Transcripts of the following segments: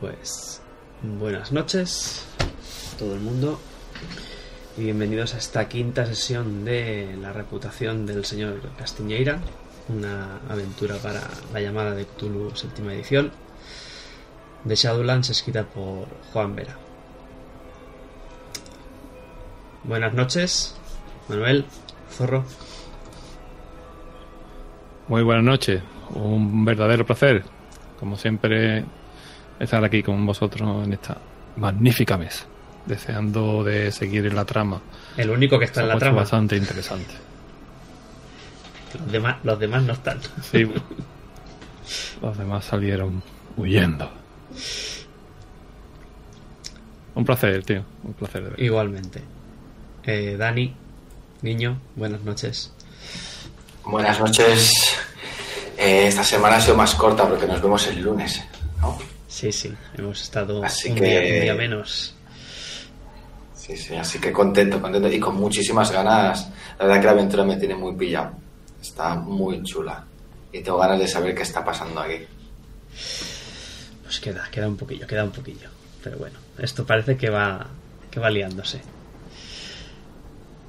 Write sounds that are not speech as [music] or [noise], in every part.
Pues buenas noches todo el mundo y bienvenidos a esta quinta sesión de la reputación del señor Castiñeira, una aventura para la llamada de Cthulhu séptima edición de Shadowlands escrita por Juan Vera. Buenas noches, Manuel, Zorro. Muy buenas noches, un verdadero placer, como siempre, estar aquí con vosotros en esta magnífica mesa, deseando de seguir en la trama. El único que está en la trama. Bastante interesante. Los demás, los demás no están. Sí, los demás salieron huyendo. Un placer, tío, un placer de ver. Igualmente. Eh, Dani, niño, buenas noches. Buenas noches. Eh, esta semana ha sido más corta porque nos vemos el lunes. Sí, sí, hemos estado Así un, que- día, un día menos. Sí, sí, así que contento, contento y con muchísimas ganas. La verdad que la aventura me tiene muy pillado. Está muy chula. Y tengo ganas de saber qué está pasando aquí. Pues queda, queda un poquillo, queda un poquillo. Pero bueno, esto parece que va, que va liándose.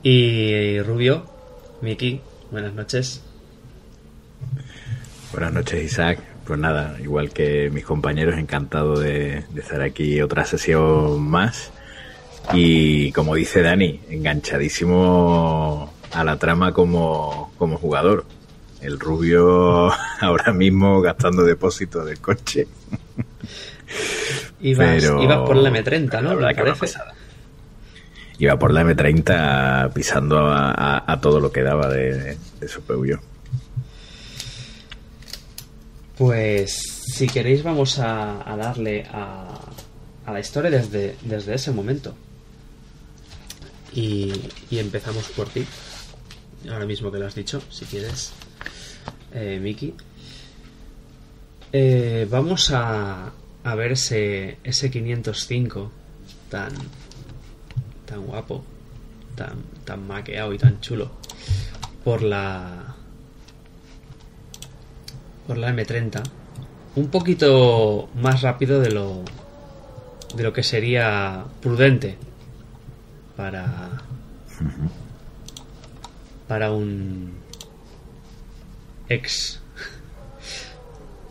Y Rubio, Miki, buenas noches. Buenas noches, Isaac. Pues nada, igual que mis compañeros, encantado de, de estar aquí otra sesión más. Y como dice Dani, enganchadísimo a la trama como, como jugador. El rubio [laughs] ahora mismo gastando depósito del coche. [laughs] Ibas, Pero- ibas por la M30, ¿no? La verdad que. Iba por la M30 pisando a, a- a todo lo que daba de, de su peullo. Pues si queréis vamos a, darle a, a la historia desde, desde ese momento. Y, y empezamos por ti. Ahora mismo que lo has dicho, si quieres, eh, Miki. Eh, vamos a, a ver ese, ese 505 tan, tan guapo, tan, tan maqueado y tan chulo por la, por la M30 un poquito más rápido de lo de lo que sería prudente para para un ex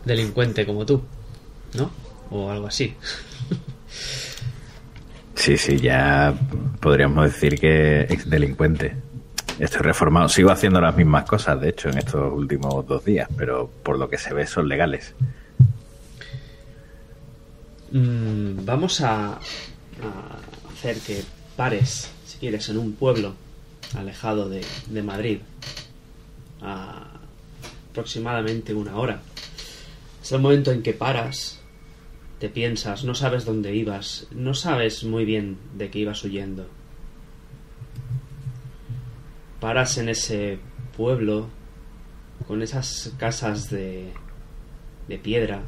delincuente como tú, ¿no? O algo así. Sí, sí, ya podríamos decir que ex delincuente. Estoy reformado. Sigo haciendo las mismas cosas, de hecho, en estos últimos dos días, pero por lo que se ve son legales. Mm, vamos a, hacer que pares, si quieres, en un pueblo alejado de, de Madrid a aproximadamente una hora. Es el momento en que paras, te piensas, no sabes dónde ibas, no sabes muy bien de qué ibas huyendo. Paras en ese pueblo con esas casas de, de piedra,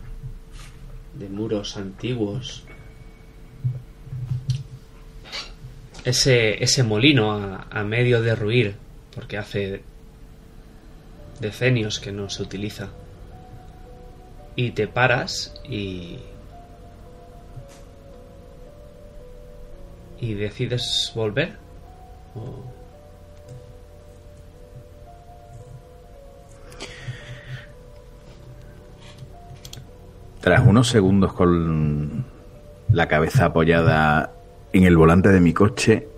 de muros antiguos. Ese, ese molino a, a medio derruir, porque hace decenios que no se utiliza. Y te paras y... y decides volver. O- Tras unos segundos con la cabeza apoyada en el volante de mi coche,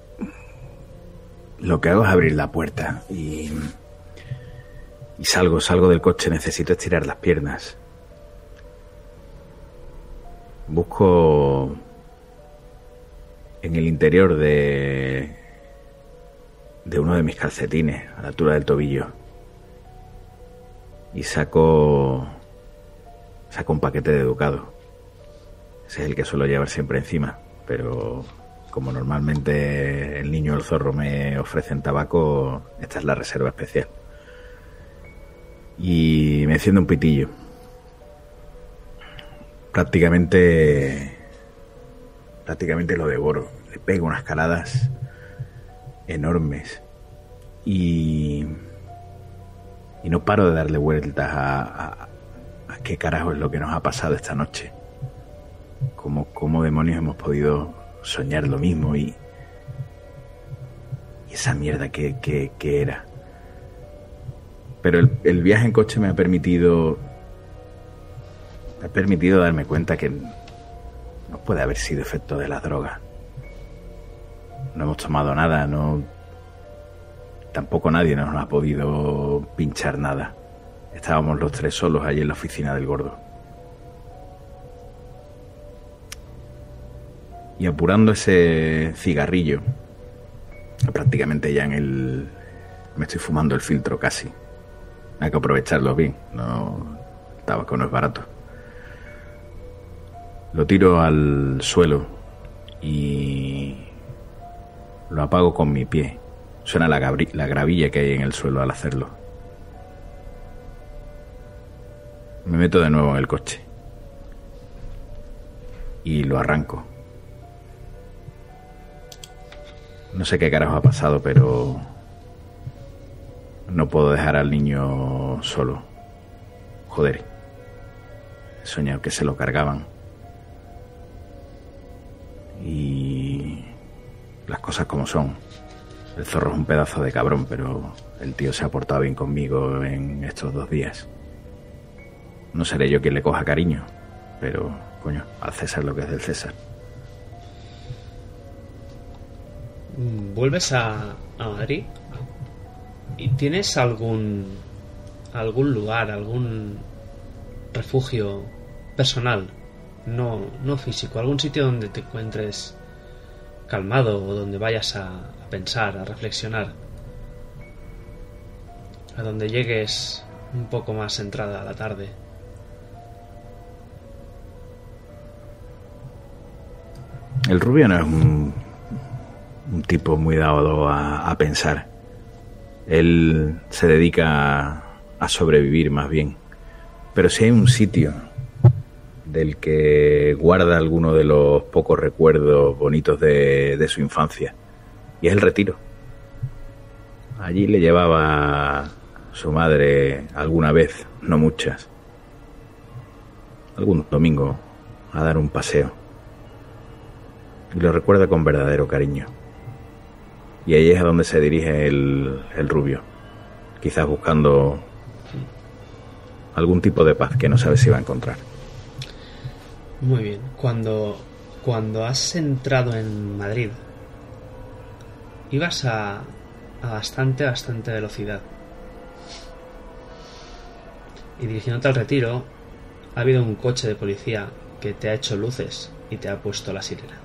lo que hago es abrir la puerta y, y salgo, salgo del coche, necesito estirar las piernas. Busco en el interior de de uno de mis calcetines a la altura del tobillo y saco saco un paquete de educado. Ese es el que suelo llevar siempre encima, pero como normalmente el niño o el zorro me ofrecen tabaco, esta es la reserva especial. Y me enciendo un pitillo. Prácticamente prácticamente lo devoro. Le pego unas caladas enormes y y no paro de darle vueltas a- a qué carajo es lo que nos ha pasado esta noche. ¿Cómo, cómo demonios hemos podido soñar lo mismo y, y esa mierda que, que, era? Pero el, el viaje en coche me ha permitido me ha permitido darme cuenta que no puede haber sido efecto de la droga. No hemos tomado nada, no. Tampoco nadie nos ha podido pinchar nada. Estábamos los tres solos allí en la oficina del gordo. Y apurando ese cigarrillo, prácticamente ya en el. Me estoy fumando el filtro casi. Hay que aprovecharlo bien. No. El tabaco no es barato. Lo tiro al suelo y lo apago con mi pie. Suena la, la gravilla que hay en el suelo al hacerlo. Me meto de nuevo en el coche. Y lo arranco. No sé qué carajo ha pasado, pero no puedo dejar al niño solo. Joder. He soñado que se lo cargaban. Y las cosas como son. El zorro es un pedazo de cabrón, pero el tío se ha portado bien conmigo en estos dos días. No seré yo quien le coja cariño, pero, coño, al César lo que es del César. Vuelves a, a Madrid y tienes algún algún lugar, algún refugio personal, no, no físico, algún sitio donde te encuentres calmado o donde vayas a, a pensar, a reflexionar, a donde llegues un poco más entrada a la tarde. El rubio no es un, tipo muy dado a, pensar. Él se dedica a, a sobrevivir más bien. Pero si hay un sitio del que guarda alguno de los pocos recuerdos bonitos de, de su infancia, y es el retiro. Allí le llevaba su madre alguna vez, no muchas, algún domingo a dar un paseo y lo recuerda con verdadero cariño. Y ahí es a donde se dirige el, el rubio, quizás buscando algún tipo de paz que no sabe si va a encontrar. Muy bien. Cuando, cuando has entrado en Madrid, ibas a, a bastante, bastante velocidad. Y dirigiéndote al retiro, ha habido un coche de policía que te ha hecho luces y te ha puesto la sirena.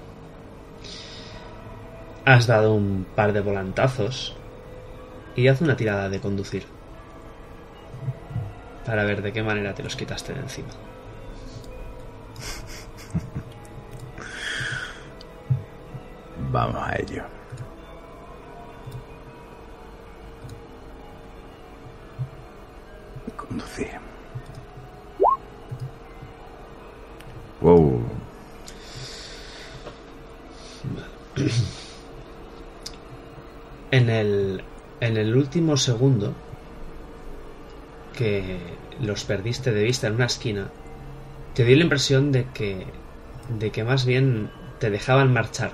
Has dado un par de volantazos y haz una tirada de conducir. Para ver de qué manera te los quitaste de encima. [laughs] Vamos a ello. Conducir. Wow. [clears throat] En el, en el último segundo que los perdiste de vista en una esquina, te dio la impresión de que, de que más bien te dejaban marchar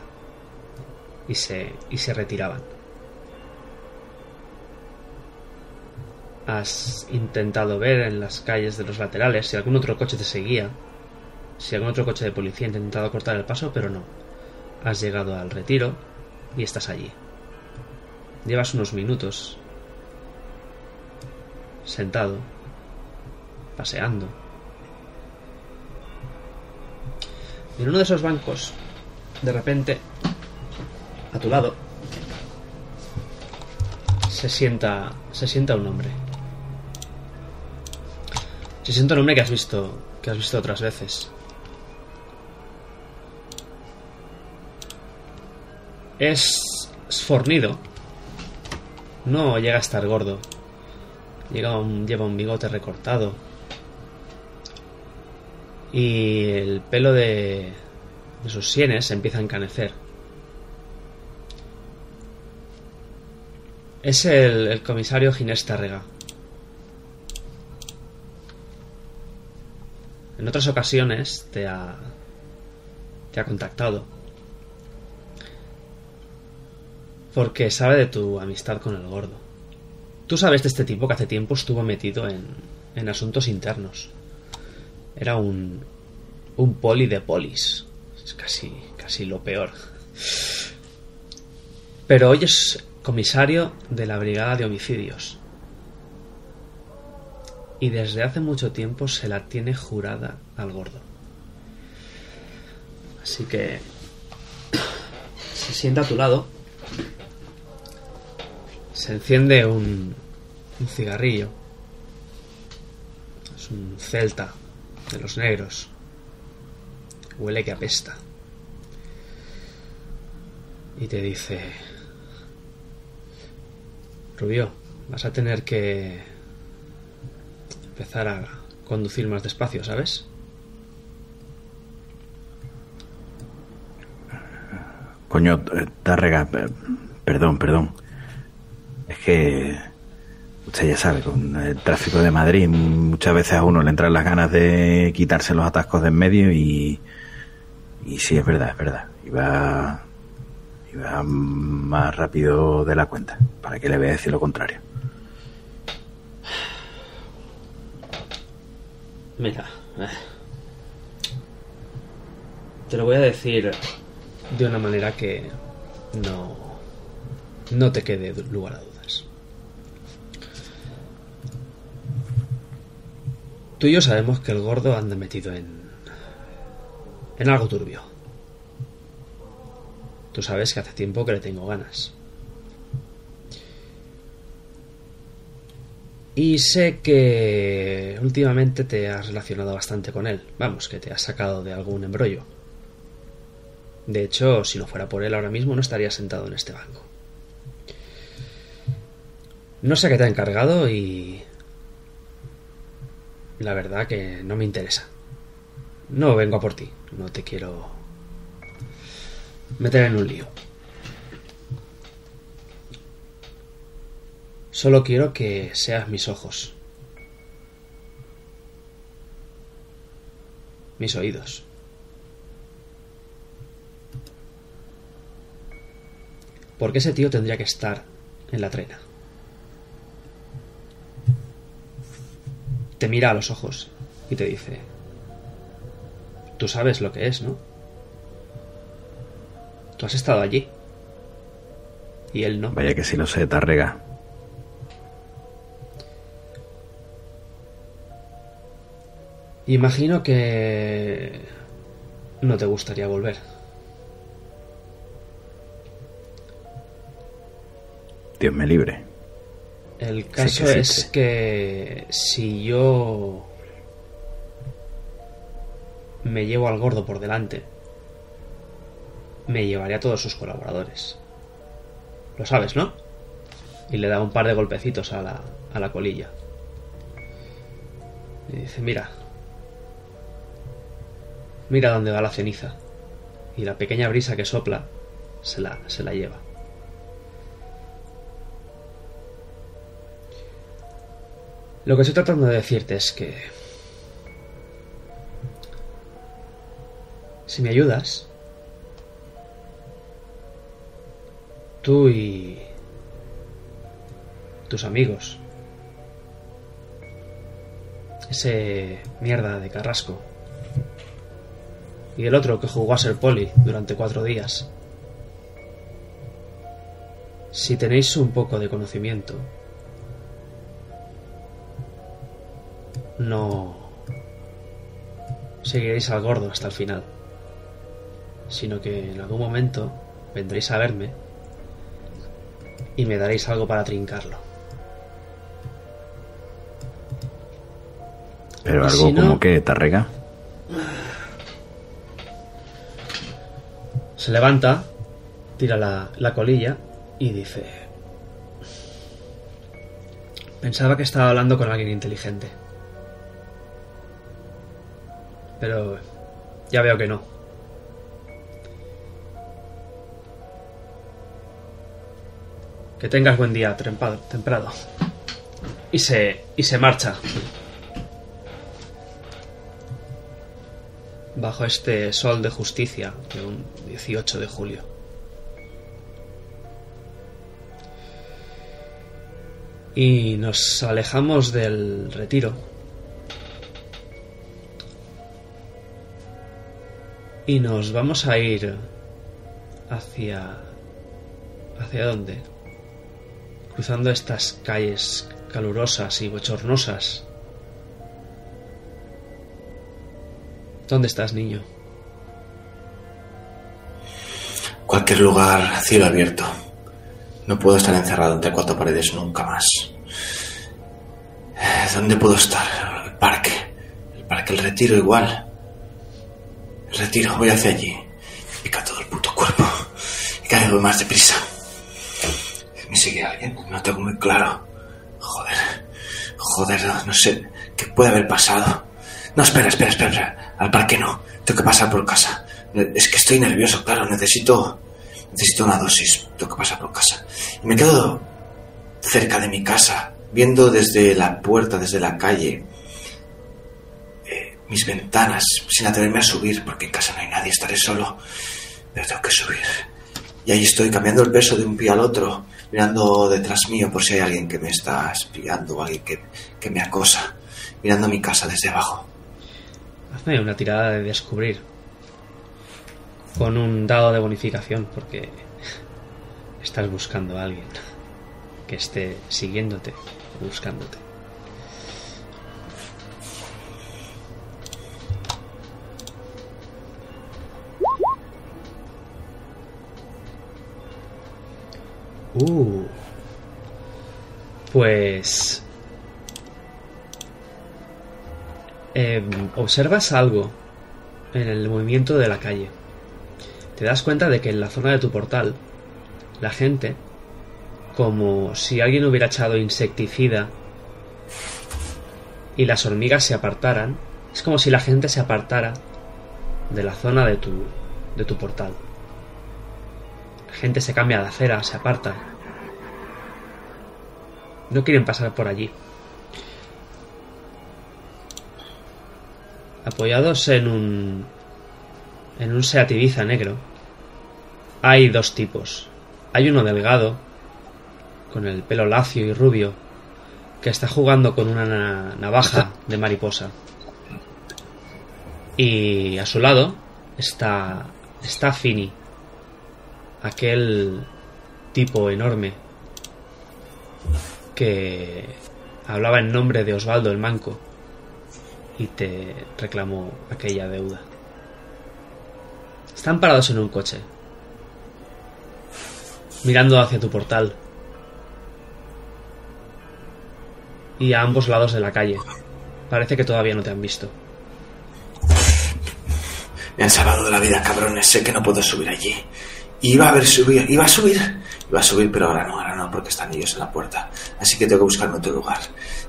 y se, y se retiraban. Has intentado ver en las calles de los laterales si algún otro coche te seguía, si algún otro coche de policía ha intentado cortar el paso, pero no. Has llegado al retiro y estás allí. Llevas unos minutos sentado, paseando. Y en uno de esos bancos, de repente, a tu lado, se sienta, se sienta un hombre. Se sienta un hombre que has visto, que has visto otras veces. Es, fornido. No llega a estar gordo. Lleva un bigote recortado. Y el pelo de, de sus sienes empieza a encanecer. Es el, el comisario Ginés Tárrega. En otras ocasiones te ha, te ha contactado. Porque sabe de tu amistad con el gordo. Tú sabes de este tipo que hace tiempo estuvo metido en, en asuntos internos. Era un, un poli de polis. Es casi, casi lo peor. Pero hoy es comisario de la Brigada de Homicidios. Y desde hace mucho tiempo se la tiene jurada al gordo. Así que [coughs] se sienta a tu lado. Se enciende un, cigarrillo. Es un celta de los negros. Huele que apesta. Y te dice... Rubio, vas a tener que empezar a conducir más despacio, ¿sabes? Coño, eh, Tárrega, per- perdón, perdón. Es que usted ya sabe, con el tráfico de Madrid muchas veces a uno le entran las ganas de quitarse los atascos de en medio y... Sí, es verdad, es verdad. Iba... Iba más rápido de la cuenta. ¿Para qué le voy a decir lo contrario? Mira, eh, te lo voy a decir de una manera que no, no te quede lugar a dudas. Tú y yo sabemos que el gordo anda metido en, en algo turbio. Tú sabes que hace tiempo que le tengo ganas. Y sé que últimamente te has relacionado bastante con él. Vamos, que te has sacado de algún embrollo. De hecho, si no fuera por él ahora mismo no estaría sentado en este banco. No sé qué te ha encargado y... La verdad que no me interesa. No vengo a por ti. No te quiero meter en un lío. Solo quiero que seas mis ojos. Mis oídos. Porque ese tío tendría que estar en la trena. Te mira a los ojos y te dice, tú sabes lo que es, ¿no? Tú has estado allí. Y él no. Vaya que si lo sé, Tárrega. Imagino que no te gustaría volver. Dios me libre. El caso que es que si yo me llevo al gordo por delante, me llevaré a todos sus colaboradores. Lo sabes, ¿no? Y le da un par de golpecitos a la, a la colilla. Y dice, mira, mira dónde va la ceniza. Y la pequeña brisa que sopla se la, se la lleva. Lo que estoy tratando de decirte es que... Si me ayudas... Tú y... Tus amigos. Ese mierda de Carrasco. Y el otro que jugó a ser poli durante cuatro días. Si tenéis un poco de conocimiento, no seguiréis al gordo hasta el final, sino que en algún momento vendréis a verme y me daréis algo para trincarlo. Pero algo si no- como que, Tárrega. Se levanta, tira la, la colilla y dice... Pensaba que estaba hablando con alguien inteligente. Pero ya veo que no. Que tengas buen día, temprado. Y se, y se marcha. bajo este sol de justicia de un 18 de julio. Y nos alejamos del retiro. Y nos vamos a ir hacia... ¿Hacia dónde? Cruzando estas calles calurosas y bochornosas. ¿Dónde estás, niño? Cualquier lugar, cielo abierto. No puedo estar encerrado entre cuatro paredes nunca más. ¿Dónde puedo estar? El parque. El parque, el retiro igual. Retiro, voy hacia allí. Me pica todo el puto cuerpo. Y cada vez más deprisa. ¿Me sigue alguien? No tengo muy claro. Joder. Joder, no sé qué puede haber pasado. No, espera, espera, espera, espera. Al parque no. Tengo que pasar por casa. Es que estoy nervioso, claro. Necesito. Necesito una dosis. Tengo que pasar por casa. Y me quedo cerca de mi casa, viendo desde la puerta, desde la calle, mis ventanas, sin atreverme a subir, porque en casa no hay nadie, estaré solo. Pero tengo que subir. Y ahí estoy, cambiando el peso de un pie al otro, mirando detrás mío por si hay alguien que me está espiando o alguien que, que me acosa, mirando mi casa desde abajo. Hazme una tirada de descubrir. Con un dado de bonificación, porque estás buscando a alguien que esté siguiéndote, buscándote. Uh. Pues... em, observas algo en el movimiento de la calle. Te das cuenta de que en la zona de tu portal, la gente, como si alguien hubiera echado insecticida y las hormigas se apartaran, es como si la gente se apartara de la zona de tu, de tu portal. La gente se cambia de acera, se aparta. No quieren pasar por allí. Apoyados en un en un Seat Ibiza negro, hay dos tipos. Hay uno delgado, con el pelo lacio y rubio, que está jugando con una na- navaja de mariposa. Y a su lado está está Fini, aquel tipo enorme que hablaba en nombre de Osvaldo el Manco y te reclamó aquella deuda. Están parados en un coche, mirando hacia tu portal y a ambos lados de la calle. Parece que todavía no te han visto. Me han salvado de la vida, cabrones. Sé que no puedo subir allí. Iba a ver subir, iba a subir. Iba a subir, pero ahora no, ahora no, porque están ellos en la puerta. Así que tengo que buscarme otro lugar.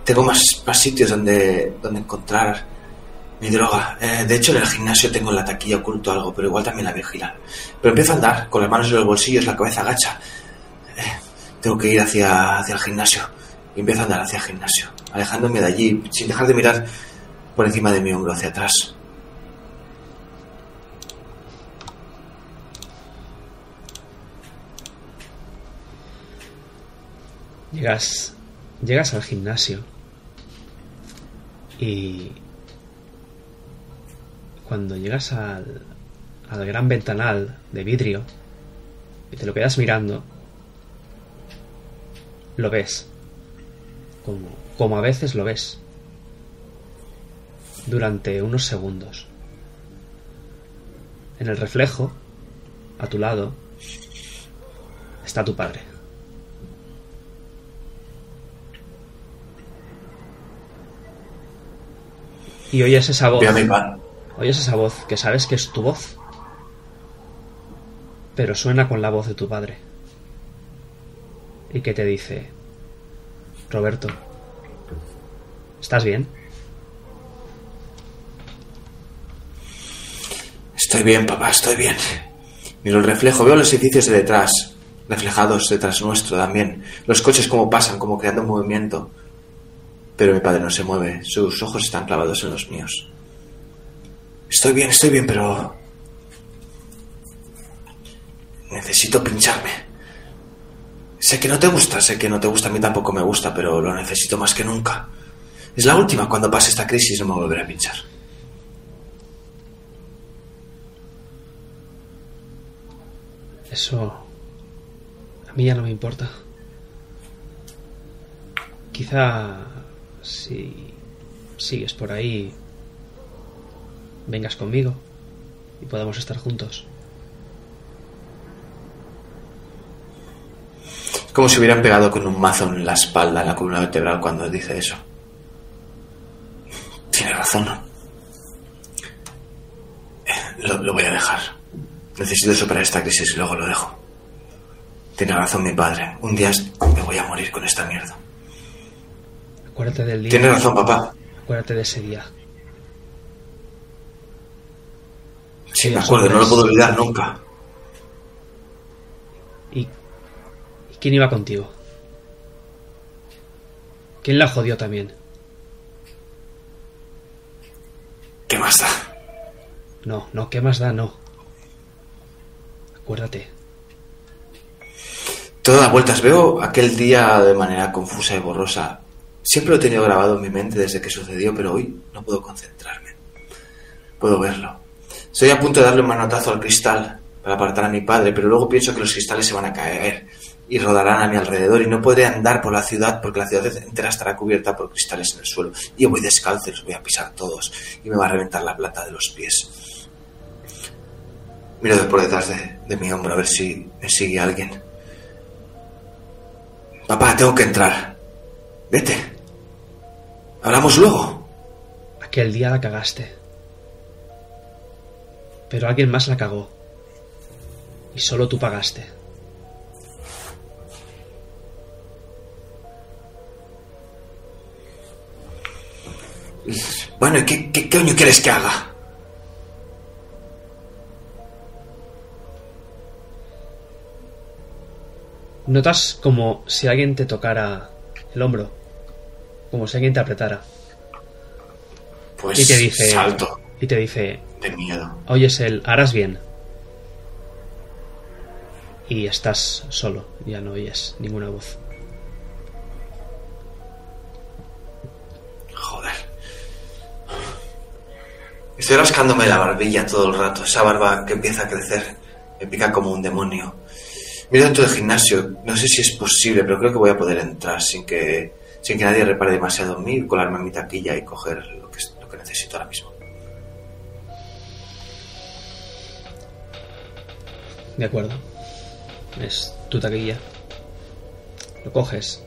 Tengo más, más sitios donde, donde encontrar mi droga. Eh, de hecho, en el gimnasio tengo en la taquilla oculto algo, pero igual también la vigilan. Pero empiezo a andar, con las manos en los bolsillos, la cabeza agacha. Eh, tengo que ir hacia, hacia el gimnasio. Y empiezo a andar hacia el gimnasio, alejándome de allí, sin dejar de mirar por encima de mi hombro hacia atrás. Llegas, llegas al gimnasio y cuando llegas al, al gran ventanal de vidrio y te lo quedas mirando, lo ves, como, como a veces lo ves, durante unos segundos. En el reflejo, a tu lado, está tu padre. Y oyes esa voz. Oyes esa voz que sabes que es tu voz. Pero suena con la voz de tu padre. Y que te dice, Roberto, ¿estás bien? Estoy bien, papá, estoy bien. Miro el reflejo, veo los edificios de detrás, reflejados detrás nuestro también. Los coches como pasan, como creando un movimiento. Pero mi padre no se mueve, sus ojos están clavados en los míos. Estoy bien, estoy bien, pero... Necesito pincharme. Sé que no te gusta, sé que no te gusta, a mí tampoco me gusta, pero lo necesito más que nunca. Es la última, cuando pase esta crisis no me volveré a pinchar. Eso... A mí ya no me importa. Quizá... Si sigues por ahí... Vengas conmigo y podamos estar juntos. Es como si hubieran pegado con un mazo en la espalda, en la columna vertebral, cuando dice eso. Tiene razón. Lo, lo voy a dejar. Necesito superar esta crisis y luego lo dejo. Tiene razón mi padre. Un día me voy a morir con esta mierda. Acuérdate del día. Tiene razón, papá. Acuérdate de ese día. Sí, me acuerdo, no lo puedo olvidar nunca. ¿Y, ¿Y quién iba contigo? ¿Quién la jodió también? ¿Qué más da? No, no, ¿qué más da? No. Acuérdate. Todas las vueltas veo aquel día de manera confusa y borrosa. Siempre lo he tenido grabado en mi mente desde que sucedió, pero hoy no puedo concentrarme. Puedo verlo. Estoy a punto de darle un manotazo al cristal para apartar a mi padre, pero luego pienso que los cristales se van a caer y rodarán a mi alrededor y no podré andar por la ciudad porque la ciudad entera estará cubierta por cristales en el suelo. Y yo voy descalzo y los voy a pisar todos y me va a reventar la plata de los pies. Miro por detrás de, de mi hombro a ver si me sigue alguien. Papá, tengo que entrar. Vete. Hablamos luego. Aquel día la cagaste. Pero alguien más la cagó. Y solo tú pagaste. Bueno, ¿y qué, qué coño quieres que haga? Notas como si alguien te tocara el hombro. Como si alguien te apretara. Pues Y te dice. salto Y te dice. de miedo. Oyes el harás bien. Y estás solo, ya no oyes ninguna voz. Joder. Estoy rascándome la barbilla todo el rato. Esa barba que empieza a crecer me pica como un demonio. Miro dentro del gimnasio. No sé si es posible, pero creo que voy a poder entrar sin que, sin que nadie repare demasiado en mí, colarme en mi taquilla y coger lo que, lo que necesito ahora mismo. De acuerdo. Es tu taquilla. Lo coges.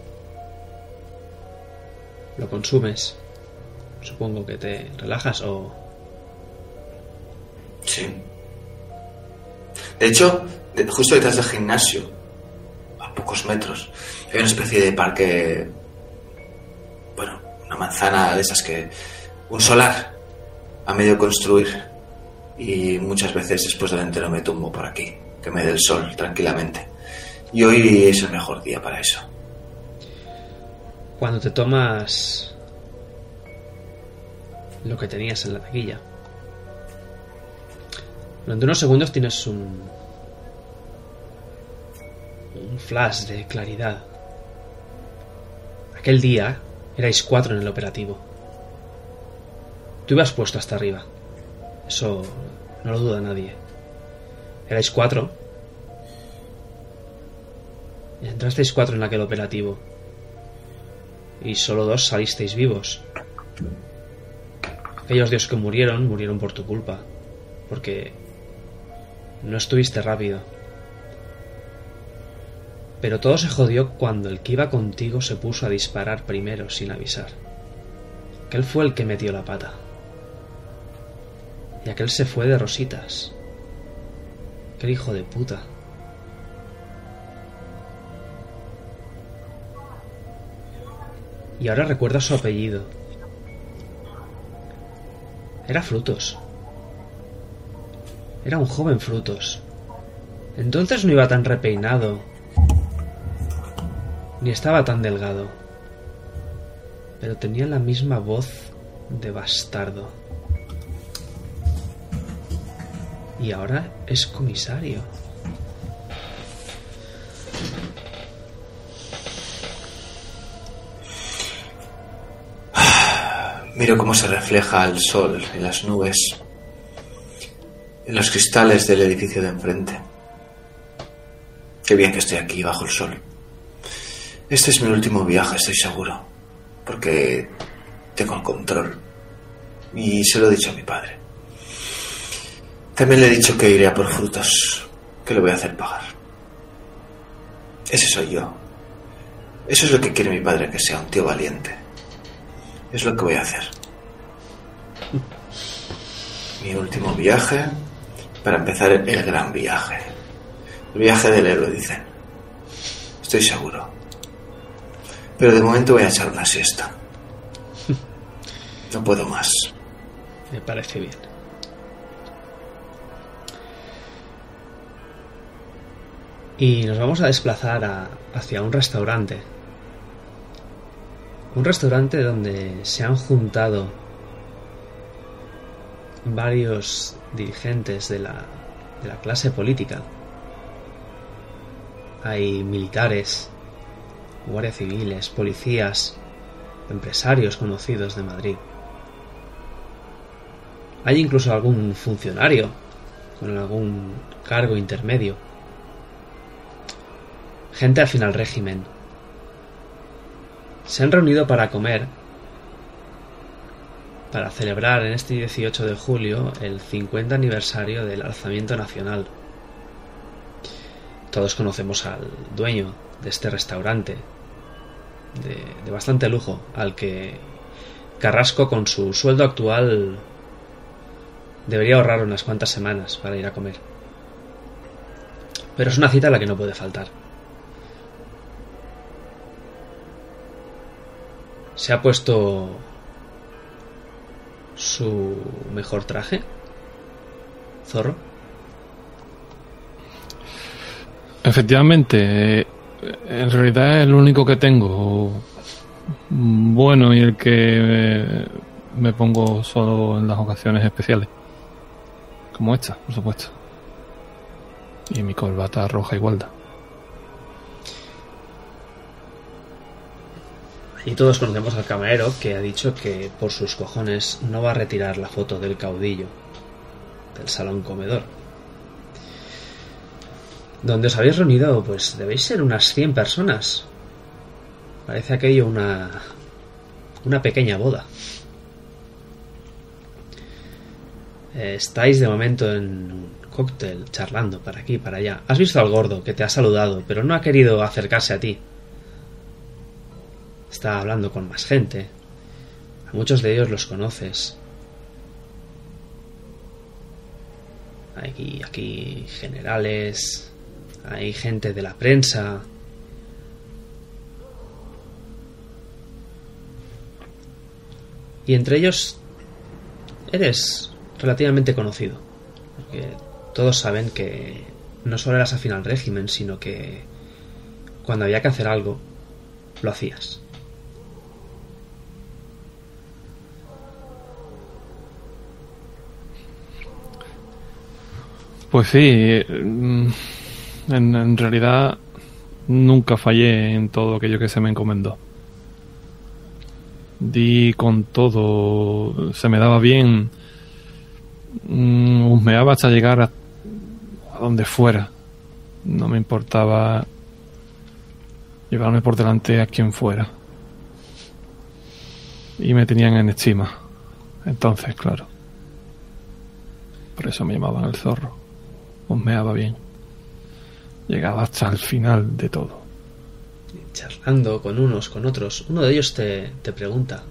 Lo consumes. Supongo que te relajas o... Sí. De hecho, justo detrás del gimnasio, a pocos metros, hay una especie de parque. Una manzana de esas que. Un solar a medio construir. Y muchas veces después del entero me tumbo por aquí, que me dé el sol tranquilamente. Y hoy es el mejor día para eso. Cuando te tomas lo que tenías en la taquilla. Durante unos segundos tienes un un flash de claridad. Aquel día erais cuatro en el operativo. Tú ibas puesto hasta arriba. Eso no lo duda nadie. Erais cuatro. Entrasteis cuatro en aquel operativo y solo dos salisteis vivos. Aquellos dios que murieron, murieron por tu culpa, porque no estuviste rápido. Pero todo se jodió cuando el que iba contigo se puso a disparar primero sin avisar. Aquel fue el que metió la pata. Y aquel se fue de rositas. Aquel hijo de puta. Y ahora recuerda su apellido. Era Frutos. Era un joven Frutos. Entonces no iba tan repeinado. Ni estaba tan delgado. Pero tenía la misma voz de bastardo. Y ahora es comisario. Miro cómo se refleja el sol en las nubes, en los cristales del edificio de enfrente. Qué bien que estoy aquí bajo el sol. Este es mi último viaje, estoy seguro, porque tengo el control. Y se lo he dicho a mi padre. También le he dicho que iré a por frutos, que le voy a hacer pagar. Ese soy yo. Eso es lo que quiere mi padre, que sea un tío valiente. Es lo que voy a hacer. Mi último viaje para empezar el gran viaje. El viaje del héroe, dicen. Estoy seguro. Pero de momento voy a echar una siesta. No puedo más. Me parece bien. Y nos vamos a desplazar hacia un restaurante. Un restaurante donde se han juntado varios dirigentes de la, de la clase política. Hay militares, guardias civiles, policías, empresarios conocidos de Madrid. Hay incluso algún funcionario con algún cargo intermedio. Gente afín al régimen. Se han reunido para comer, para celebrar en este 18 de julio el 50 aniversario del alzamiento nacional. Todos conocemos al dueño de este restaurante, de, bastante lujo, al que Carrasco con su sueldo actual debería ahorrar unas cuantas semanas para ir a comer. Pero es una cita a la que no puede faltar. Se ha puesto su mejor traje. Zorro. Efectivamente, eh, en realidad es el único que tengo bueno y el que me pongo solo en las ocasiones especiales. Como esta, por supuesto. Y mi corbata roja igualda. Y todos conocemos al camarero que ha dicho que por sus cojones no va a retirar la foto del caudillo del salón comedor. Donde os habéis reunido, pues debéis ser unas 100 personas. Parece aquello una una pequeña boda. Eh, Estáis de momento en un cóctel charlando para aquí para allá. Has visto al gordo que te ha saludado, pero no ha querido acercarse a ti. Está hablando con más gente. A muchos de ellos los conoces. Aquí, aquí generales, hay gente de la prensa. Y entre ellos eres relativamente conocido. Porque todos saben que no solo eras afín al régimen, sino que cuando había que hacer algo, lo hacías. Pues sí, mm, en, realidad nunca fallé en todo aquello que se me encomendó. Di con todo, se me daba bien, mm, husmeaba hasta llegar a, a donde fuera. No me importaba llevarme por delante a quien fuera. Y me tenían en estima. Entonces, claro. Por eso me llamaban el zorro husmeaba bien. Llegaba hasta el final de todo. charlando con unos, con otros, uno de ellos te, te pregunta.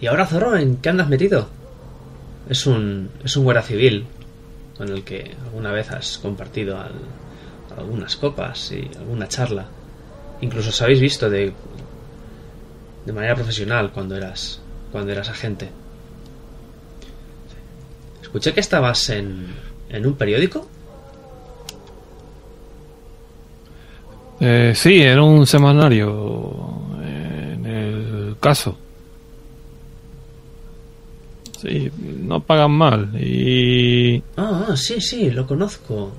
¿Y ahora, Zorro, en qué andas metido? Es un, es un guardia civil con el que alguna vez has compartido al- algunas copas y alguna charla. Incluso os habéis visto de, de manera profesional cuando eras, cuando eras agente. Escuché que estabas en, en un periódico. Eh, sí, era un semanario en el caso. Sí, no pagan mal y... Ah, sí, sí, lo conozco.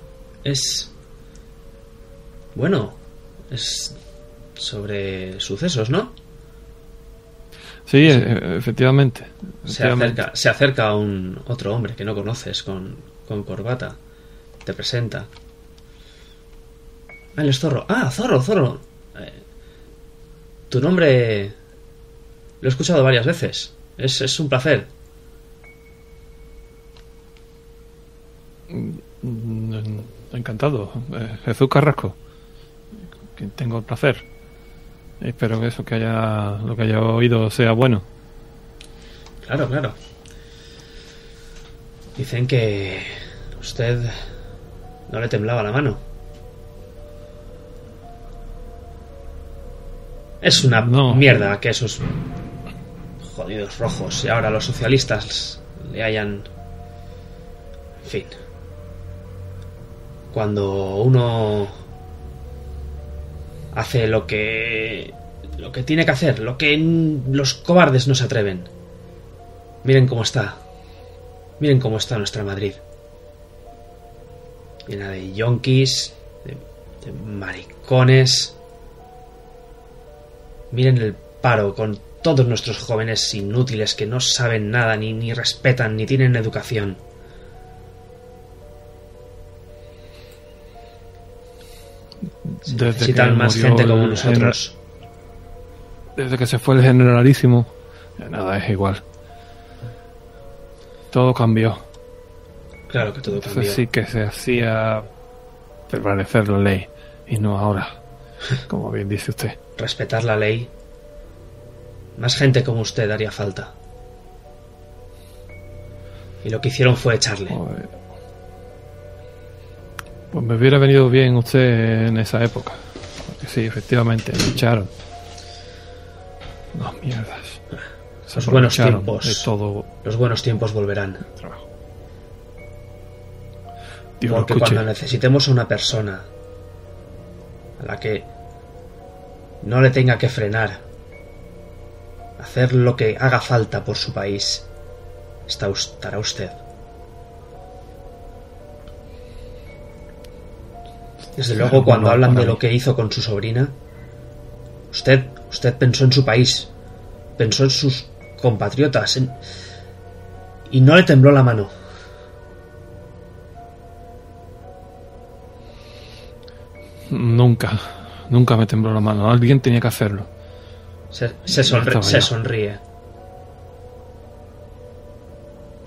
Es... Bueno, es sobre sucesos, ¿no? Sí, e- efectivamente. Se efectivamente. acerca, se acerca un otro hombre que no conoces con, con corbata. Te presenta. Ah, él es Zorro. Ah, Zorro, Zorro. Eh, tu nombre lo he escuchado varias veces. Es, es un placer. Mm, Encantado. Eh, Jesús Carrasco. Tengo el placer. Espero que eso que haya lo que haya oído sea bueno. Claro, claro. Dicen que usted no le temblaba la mano. Es una No. mierda que esos jodidos rojos y ahora los socialistas le hayan... En fin. Cuando uno hace lo que lo que tiene que hacer, lo que los cobardes no se atreven. Miren cómo está. Miren cómo está nuestra Madrid. Llena de yonkis, de, de maricones. Miren el paro con todos nuestros jóvenes inútiles que no saben nada, ni, ni respetan, ni tienen educación. Desde Necesitan más gente como nosotros. Desde que se fue el generalísimo, ya nada es igual. Todo cambió. Claro que todo Entonces cambió. sí que se hacía prevalecer la ley y no ahora, [laughs] como bien dice usted. Respetar la ley. Más gente como usted haría falta. Y lo que hicieron fue echarle. Pues me hubiera venido bien usted en esa época. Porque sí, efectivamente, me echaron. No, mierdas. Se Los buenos tiempos. De todo Los buenos tiempos volverán. trabajo. Dios Porque cuando necesitemos a una persona a la que no le tenga que frenar, hacer lo que haga falta por su país, estará usted. Desde luego, cuando hablan de lo que hizo con su sobrina, usted, usted pensó en su país, pensó en sus compatriotas, en- y no le tembló la mano. Nunca, nunca me tembló la mano. Alguien tenía que hacerlo. Se, se sonri- sonríe.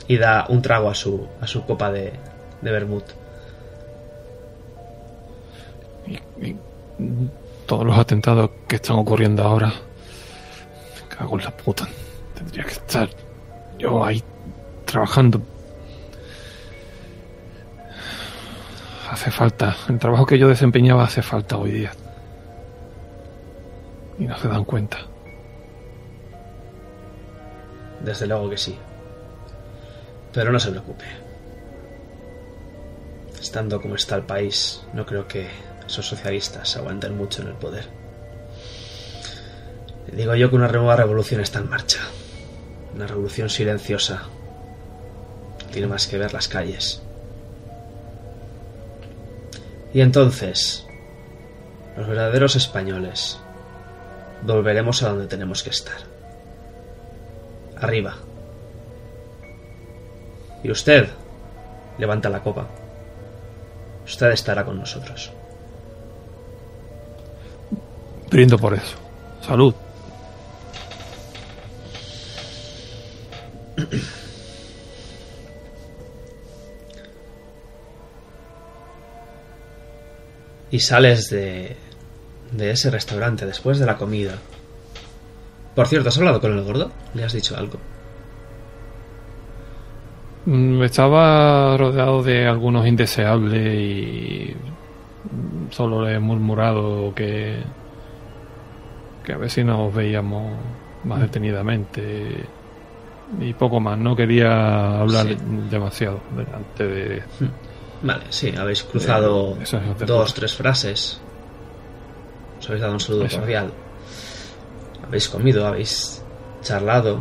Y da un trago a su, a su copa de, de vermut. Y, y todos los atentados que están ocurriendo ahora. Me cago en la puta. Tendría que estar yo ahí trabajando. Hace falta. El trabajo que yo desempeñaba hace falta hoy día. Y no se dan cuenta. Desde luego que sí. Pero no se preocupe. Estando como está el país, no creo que esos socialistas aguanten mucho en el poder. Digo yo que una nueva revolución está en marcha. Una revolución silenciosa. Tiene más que ver las calles. Y entonces, los verdaderos españoles, volveremos a donde tenemos que estar. Arriba. Y usted levanta la copa. Usted estará con nosotros. Brindo por eso. Salud. Y sales de, de ese restaurante después de la comida. Por cierto, ¿has hablado con el gordo? ¿Le has dicho algo? Mm, Estaba rodeado de algunos indeseables y solo le he murmurado que, que a ver si nos veíamos más detenidamente y poco más. No quería hablar Sí. demasiado delante de... Vale, sí, habéis cruzado Eh, que dos, tres frases. Os habéis dado un saludo Eso. cordial. Habéis comido, habéis charlado.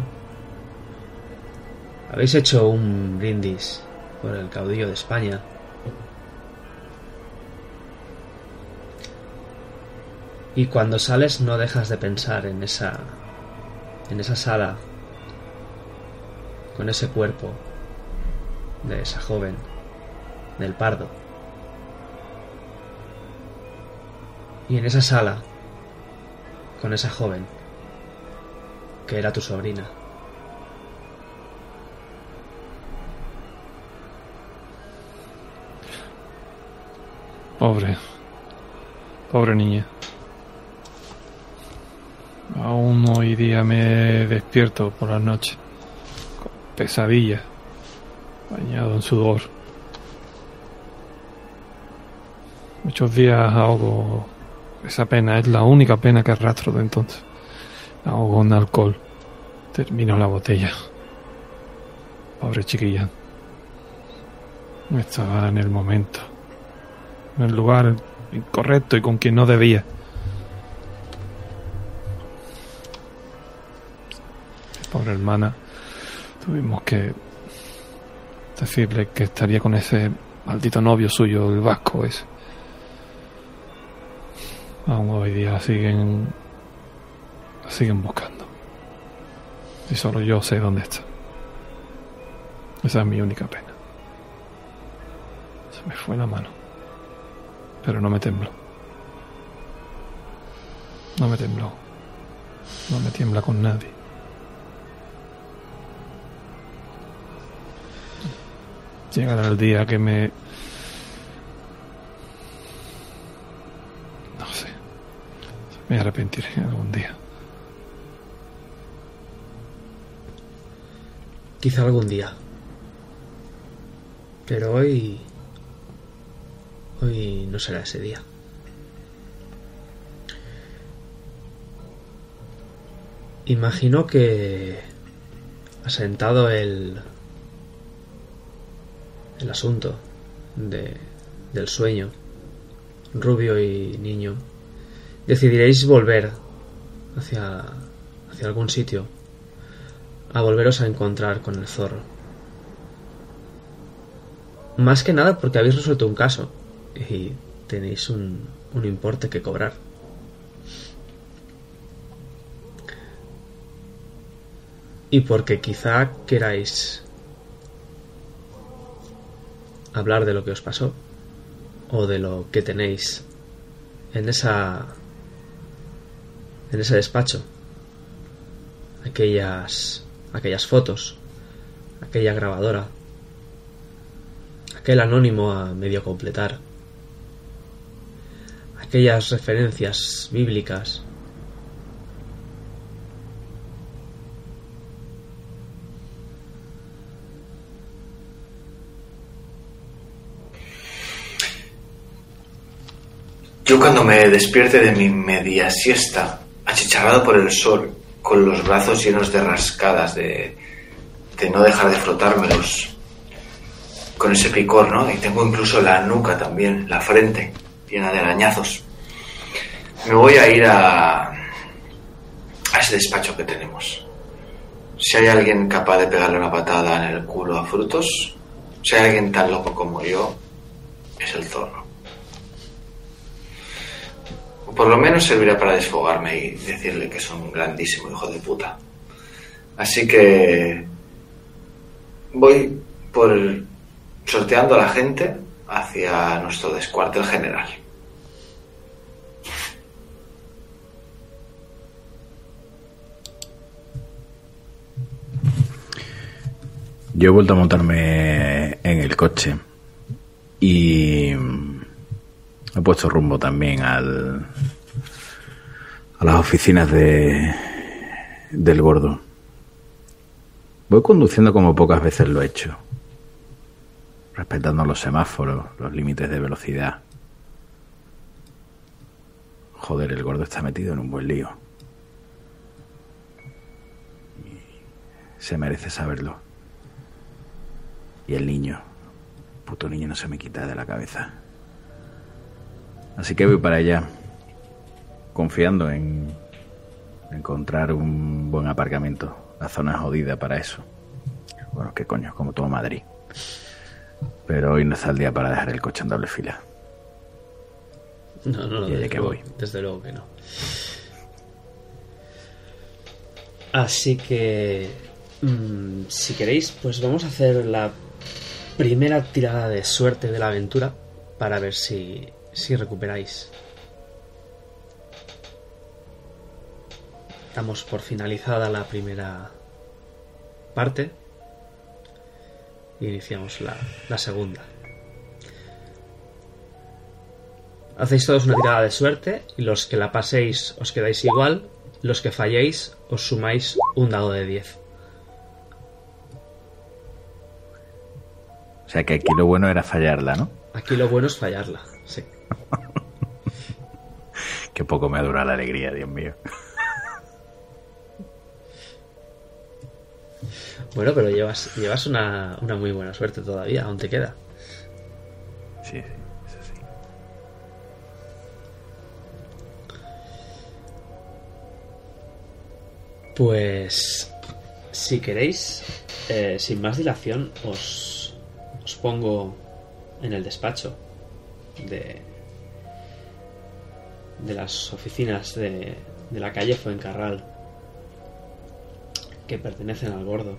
Habéis hecho un brindis por el caudillo de España. Y cuando sales no dejas de pensar en esa en esa sala con ese cuerpo de esa joven del pardo. Y en esa sala con esa joven que era tu sobrina. Pobre. Pobre niña. Aún hoy día me despierto por la noche. Con pesadilla. Bañado en sudor. Muchos días ahogo esa pena. Es la única pena que arrastro de entonces. Ahogo en alcohol. Termino la botella. Pobre chiquilla. Estaba en el momento en el lugar incorrecto y con quien no debía. Pobre hermana, tuvimos que decirle que estaría con ese maldito novio suyo, el vasco ese. Aún hoy día siguen, la siguen buscando. Y solo yo sé dónde está. Esa es mi única pena. Se me fue la mano pero no me tembló. No me tembló. No me tiembla con nadie. Llegará el día que me... No sé. Me arrepentiré algún día. Quizá algún día. Pero hoy Hoy no será ese día. Imagino que asentado el el asunto de, del sueño, rubio y niño, decidiréis volver hacia, hacia algún sitio, a volveros a encontrar con el zorro. Más que nada porque habéis resuelto un caso y tenéis un, un importe que cobrar. Y porque quizá queráis hablar de lo que os pasó o de lo que tenéis en esa en ese despacho aquellas aquellas fotos aquella grabadora aquel anónimo a medio completar aquellas referencias bíblicas. Yo cuando me despierte de mi media siesta, achicharrado por el sol, con los brazos llenos de rascadas, de, no dejar de frotármelos, con ese picor, ¿no? Y tengo incluso la nuca también, la frente llena de arañazos. Me voy a ir a, a ese despacho que tenemos. Si hay alguien capaz de pegarle una patada en el culo a frutos, si hay alguien tan loco como yo, es el zorro. Por lo menos servirá para desfogarme y decirle que es un grandísimo hijo de puta. Así que voy por sorteando a la gente hacia nuestro descuartel general. Yo he vuelto a montarme en el coche y he puesto rumbo también al a las oficinas de del gordo. Voy conduciendo como pocas veces lo he hecho respetando los semáforos, los límites de velocidad. Joder, el gordo está metido en un buen lío. Se merece saberlo. Y el niño, puto niño no se me quita de la cabeza. Así que voy para allá, confiando en encontrar un buen aparcamiento. La zona jodida para eso. Bueno, qué coño, como todo Madrid. Pero hoy no está el día para dejar el coche en doble fila. No, no, ¿Y de desde, qué luego, voy? desde luego que no. Así que, mm, si queréis, pues vamos a hacer la primera tirada de suerte de la aventura para ver si, si recuperáis. Damos por finalizada la primera parte y iniciamos la, la segunda. Hacéis todos una tirada de suerte y los que la paséis os quedáis igual, los que falléis os sumáis un dado de 10. O sea que aquí lo bueno era fallarla, ¿no? Aquí lo bueno es fallarla. [laughs] Qué poco me dura la alegría, Dios mío. Bueno, pero llevas, llevas una, una muy buena suerte todavía, aún te queda. Sí, sí, eso sí. Pues, si queréis, eh, sin más dilación, os, os pongo en el despacho de, de las oficinas de, de la calle Fuencarral, que pertenecen al gordo.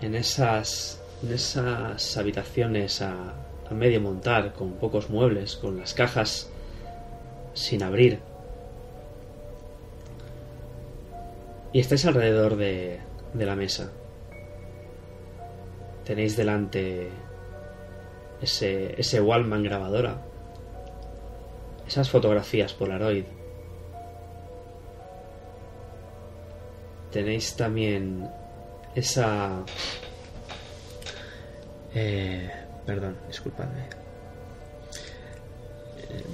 En esas, en esas habitaciones a, a medio montar, con pocos muebles, con las cajas sin abrir, Y estáis alrededor de, de la mesa. Tenéis delante ese, ese Wallman grabadora. Esas fotografías Polaroid. Tenéis también esa... Eh, perdón, disculpadme. Eh,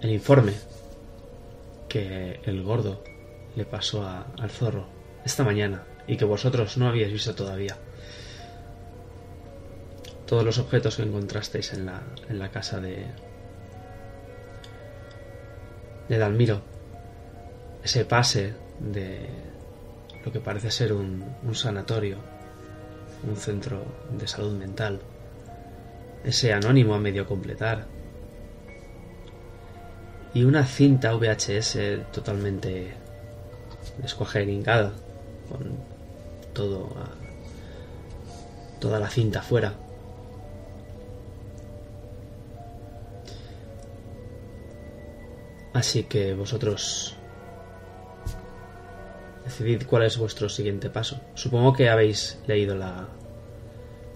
el informe que el gordo le pasó al zorro esta mañana y que vosotros no habíais visto todavía. Todos los objetos que encontrasteis en la, en la casa de, de Dalmiro. Ese pase de lo que parece ser un, un sanatorio, un centro de salud mental. Ese anónimo a medio completar. Y una cinta VHS totalmente descuajeringada con todo a- toda la cinta fuera así que vosotros decidid cuál es vuestro siguiente paso. Supongo que habéis leído la,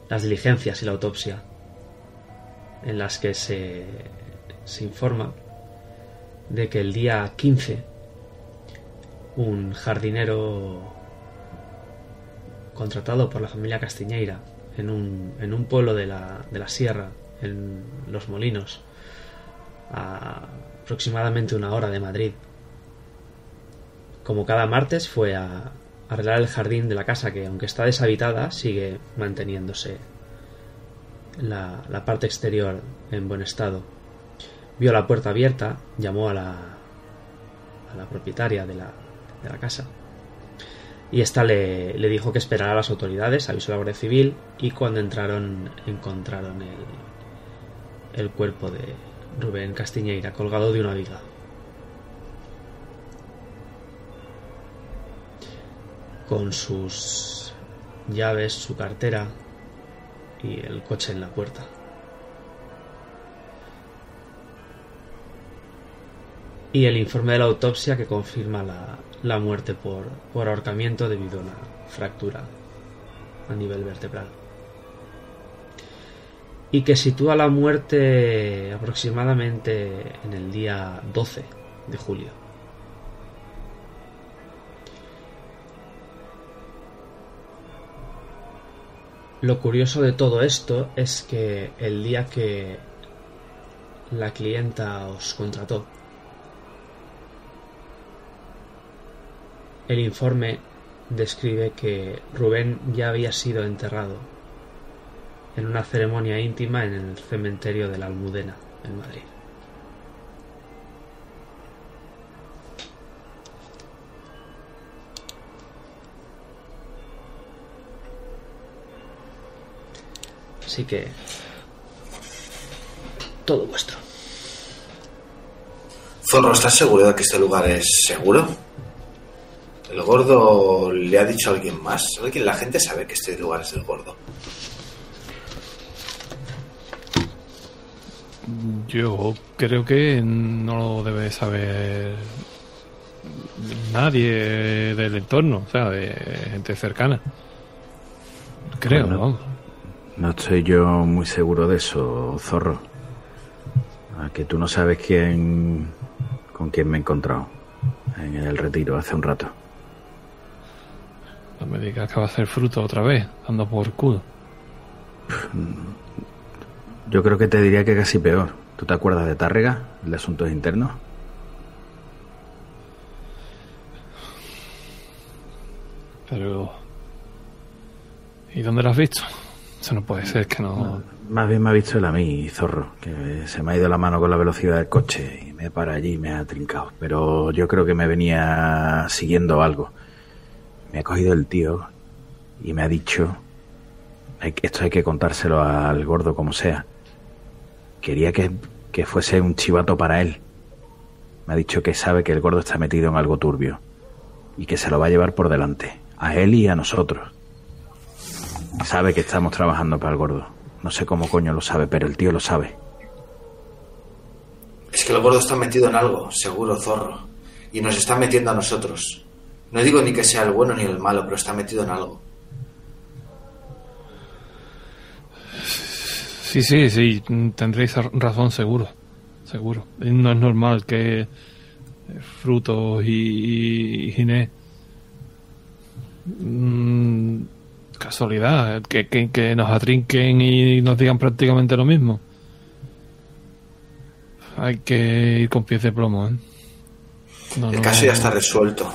las diligencias y la autopsia en las que se, se informa de que el día 15 un jardinero contratado por la familia Castiñeira en un, en un pueblo de la, de la sierra, en Los Molinos, a aproximadamente una hora de Madrid. Como cada martes fue a arreglar el jardín de la casa que, aunque está deshabitada, sigue manteniéndose la, parte exterior en buen estado. Vio la puerta abierta, llamó a la, a la propietaria de la, de la casa. Y esta le, le dijo que esperara a las autoridades, avisó a la Guardia Civil y cuando entraron encontraron el cuerpo de Rubén Castiñeira colgado de una viga. Con sus llaves, su cartera y el coche en la puerta. y el informe de la autopsia que confirma la, la muerte por, por ahorcamiento debido a una fractura a nivel vertebral. Y que sitúa la muerte aproximadamente en el día 12 de julio. Lo curioso de todo esto es que el día que la clienta os contrató, El informe describe que Rubén ya había sido enterrado en una ceremonia íntima en el cementerio de la Almudena, en Madrid. Así que todo vuestro. Zorro, ¿estás seguro de que este lugar es seguro? ¿El gordo le ha dicho a alguien más? ¿Alguien, la gente sabe que este lugar es del gordo? Yo creo que no lo debe saber nadie del entorno, o sea, de gente cercana. Creo, Bueno. vamos. No estoy yo muy seguro de eso, zorro. A que tú no sabes quién. con quién me he encontrado en el retiro hace un rato. No me digas que va a ser fruto otra vez, dando por culo. Yo creo que te diría que casi peor. ¿Tú te acuerdas de Tárrega, el de asuntos internos? Pero. ¿Y dónde lo has visto? Eso no puede ser que no. Más bien me ha visto él a mí, zorro, que se me ha ido la mano con la velocidad del coche y me para allí y me ha trincado. Pero yo creo que me venía siguiendo algo. Me ha cogido el tío y me ha dicho, esto hay que contárselo al gordo como sea. Quería que, que fuese un chivato para él. Me ha dicho que sabe que el gordo está metido en algo turbio y que se lo va a llevar por delante, a él y a nosotros. Sabe que estamos trabajando para el gordo. No sé cómo coño lo sabe, pero el tío lo sabe. Es que el gordo está metido en algo, seguro, zorro. Y nos está metiendo a nosotros. No digo ni que sea el bueno ni el malo, pero está metido en algo. Sí, sí, sí, tendréis razón, seguro. Seguro. No es normal que eh, Frutos y, y Ginés. mm, casualidad, que, que, que nos atrinquen y nos digan prácticamente lo mismo. Hay que ir con pies de plomo, ¿eh? No, El no, caso ya está resuelto.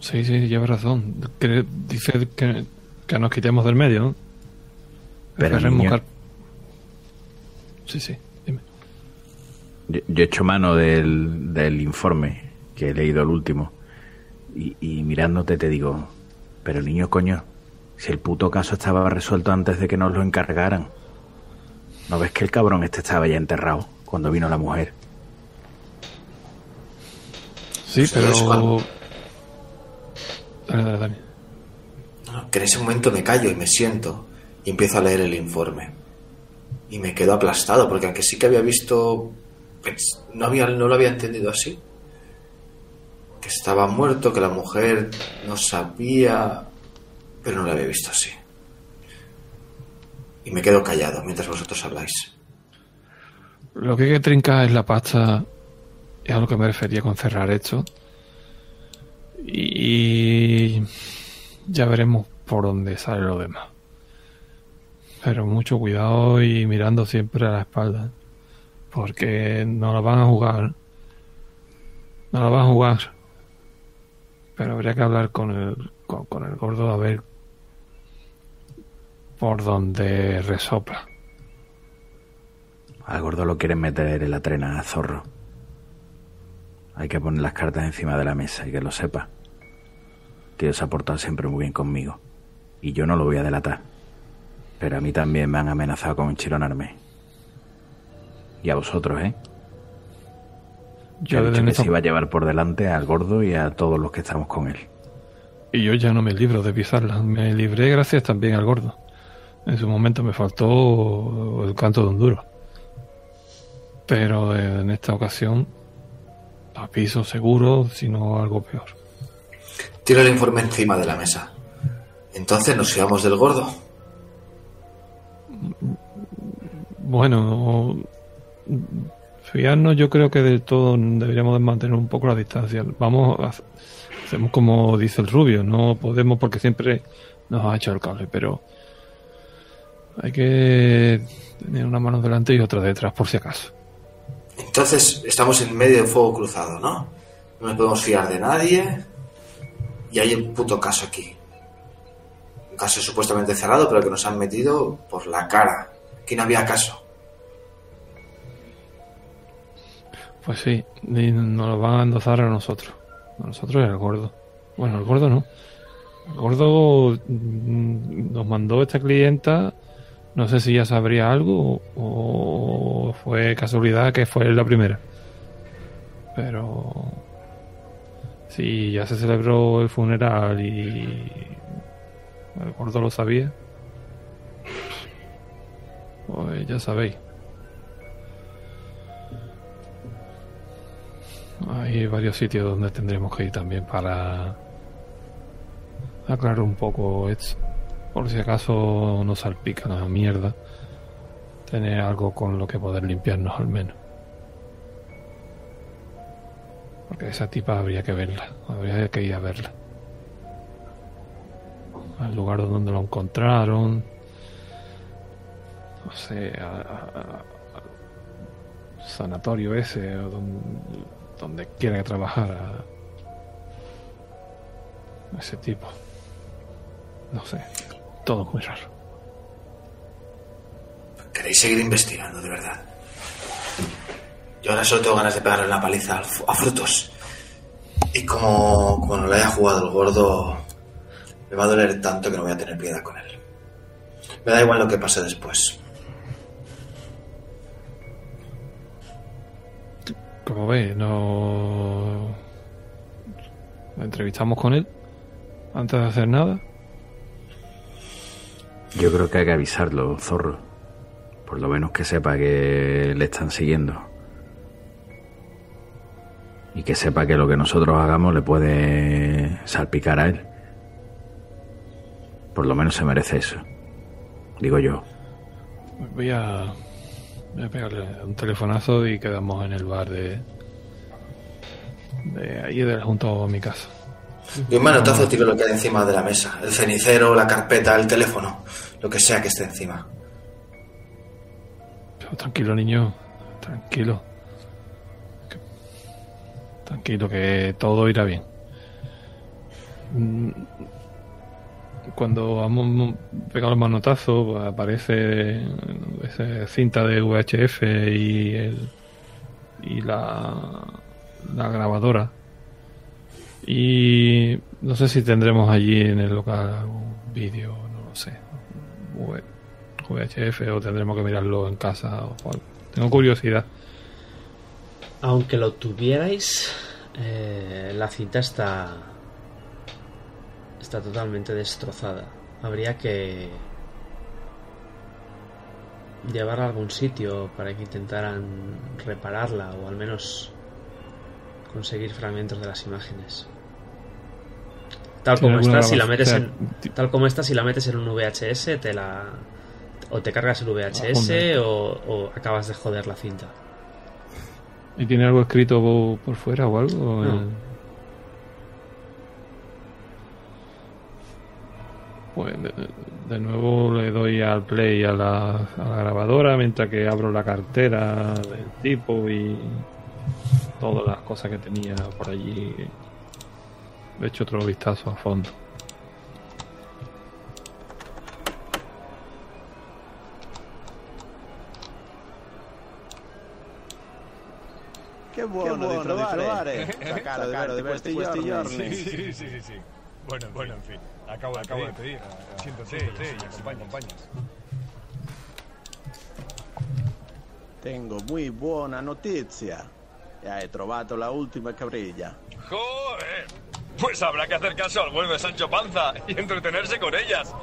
Sí, sí, lleva razón. Que- dice que, que nos quitemos del medio, ¿no? Pero, Queremos niño- Sí, sí, dime. Yo, yo he hecho mano del, del informe, que he leído el último, y, y mirándote te digo, pero niño coño, si el puto caso estaba resuelto antes de que nos lo encargaran. ¿No ves que el cabrón este estaba ya enterrado cuando vino la mujer? Sí, ¿Sabes pero... Dale, dale, dale. No, Que en ese momento me callo y me siento y empiezo a leer el informe. Y me quedo aplastado, porque aunque sí que había visto, pues, no, había, no lo había entendido así. Que estaba muerto, que la mujer no sabía, pero no lo había visto así. Y me quedo callado mientras vosotros habláis. Lo que que trincar es la pasta, es a lo que me refería con cerrar esto. Y ya veremos por dónde sale lo demás. Pero mucho cuidado y mirando siempre a la espalda. Porque no la van a jugar. No la van a jugar. Pero habría que hablar con el, con, el gordo a ver por dónde resopla. Al gordo lo quieren meter en la trena, zorro. Hay que poner las cartas encima de la mesa y que lo sepa. Tío se ha portado siempre muy bien conmigo. Y yo no lo voy a delatar. Pero a mí también me han amenazado con enchironarme. Y a vosotros, ¿eh? Yo he dicho que se iba a llevar por delante al gordo y a todos los que estamos con él. Y yo ya no me libro de pisarla. Me libré gracias también al gordo. En su momento me faltó el canto de un duro. Pero en esta ocasión la piso seguro, si no algo peor. Tiro el informe encima de la mesa. Entonces nos íbamos del gordo. Bueno, fiarnos yo creo que de todo deberíamos de mantener un poco la distancia. Vamos, hacemos como dice el rubio, no podemos porque siempre nos ha hecho el cable, pero hay que tener una mano delante y otra detrás por si acaso. Entonces estamos en medio de fuego cruzado, ¿no? No nos podemos fiar de nadie. Y hay el puto caso aquí. Un caso supuestamente cerrado, pero que nos han metido por la cara. Aquí no había caso. Pues sí, nos lo van a endosar a nosotros. A nosotros y al gordo. Bueno, al gordo no. Gordo mm, nos mandó esta clienta, no sé si ya sabría algo o fue casualidad que fue la primera. Pero si ya se celebró el funeral y el gordo lo sabía, pues ya sabéis. Hay varios sitios donde tendremos que ir también para aclarar un poco esto. Por si acaso nos salpica la mierda. Tener algo con lo que poder limpiarnos al menos. Porque esa tipa habría que verla. Habría que ir a verla. Al lugar donde lo encontraron. No sé, al sanatorio ese, o donde, donde quiera que trabajara. Ese tipo. No sé. Todo muy raro. ¿Queréis seguir investigando, de verdad? Yo ahora solo tengo ganas de pegarle una paliza a frutos. Y como, como no le haya jugado el gordo, me va a doler tanto que no voy a tener piedad con él. Me da igual lo que pase después. Como ve, no. Entrevistamos con él antes de hacer nada. Yo creo que hay que avisarlo, zorro. Por lo menos que sepa que le están siguiendo. Y que sepa que lo que nosotros hagamos le puede salpicar a él. Por lo menos se merece eso. Digo yo. Voy a, voy a pegarle un telefonazo y quedamos en el bar de. de ahí de junto a mi casa. De un manotazo tiro lo que hay encima de la mesa. El cenicero, la carpeta, el teléfono. Lo que sea que esté encima. Pero tranquilo, niño. Tranquilo. Tranquilo, que todo irá bien. Cuando hemos pegado el manotazo, aparece esa cinta de VHF y, el, y la, la grabadora. Y no sé si tendremos allí en el local algún vídeo, no lo sé. VHF o tendremos que mirarlo en casa o algo. Tengo curiosidad. Aunque lo tuvierais, eh, la cinta está está totalmente destrozada. Habría que llevarla a algún sitio para que intentaran repararla o al menos conseguir fragmentos de las imágenes. Tal ¿Tiene como está, si la metes en tal como está, si la metes en un VHS, te la o te cargas el VHS Joder. o, o acabas de joder la cinta. ¿Y tiene algo escrito por, por fuera o algo? No. Pues de, de nuevo le doy al play a la, a la grabadora mientras que abro la cartera del tipo y todas las cosas que tenía por allí. Le echo otro vistazo a fondo. Che buono, di trovare. Sacare davvero di questi giorni. Sí, sí, sí, sí, sí. Bueno, bueno, en fin. Acabo, acabo de pedir. Siéntate, siéntate y acompaña, acompañas. Tengo muy buona notizia. E hai trovato la ultima cabrilla. ¡Joder! Pues habrá que hacer caso al bueno de Sancho Panza y entretenerse con ellas.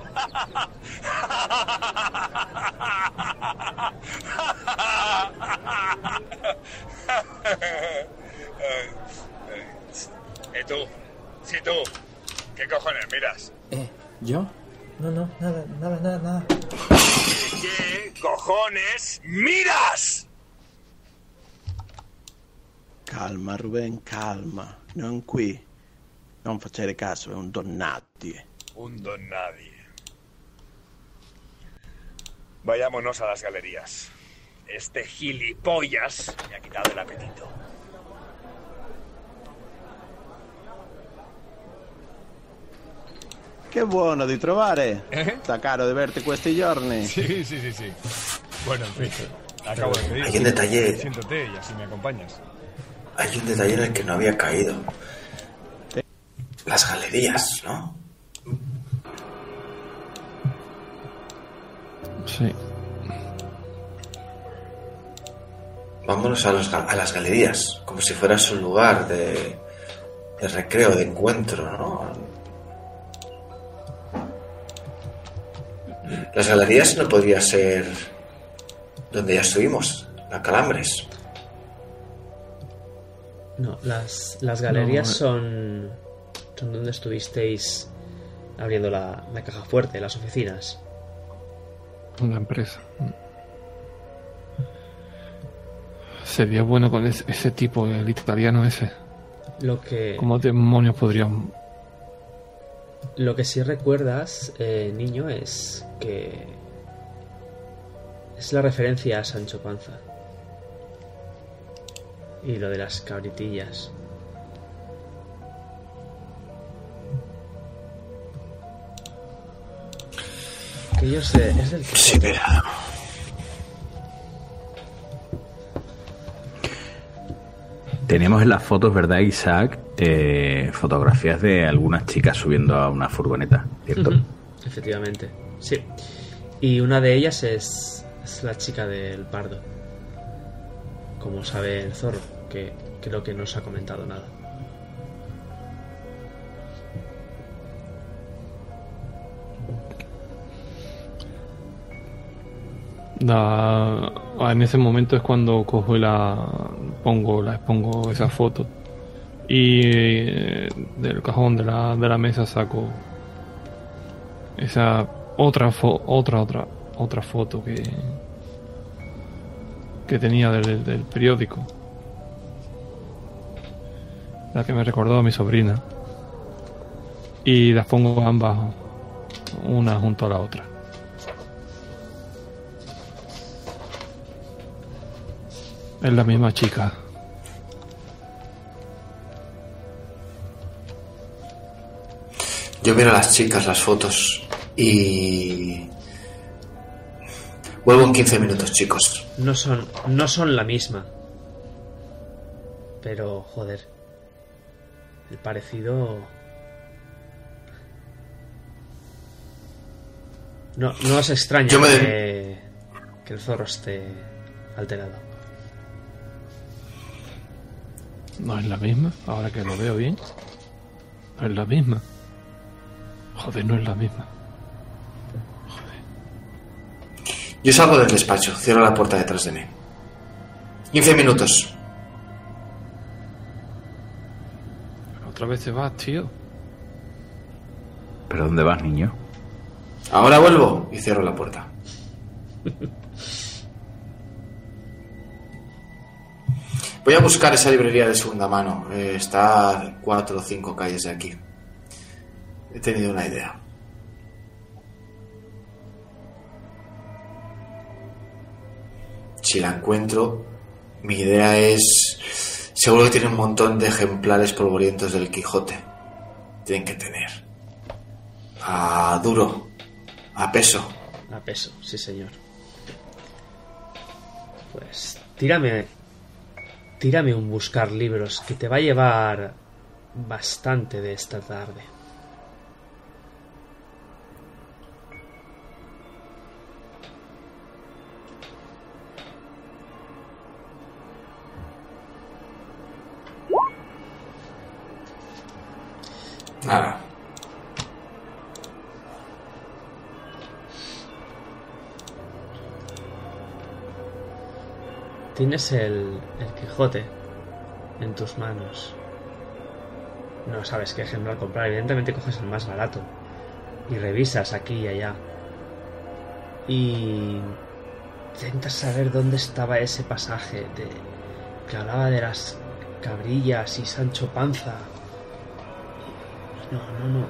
¿Y tú? Sí, tú. ¿Qué cojones miras? ¿Eh? ¿Yo? No, no, nada, nada, nada, nada. ¿Qué cojones miras? Calma, Ruben, calma. Non qui. Non facere caso, è un donnati. Un don nadie. Vayámonos a las galerías. Este gilipollas me ha quitado el apetito. Che buono di trovare. Eh? Sta caro di vederti questi giorni. Sí, sí, sí, sí. Bueno, en fin. Acabo de pedir. Hay un detalle. Siéntate y así me acompañas. Hay un detalle en el que no había caído. Las galerías, ¿no? Sí. Vámonos a, los, a las galerías, como si fueras un lugar de recreo, de encuentro, ¿no? Las galerías no podría ser donde ya estuvimos, la Calambres. No, las, las galerías No, eh. son, son donde estuvisteis abriendo la, la caja fuerte, las oficinas. Una empresa. Sería bueno con ese, ese tipo, el italiano ese. Lo que, ¿Cómo demonios podrían...? Lo que sí recuerdas, eh, niño, es que es la referencia a Sancho Panza. Y lo de las cabritillas. Aquello es, de- es del Sí, verá. Tenemos en las fotos, ¿verdad, Isaac? Eh, fotografías de algunas chicas subiendo a una furgoneta, ¿cierto? Efectivamente, sí. Y una de ellas es, es la chica del pardo. Como sabe el zorro, que creo que no os ha comentado nada. Da- en ese momento es cuando cojo y la pongo, la expongo esa foto. Y eh, del cajón de la, de la mesa saco esa otra fo- otra otra otra foto que que tenía del, del periódico. La que me recordó a mi sobrina. Y las pongo ambas una junto a la otra. Es la misma chica. Yo miro a las chicas, las fotos y... Vuelvo en 15 minutos, chicos. No son, no son la misma. Pero, joder. El parecido. No, no Yo me- que, que el zorro esté alterado. No es la misma, ahora que lo veo bien. No es la misma. Joder, no es la misma. Yo salgo del despacho, cierro la puerta detrás de mí. 15 minutos. Pero otra vez te vas, tío. ¿Pero dónde vas, niño? Ahora vuelvo y cierro la puerta. [laughs] Voy a buscar esa librería de segunda mano. Eh, está a cuatro o cinco calles de aquí. He tenido una idea. Si la encuentro, mi idea es... Seguro que tiene un montón de ejemplares polvorientos del Quijote. Tienen que tener. A duro. A peso. A peso, sí señor. Pues tírame. Tírame un buscar libros que te va a llevar bastante de esta tarde. Nada. Tienes el, el Quijote en tus manos. No sabes qué ejemplar comprar. Evidentemente coges el más barato. Y revisas aquí y allá. Y intentas saber dónde estaba ese pasaje de que hablaba de las cabrillas y Sancho Panza. No, no, no.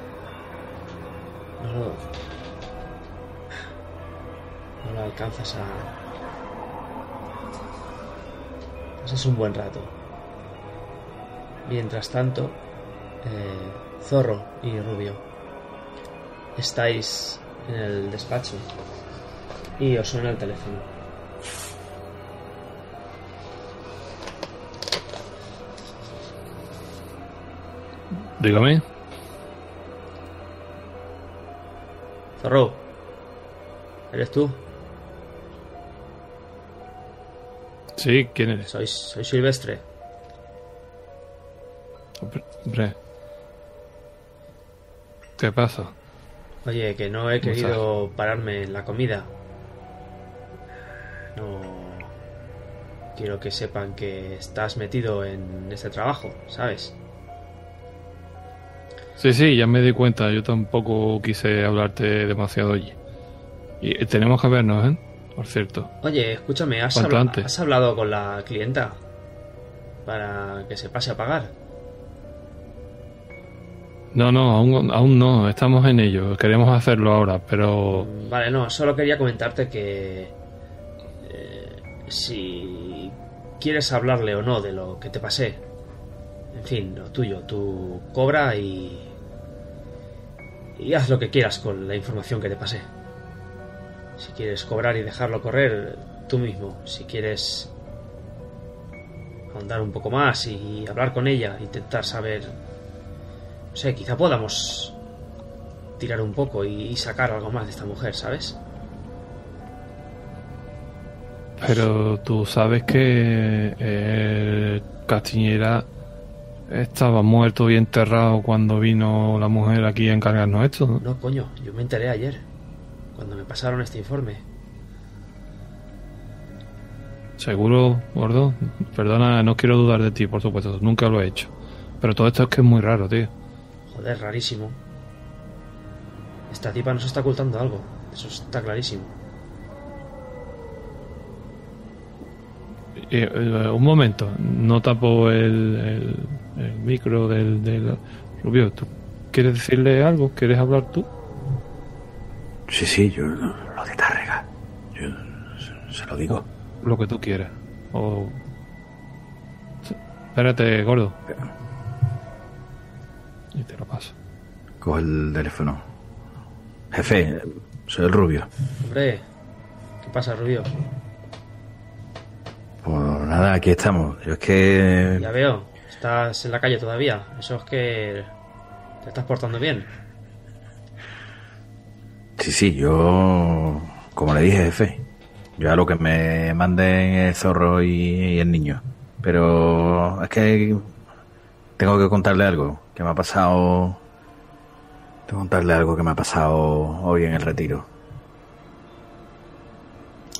No lo. No lo alcanzas a. Pasas un buen rato. Mientras tanto, eh, Zorro y Rubio estáis en el despacho y os suena el teléfono. Dígame. Zorro. ¿Eres tú? Sí, ¿quién eres? Soy, soy Silvestre. Hombre. ¿Qué pasa? Oye, que no he querido pararme en la comida. No. Quiero que sepan que estás metido en este trabajo, ¿sabes? Sí, sí, ya me di cuenta. Yo tampoco quise hablarte demasiado hoy. Y tenemos que vernos, ¿eh? Por cierto. Oye, escúchame, ¿has, antes. has hablado con la clienta? Para que se pase a pagar. No, no, aún, aún no. Estamos en ello. Queremos hacerlo ahora, pero... Vale, no, solo quería comentarte que. eh, si quieres hablarle o no de lo que te pasé. En fin, lo tuyo. Tú cobra y. Y haz lo que quieras con la información que te pasé. Si quieres cobrar y dejarlo correr, tú mismo. Si quieres. ahondar un poco más y hablar con ella, intentar saber. No sé, quizá podamos tirar un poco y, sacar algo más de esta mujer, ¿sabes? Pero tú sabes que Castiñera estaba muerto y enterrado cuando vino la mujer aquí a encargarnos esto, ¿no? No, coño, yo me enteré ayer, cuando me pasaron este informe. Seguro, gordo. Perdona, no quiero dudar de ti, por supuesto. Nunca lo he hecho. Pero todo esto es que es muy raro, tío. Joder, rarísimo. Esta tipa nos está ocultando algo, eso está clarísimo. Eh, eh, un momento, no tapo el, el, el micro del, del Rubio. ¿Tú quieres decirle algo? ¿Quieres hablar tú? Sí, sí, yo lo, de Tárrega. Yo se- lo digo. Lo que tú quieras. O... Espérate, gordo. Y te lo paso. Coge el teléfono. Jefe, soy el rubio. Hombre, ¿qué pasa, Rubio? Pues nada, aquí estamos. Yo es que... Ya veo, estás en la calle todavía. Eso es que te estás portando bien. Sí, sí, yo... Como le dije, jefe. Yo a lo que me manden el zorro y, y el niño. Pero es que tengo que contarle algo que me ha pasado... Tengo que contarle algo que me ha pasado hoy en el retiro.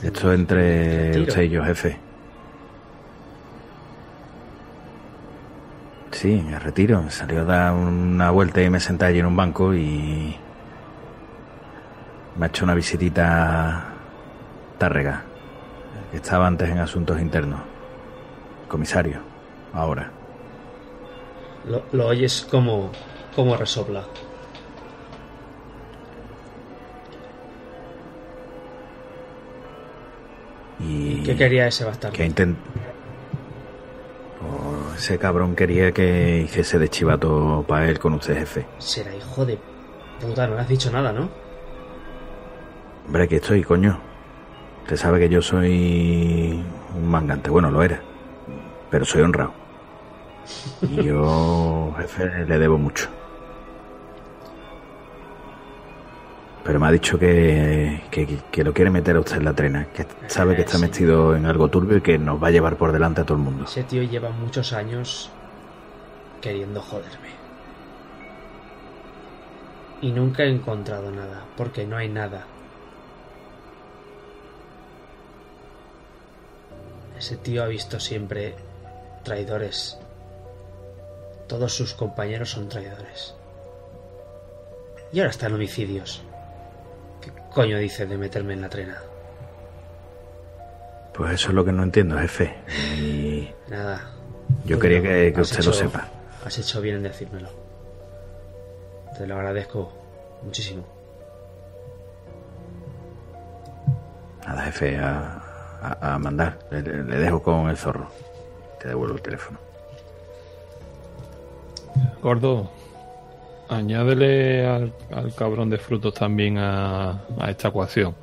Esto entre usted y yo, jefe. Sí, en el retiro. Salió a dar una vuelta y me senté allí en un banco y me ha hecho una visitita Tárrega, que estaba antes en asuntos internos. Comisario, ahora. Lo, lo oyes como, como resopla. Y ¿Qué quería ese bastardo? que intent... Oh, ese cabrón quería que hiciese de chivato para él con usted, jefe. Será hijo de puta, no le has dicho nada, ¿no? Hombre, aquí estoy, coño. Usted sabe que yo soy un mangante. Bueno, lo era. Pero soy honrado. Y yo, jefe, le debo mucho. Pero me ha dicho que, que, que lo quiere meter a usted en la trena. Que sabe que está Sí. metido en algo turbio y que nos va a llevar por delante a todo el mundo. Ese tío lleva muchos años queriendo joderme. Y nunca he encontrado nada, porque no hay nada. Ese tío ha visto siempre traidores. Todos sus compañeros son traidores. Y ahora están homicidios. ¿Qué coño dice de meterme en la trena? Pues eso es lo que no entiendo, jefe. Y Nada. yo quería que, que usted lo sepa. Has hecho bien en decírmelo. Te lo agradezco muchísimo. Nada, jefe, a, a- a mandar. Le, le dejo con el zorro. Te devuelvo el teléfono. Gordo, añádele al, al cabrón de frutos también a, a esta ecuación.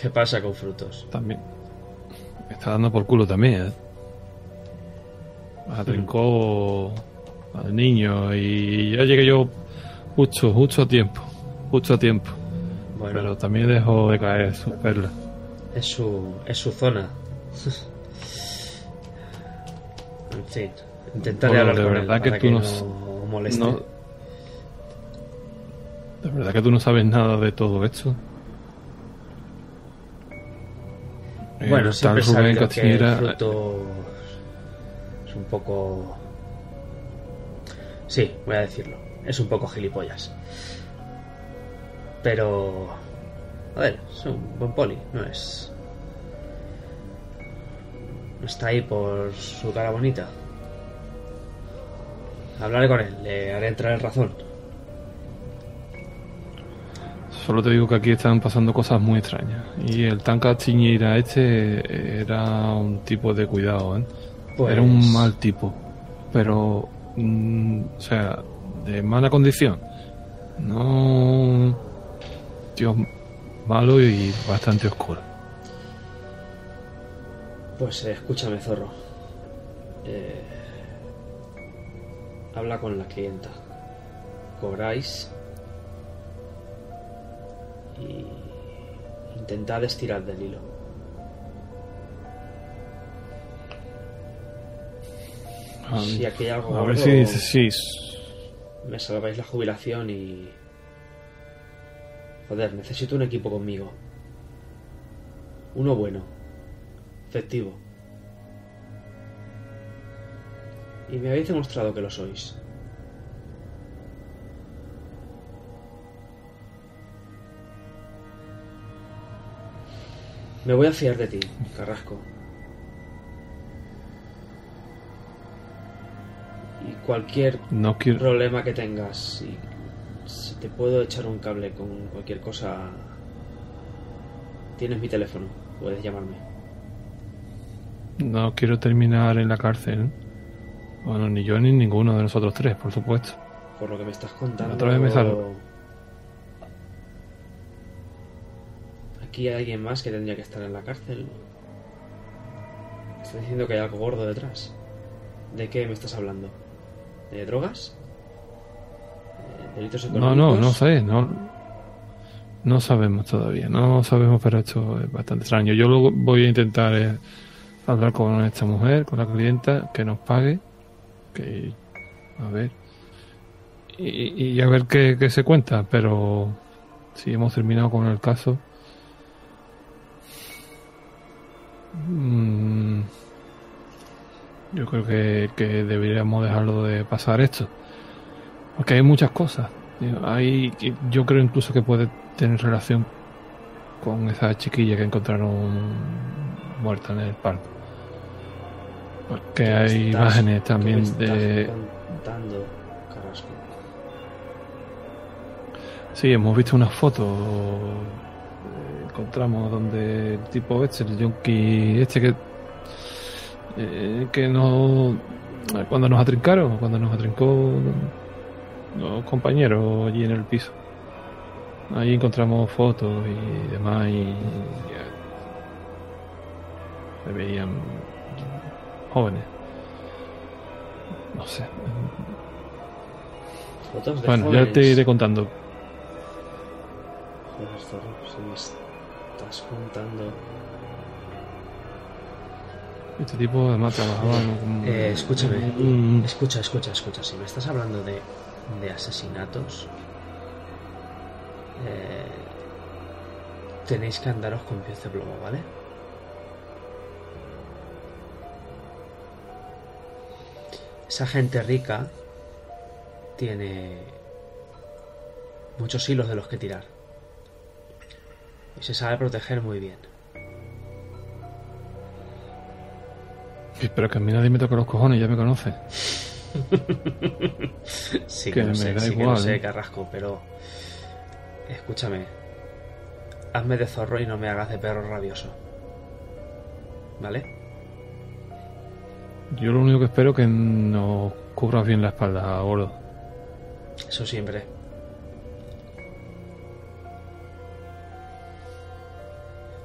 ¿Qué pasa con frutos? También. Me está dando por culo también, ¿eh? Atrincó al niño y ya llegué yo justo, justo a tiempo. Justo a tiempo. Bueno, Pero también dejó de caer sus perlas. es su es su zona. En fin, intentaré hablar de con verdad él que para tú no no moleste. No. ¿De verdad que tú no sabes nada de todo esto? Bueno, El siempre Rubén sabido que el fruto es un poco... Sí, voy a decirlo. Es un poco gilipollas. Pero... A ver, es un buen poli, no es... No está ahí por su cara bonita. Hablaré con él, le haré entrar en razón. Solo te digo que aquí están pasando cosas muy extrañas. Y el tan Castiñeira este era un tipo de cuidado, ¿eh? Pues- Era un mal tipo. Pero, mm, o sea, de mala condición. No. Tío malo y bastante oscuro. Pues eh, escúchame, zorro. Eh, habla con la clienta. Cobráis. Y intentad estirar del hilo. A, Si aquí hay algo a ver si, sí, me salváis la jubilación y... Joder, necesito un equipo conmigo. Uno bueno. Efectivo. Y me habéis demostrado que lo sois. Me voy a fiar de ti, Carrasco. Y cualquier no quiero. problema que tengas, si, si te puedo echar un cable con cualquier cosa, tienes mi teléfono, puedes llamarme. No quiero terminar en la cárcel. Bueno, ni yo ni ninguno de nosotros tres, por supuesto. Por lo que me estás contando. Otra vez me salgo. Aquí hay alguien más que tendría que estar en la cárcel. Estás diciendo que hay algo gordo detrás. ¿De qué me estás hablando? ¿De drogas? ¿De ¿Delitos No, económicos? no, no sé, no, no sabemos todavía, no sabemos, pero esto es bastante extraño. Yo luego voy a intentar eh, hablar con esta mujer, con la clienta, que nos pague, que a ver, y, y a ver qué, qué se cuenta, pero si hemos terminado con el caso. Mm, yo creo que, que deberíamos dejarlo de pasar esto. Porque hay muchas cosas. Hay, yo creo incluso que puede tener relación con esa chiquilla que encontraron muerta en el parque. Porque ¿Qué me hay estás- imágenes también de... Carrasco? Sí, hemos visto unas fotos. Encontramos donde el tipo este, el yonki este que. eh, que no. Cuando nos atrincaron, cuando nos atrincó los compañeros allí en el piso. Ahí encontramos fotos y demás y. ya, se veían jóvenes. No sé. Fotos de Bueno, ya te iré contando. Estás contando... Este tipo además trabajaba en un- Eh, escúchame. un- Escucha, escucha, escucha. Si me estás hablando de, de asesinatos, eh, tenéis que andaros con pies de plomo, ¿vale? Esa gente rica tiene muchos hilos de los que tirar. Y se sabe proteger muy bien. Pero que a mí nadie me toca los cojones, ya me conoce. [laughs] Sí Que me sé, sí que lo sé, ¿eh? Carrasco, pero escúchame. Hazme de zorro y no me hagas de perro rabioso. ¿Vale? Yo lo único que espero es que nos cubras bien la espalda, gordo. Eso siempre.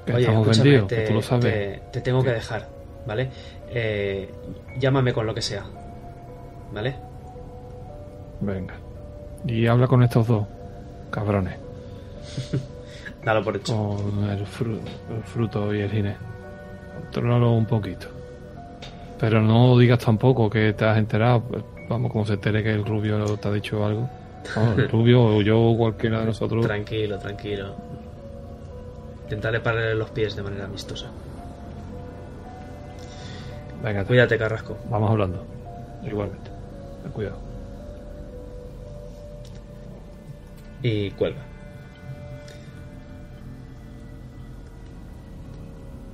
Que Oye, estamos vendidos, te, que tú lo sabes. te- te tengo que dejar, ¿vale? Eh, llámame con lo que sea. ¿Vale? Venga. Y habla con estos dos, cabrones. [laughs] Dalo por hecho. Con el, fru- el fruto y el ginés. Contrólalo un poquito. Pero no digas tampoco que te has enterado. Vamos, como se entere que el rubio te ha dicho algo. El [laughs] rubio o yo o cualquiera de nosotros. Tranquilo, tranquilo. Intentaré pararle los pies de manera amistosa. Venga, te- Cuídate, Carrasco. vamos hablando. Igualmente. Ten cuidado. Y cuelga.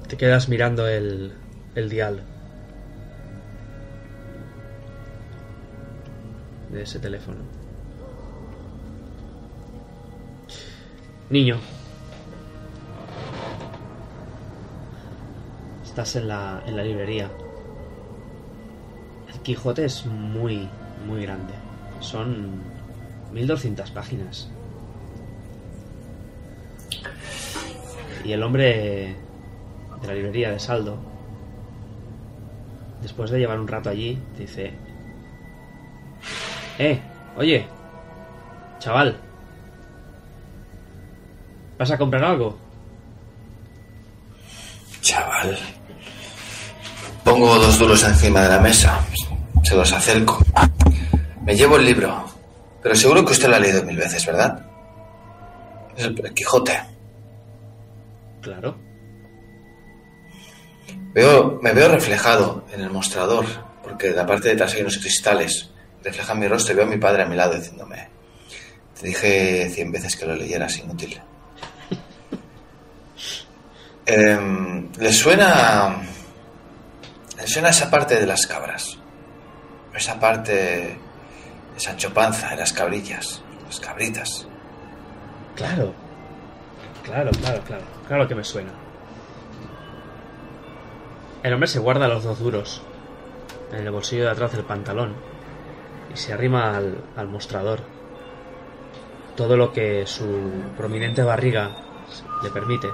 Te quedas mirando el, el dial de ese teléfono. Niño. Estás en la, en la librería. El Quijote es muy, muy grande. Son 1200 páginas. Y el hombre de la librería de Saldo, después de llevar un rato allí, dice: Eh, oye, chaval, ¿vas a comprar algo? Chaval. Pongo dos duros encima de la mesa. Se los acerco. Me llevo el libro. Pero seguro que usted lo ha leído mil veces, ¿verdad? Es el Quijote. Claro. Veo, me veo reflejado en el mostrador, porque de la parte de detrás hay unos cristales. Reflejan mi rostro y veo a mi padre a mi lado diciéndome: Te dije cien veces que lo leyeras, inútil. [laughs] Em, ¿Le suena. ¿Le suena esa parte de las cabras? Esa parte de Sancho Panza, de las cabrillas, las cabritas. Claro. Claro, claro, claro. Claro que me suena. El hombre se guarda los dos duros en el bolsillo de atrás del pantalón y se arrima al mostrador. Todo lo que su prominente barriga le permite.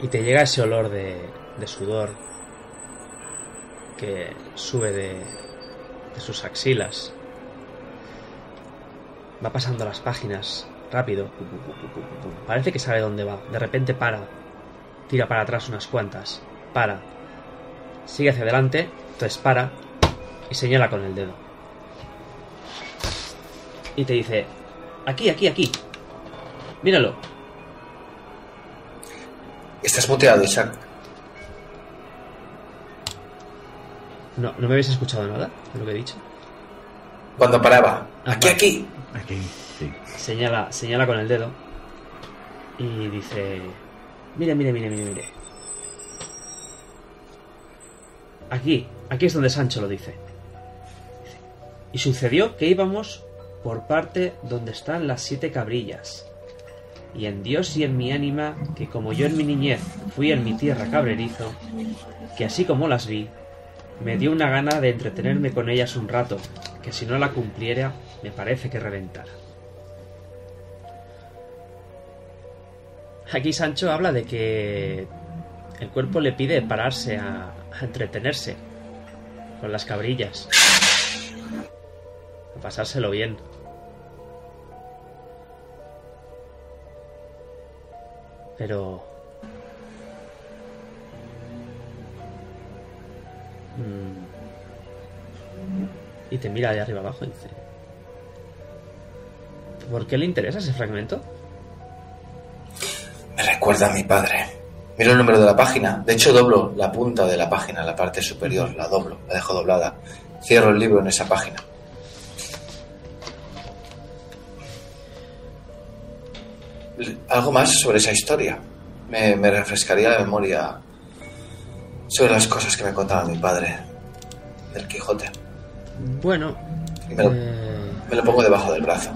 Y te llega ese olor de, de sudor que sube de, de sus axilas Va pasando las páginas rápido. Parece que sabe dónde va. De repente para. Tira para atrás unas cuantas. Para. Sigue hacia adelante. Entonces para. Y señala con el dedo. Y te dice: Aquí, aquí, aquí. Míralo. Estás muteado, Isaac. No, ¿No me habéis escuchado nada de lo que he dicho? Cuando paraba. Aquí, aquí. Aquí, sí. Señala, señala con el dedo. Y dice: Mire, mire, mire, mire, mire. Aquí, aquí es donde Sancho lo dice. Dice, Y sucedió que íbamos por parte donde están las siete cabrillas. Y en Dios y en mi ánima, que como yo en mi niñez fui en mi tierra cabrerizo, que así como las vi, me dio una gana de entretenerme con ellas un rato, que si no la cumpliera, me parece que reventara. Aquí Sancho habla de que el cuerpo le pide pararse a, a entretenerse con las cabrillas, a pasárselo bien. Pero... Mm, Y te mira de arriba abajo y dice... ¿Por qué le interesa ese fragmento? Me recuerda a mi padre. Miro el número de la página. De hecho, doblo la punta de la página, la parte superior. La doblo, la dejo doblada. Cierro el libro en esa página. Algo más sobre esa historia. Me refrescaría la memoria sobre las cosas que me contaba mi padre del Quijote. Bueno... Me lo, eh, me lo pongo debajo del brazo.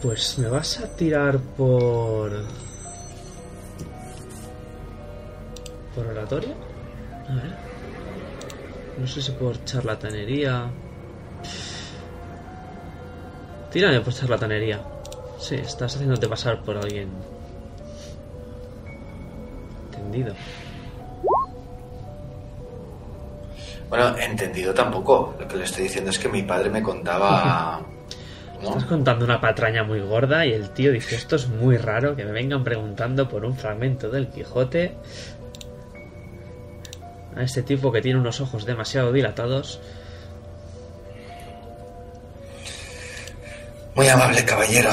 Pues me vas a tirar por. ¿Por oratoria? A ver. No sé si por charlatanería. Tírame por charlatanería. Sí, estás haciéndote pasar por alguien. Entendido. Bueno, entendido tampoco. Lo que le estoy diciendo es que mi padre me contaba [laughs] ¿no? Estás contando una patraña muy gorda y el tío dice esto es muy raro que me vengan preguntando por un fragmento del Quijote a este tipo que tiene unos ojos demasiado dilatados. Muy amable, caballero.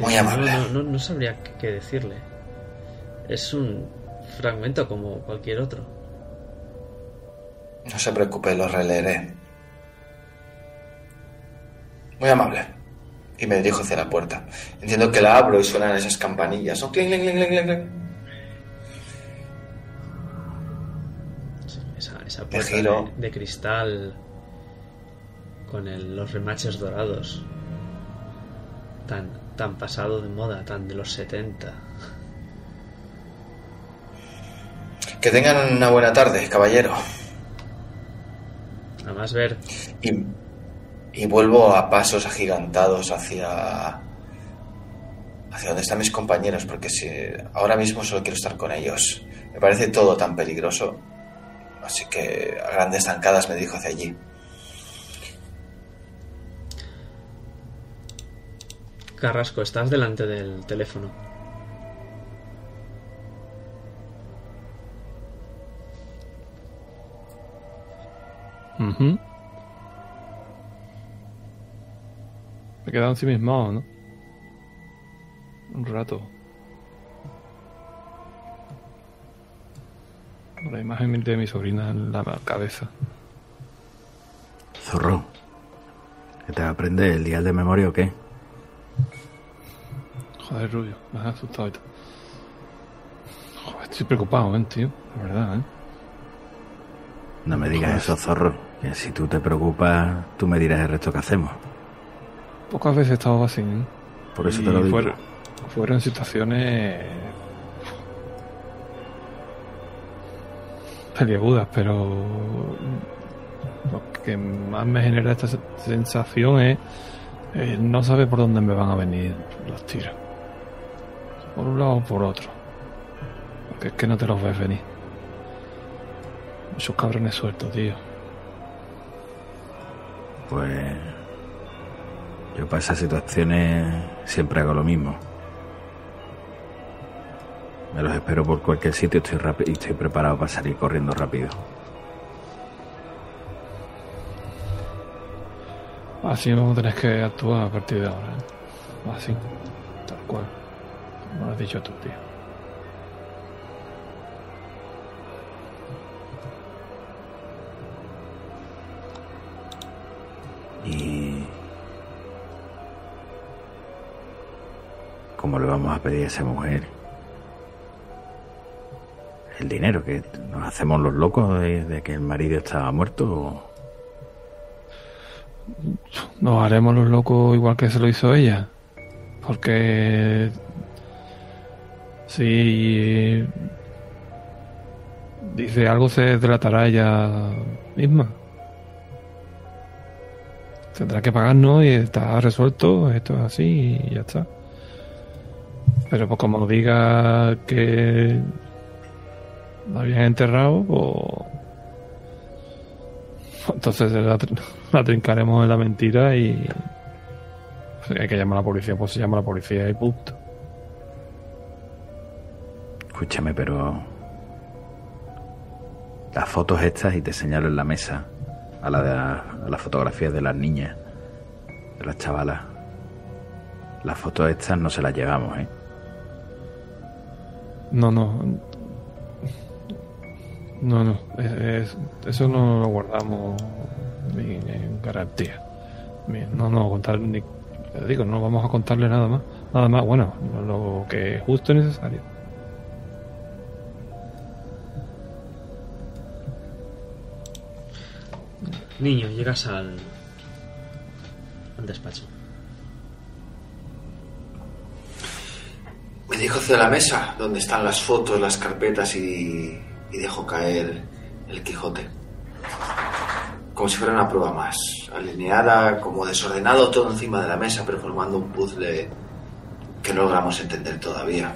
Muy amable. No, no, no- sabría qué- decirle. Es un fragmento como cualquier otro. No se preocupe, lo releeré. Muy amable. Y me dirijo hacia la puerta. Entiendo que la abro y suenan esas campanillas. ¿no? Cling. Sí, Esa, esa puerta de, de cristal con el- los remaches dorados. Tan, tan pasado de moda, tan de los 70. Que tengan una buena tarde, caballero. Además ver Y, y vuelvo a pasos agigantados hacia. hacia donde están mis compañeros, porque si ahora mismo solo quiero estar con ellos. Me parece todo tan peligroso. Así que a grandes zancadas me dirijo hacia allí. Carrasco, estás delante del teléfono. Ujú. Me he quedado ensimismado, ¿no? Un rato. Con la imagen de mi sobrina en la cabeza. Zorro. ¿Que te aprende el dial de memoria o qué? Joder, Rubio, me has asustado y todo. Joder, estoy preocupado, ¿eh, tío? De verdad, ¿eh? No me digas eso, zorro. Que si tú te preocupas, tú me dirás el resto que hacemos. Pocas veces he estado así, ¿eh? Por eso Y te lo digo. fueron- fueron situaciones peliagudas, pero lo que más me genera esta se- sensación es eh, no saber por dónde me van a venir los tiros. Por un lado o por otro. Porque es que no te los ves venir. Muchos cabrones sueltos, tío. Pues yo para esas situaciones siempre hago lo mismo. Me los espero por cualquier sitio estoy y estoy preparado para salir corriendo rápido. Así vamos a tener que actuar a partir de ahora. ¿eh? Así, tal cual. Como lo has dicho tú, tío. Y... ¿Cómo le vamos a pedir a esa mujer? El dinero, que nos hacemos los locos de, de que el marido estaba muerto. o- Nos haremos los locos igual que se lo hizo ella. Porque si dice algo se delatará ella misma. Tendrá que pagarnos y está resuelto, esto es así y ya está. Pero pues como diga que la habían enterrado, pues entonces la, [laughs] la trincaremos en la mentira y si hay que llamar a la policía, pues se llama a la policía y punto. Escúchame, pero... Las fotos estas y te señalo en la mesa a, la de las fotografías de las niñas, de las chavalas. Las fotos estas no se las llevamos, ¿eh? No, no. No, no. es- es- eso no lo guardamos en, garantía. No, no, contar ni. digo, no vamos a contarle nada más. Nada más, bueno, lo que es justo y necesario. Niño, llegas al, al despacho. Me dirijo hacia la mesa, donde están las fotos, las carpetas y, y dejo caer el Quijote. Como si fuera una prueba más. Alineada, como desordenado todo encima de la mesa, pero formando un puzzle que no logramos entender todavía.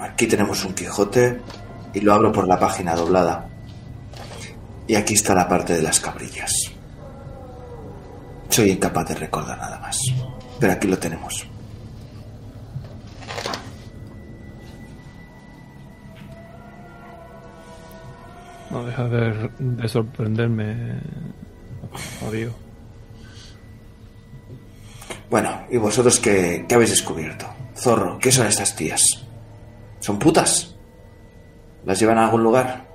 Aquí tenemos un Quijote y lo abro por la página doblada. Y aquí está la parte de las cabrillas. Soy incapaz de recordar nada más. Pero aquí lo tenemos. No deja de, de sorprenderme. Odio. Bueno, ¿y vosotros qué, qué habéis descubierto? Zorro, ¿qué son estas tías? ¿Son putas? ¿Las llevan a algún lugar?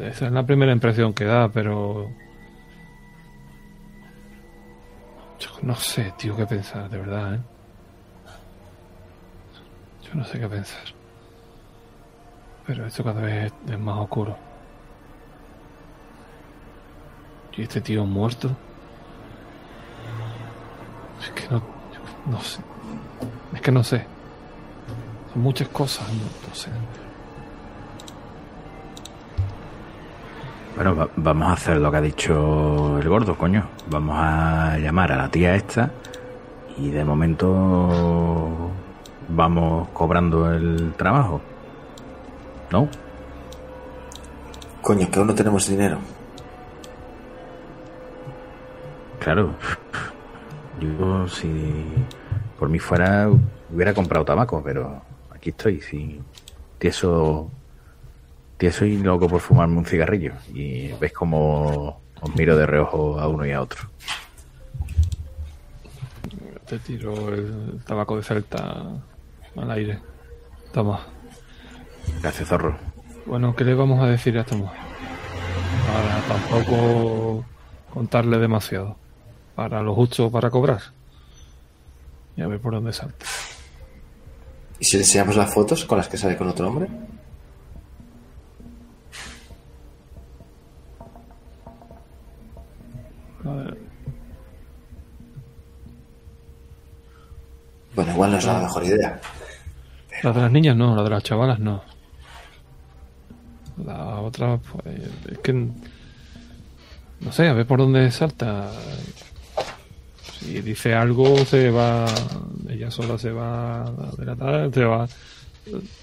Esa es la primera impresión que da, pero. Yo no sé, tío, qué pensar, de verdad, ¿eh? Yo no sé qué pensar. Pero esto cada vez es, más oscuro. ¿Y este tío muerto? Es que no. No sé. Es que no sé. Son muchas cosas, no, no sé. Bueno, va- vamos a hacer lo que ha dicho el gordo, coño. Vamos a llamar a la tía esta y de momento vamos cobrando el trabajo. ¿No? Coño, que aún no tenemos dinero. Claro. Yo si por mí fuera hubiera comprado tabaco, pero aquí estoy, sí. Tieso, tieso y loco por fumarme un cigarrillo. Y ves como os miro de reojo a uno y a otro. Te tiro el tabaco de Celta al aire. Toma. Gracias, zorro. Bueno, ¿qué le vamos a decir a esta mujer? Para tampoco contarle demasiado. Para lo justo para cobrar. Y a ver por dónde salta. ¿Y si le enseñamos las fotos con las que sale con otro hombre? Bueno, igual no es la mejor idea. La de las niñas no, la de las chavalas no. La otra, pues, es que. No sé, a ver por dónde salta. Si dice algo, se va. Ella sola se va a delatar, se va.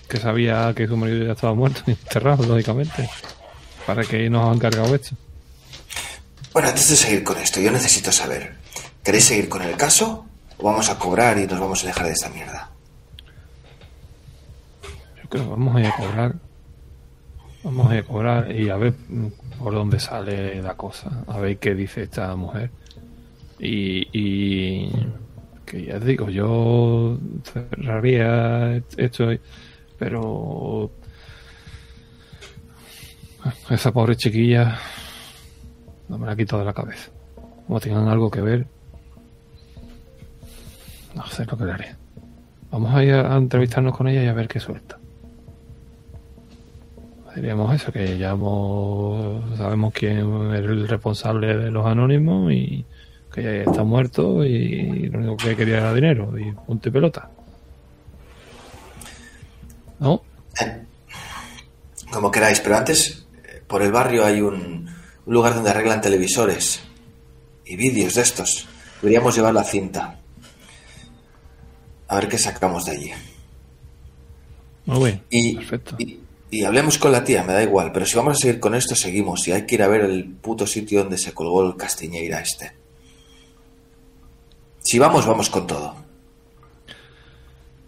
Que sabía que su marido ya estaba muerto y enterrado, lógicamente. Para que nos han cargado esto. Bueno, antes de seguir con esto, yo necesito saber. ¿Queréis seguir con el caso? ¿O vamos a cobrar y nos vamos a alejar de esta mierda? Yo creo que vamos a ir a cobrar. Vamos a ir a cobrar y a ver por dónde sale la cosa. A ver qué dice esta mujer. Y, y que ya digo, yo cerraría esto, pero esa pobre chiquilla no me la quito de la cabeza. Como tengan algo que ver, no sé lo que le haré. Vamos a ir a entrevistarnos con ella y a ver qué suelta. Diríamos eso, que ya sabemos quién es el responsable de los anónimos y que ya está muerto y lo único que quería era dinero y punto y pelota. ¿No? Eh, Como queráis, pero antes, eh, por el barrio hay un, un lugar donde arreglan televisores y vídeos de estos. Deberíamos llevar la cinta. A ver qué sacamos de allí. Muy bien. Y, Perfecto. y, y hablemos con la tía, me da igual, pero si vamos a seguir con esto, seguimos. Y hay que ir a ver el puto sitio donde se colgó el Castiñeira este. Si vamos, vamos con todo.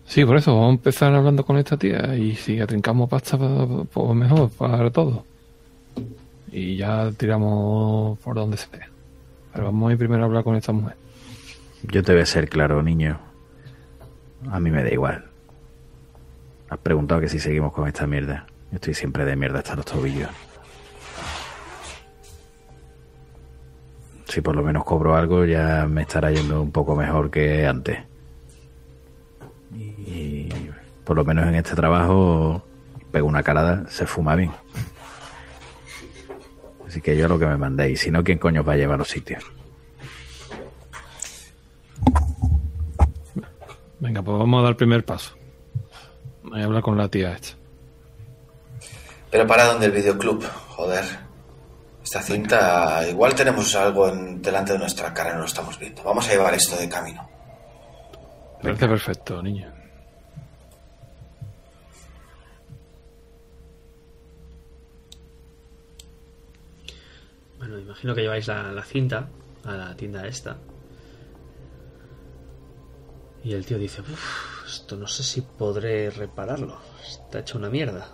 Sí, por eso vamos a empezar hablando con esta tía y si atrincamos pasta, pues mejor para todo. Y ya tiramos por donde sea. Pero vamos a ir primero a hablar con esta mujer. Yo te voy a ser claro, niño. A mí me da igual. Has preguntado que si seguimos con esta mierda. Yo estoy siempre de mierda hasta los tobillos. Si por lo menos cobro algo, ya me estará yendo un poco mejor que antes. Y por lo menos en este trabajo, pego una calada, se fuma bien. Así que yo lo que me mandéis. Si no, ¿quién coño os va a llevar a los sitios? Venga, pues vamos a dar el primer paso. Voy a hablar con la tía esta. Pero para donde el videoclub, joder. Esta cinta, igual tenemos algo en- delante de nuestra cara y no lo estamos viendo. Vamos a llevar esto de camino. Parece perfecto, niño. Bueno, imagino que lleváis la, la cinta a la tienda esta. Y el tío dice, "Uf, esto no sé si podré repararlo. Está hecho una mierda.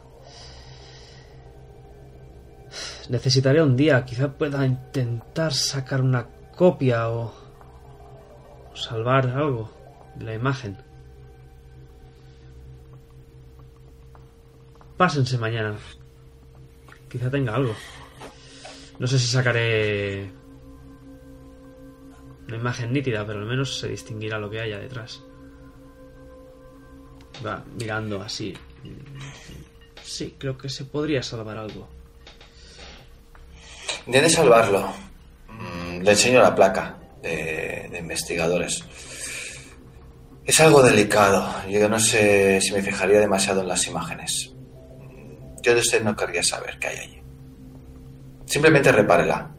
Necesitaré un día, quizá pueda intentar sacar una copia o, o salvar algo de la imagen. Pásense mañana. Quizá tenga algo. No sé si sacaré una imagen nítida, pero al menos se distinguirá lo que haya detrás. Va mirando así. Sí, creo que se podría salvar algo. Intente salvarlo. Mm, Le enseño la placa de, de investigadores. Es algo delicado. Yo no sé si me fijaría demasiado en las imágenes. Yo de usted no querría saber qué hay allí. Simplemente repárela.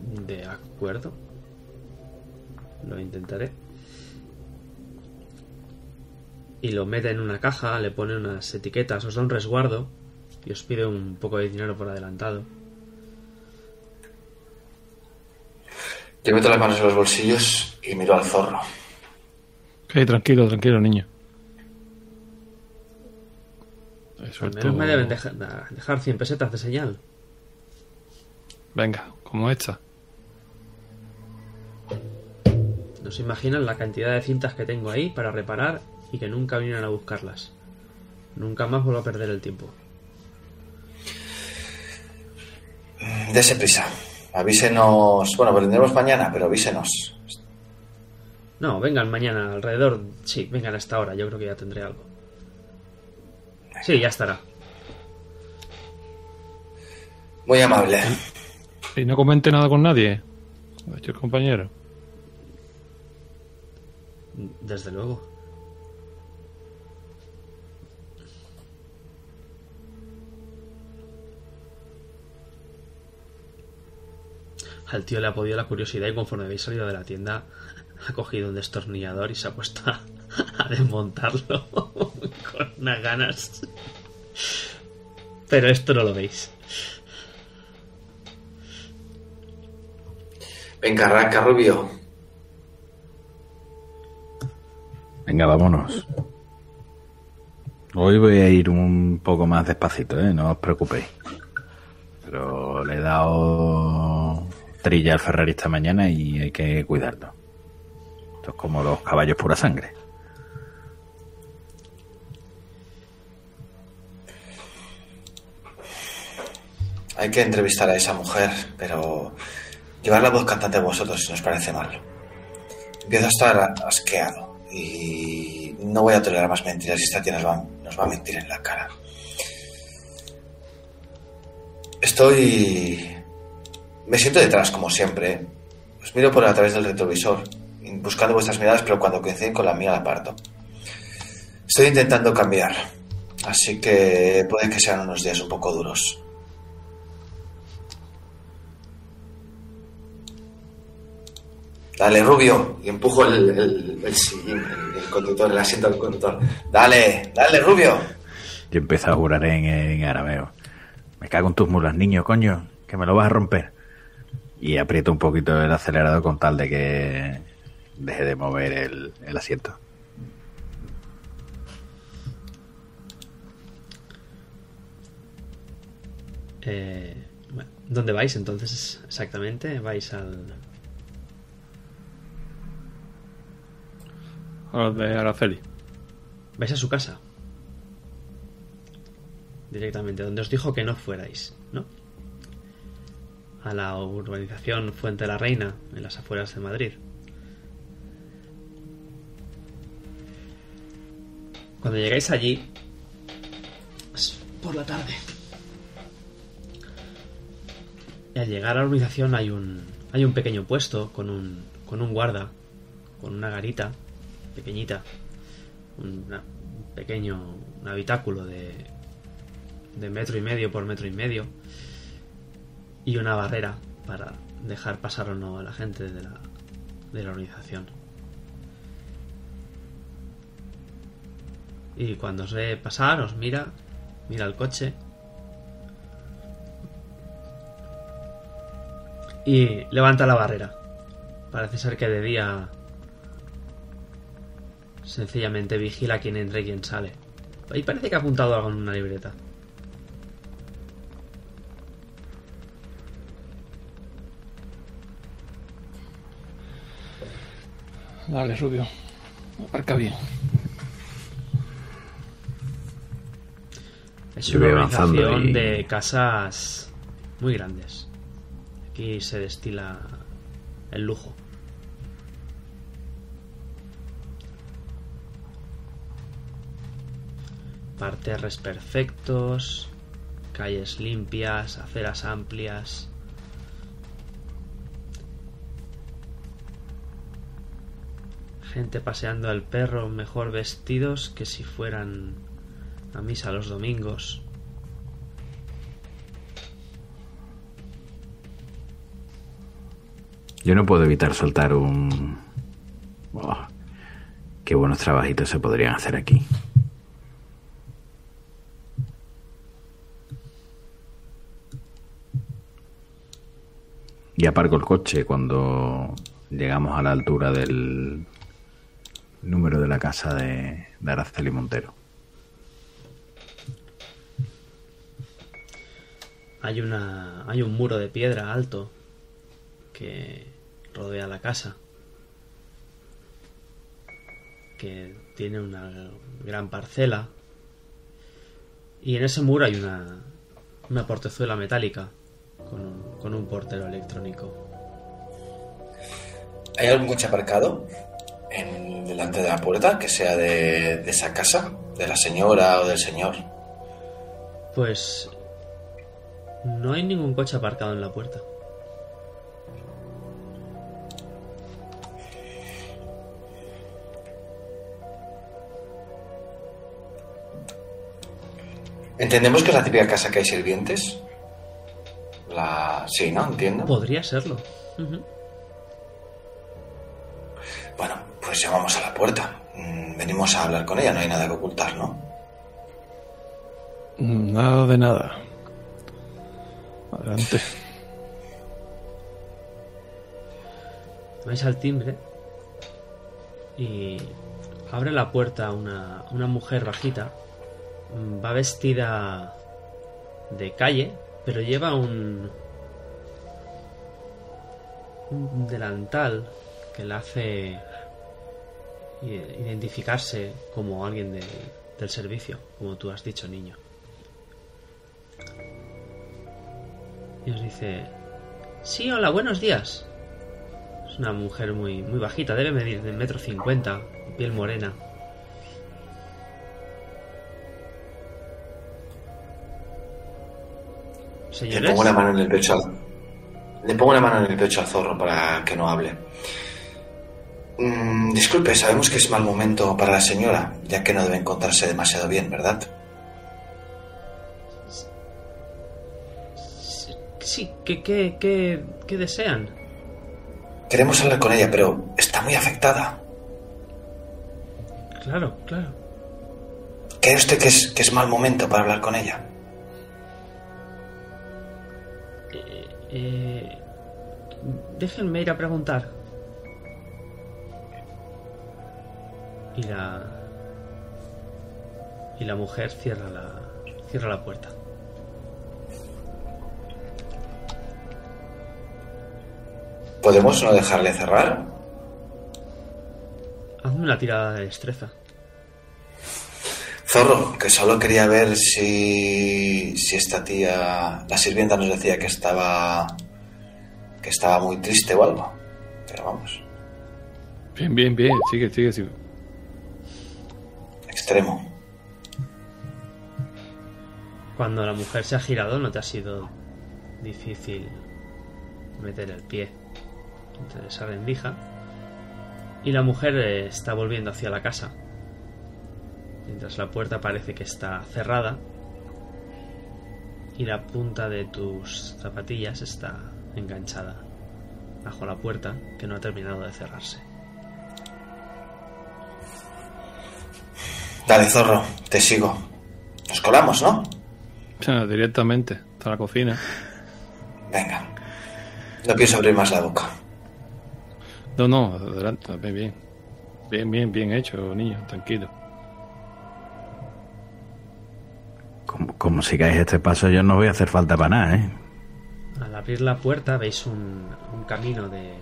De acuerdo. Lo intentaré. Y lo mete en una caja, le pone unas etiquetas, os da un resguardo y os pide un poco de dinero por adelantado. Yo meto las manos en los bolsillos y miro al zorro. Ok, tranquilo, tranquilo, niño. Al menos me deben deja- dejar 100 pesetas de señal. Venga, como esta. No se imaginan la cantidad de cintas que tengo ahí para reparar y que nunca vinieran a buscarlas. Nunca más vuelvo a perder el tiempo. Dese prisa. Avísenos. Bueno, pues vendremos mañana, pero avísenos. No, vengan mañana alrededor. Sí, vengan a esta hora. Yo creo que ya tendré algo. Sí, ya estará. Muy amable. Y no comente nada con nadie. Ha dicho el compañero. Desde luego. Al tío le ha podido la curiosidad y conforme habéis salido de la tienda ha cogido un destornillador y se ha puesto a, [laughs] a desmontarlo [laughs] con unas ganas. Pero esto no lo veis. Venga, arranca, Rubio. Venga, vámonos. Hoy voy a ir un poco más despacito, ¿eh? No os preocupéis. Pero le he dado trilla al Ferrari esta mañana y hay que cuidarlo. Esto es como los caballos pura sangre. Hay que entrevistar a esa mujer, pero llevar la voz cantante a vosotros nos parece mal. Empiezo a estar asqueado y no voy a tolerar más mentiras y esta tía nos va, nos va a mentir en la cara. Estoy... Me siento detrás, como siempre. Os miro por a través del retrovisor, buscando vuestras miradas, pero cuando coinciden con la mía la aparto. Estoy intentando cambiar, así que puede que sean unos días un poco duros. Dale, Rubio. Y empujo el, el, el sillín, el, el conductor, el asiento del conductor. Dale, dale, Rubio. Yo empiezo a jurar en, en arameo. Me cago en tus mulas, niño, coño, que me lo vas a romper. Y aprieto un poquito el acelerador con tal de que deje de mover el, el asiento. Eh, ¿Dónde vais entonces exactamente? ¿Vais al, A los de Araceli. vais a su casa? Directamente, donde os dijo que no fuerais, ¿no? A la urbanización Fuente de la Reina, en las afueras de Madrid. Cuando llegáis allí, es por la tarde. Y al llegar a la urbanización hay un, hay un pequeño puesto con un, con un guarda, con una garita pequeñita, un pequeño un habitáculo de, de metro y medio por metro y medio y una barrera para dejar pasar o no a la gente de la, de la organización. Y cuando os ve pasar, os mira, mira el coche Y levanta la barrera. Parece ser que de día sencillamente vigila quién entra y quién sale. Ahí parece que ha apuntado algo en una libreta. Dale, Rubio. Aparca bien. Es una organización y- de casas muy grandes. Aquí se destila el lujo. Parterres perfectos, calles limpias, aceras amplias. Gente paseando al perro mejor vestidos que si fueran a misa los domingos. Yo no puedo evitar soltar un... Oh, qué buenos trabajitos se podrían hacer aquí. Y aparco el coche cuando llegamos a la altura del número de la casa de, Araceli Montero. Hay una hay un muro de piedra alto que rodea la casa. Que tiene una gran parcela. Y en ese muro hay una una portezuela metálica con un, con un portero electrónico. ¿Hay algún coche aparcado en, delante de la puerta que sea de, de esa casa? ¿De la señora o del señor? Pues no hay ningún coche aparcado en la puerta. ¿Entendemos que es la típica casa que hay sirvientes? La... Sí, ¿no? Entiendo. Podría serlo. Bueno, pues llamamos a la puerta. Mm, Venimos a hablar con ella, no hay nada que ocultar, ¿no? Nada de nada. Adelante. Vais al timbre y abre la puerta una, una mujer bajita. Mm, Va vestida de calle, pero lleva un, un delantal que la hace identificarse como alguien de- del servicio, como tú has dicho, niño. Y os dice, sí, hola, buenos días. Es una mujer muy, muy bajita, debe medir de metro cincuenta, piel morena. Le pongo la mano en el pecho al... Le pongo la mano en el pecho al zorro para que no hable. Mm, disculpe, sabemos que es mal momento para la señora, ya que no debe encontrarse demasiado bien, ¿verdad? sí, ¿qué, qué, qué, qué desean? Queremos hablar con ella, pero está muy afectada. Claro, claro. ¿Cree usted que es, que es mal momento para hablar con ella? Eh, déjenme ir a preguntar. Y la. Y la mujer cierra la. cierra la puerta. ¿Podemos no dejarle cerrar? Hazme una tirada de destreza. Zorro, que solo quería ver si, si esta tía, la sirvienta nos decía que estaba, que estaba muy triste o algo. Pero vamos, Bien, bien, bien. Sigue, sigue, sigue. extremo. Cuando la mujer se ha girado, no te ha sido difícil meter el pie entre esa rendija. Y la mujer está volviendo hacia la casa. Mientras la puerta parece que está cerrada. Y la punta de tus zapatillas está enganchada bajo la puerta que no ha terminado de cerrarse. Dale, zorro, te sigo. Nos colamos, ¿no? Sea, directamente. Hasta la cocina. Venga. No pienso abrir más la boca. No, no, adelante, bien, bien. Bien, bien, bien hecho, niño, tranquilo. Como, sigáis este paso, yo no voy a hacer falta para nada, ¿eh? Al abrir la puerta veis un, un camino de,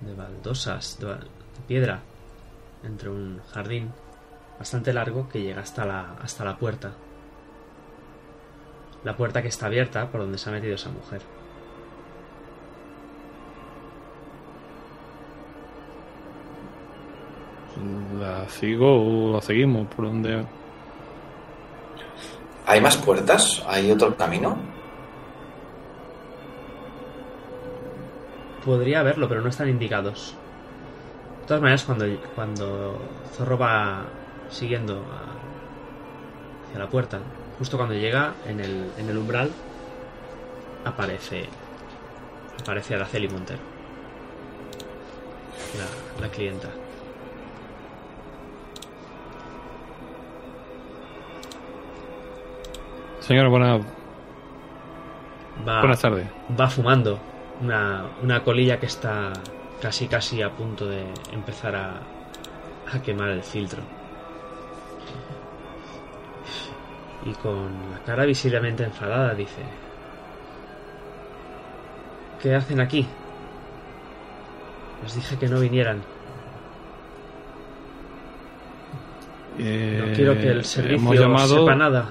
de baldosas, de, piedra, entre un jardín bastante largo que llega hasta la, hasta la puerta. La puerta que está abierta por donde se ha metido esa mujer. ¿La sigo o la seguimos? ¿Por donde ¿Hay más puertas? ¿Hay otro camino? Podría haberlo, pero no están indicados. De todas maneras, cuando, cuando Zorro va siguiendo hacia la puerta, justo cuando llega en el, en el umbral, aparece aparece Araceli Montero, la, la clienta. Señora, buenas, Va, buenas tardes. va fumando una, una colilla que está casi casi a punto de empezar a, a quemar el filtro. Y con la cara visiblemente enfadada dice, ¿qué hacen aquí? Les dije que no vinieran. Eh, No quiero que el hemos servicio llamado, sepa nada.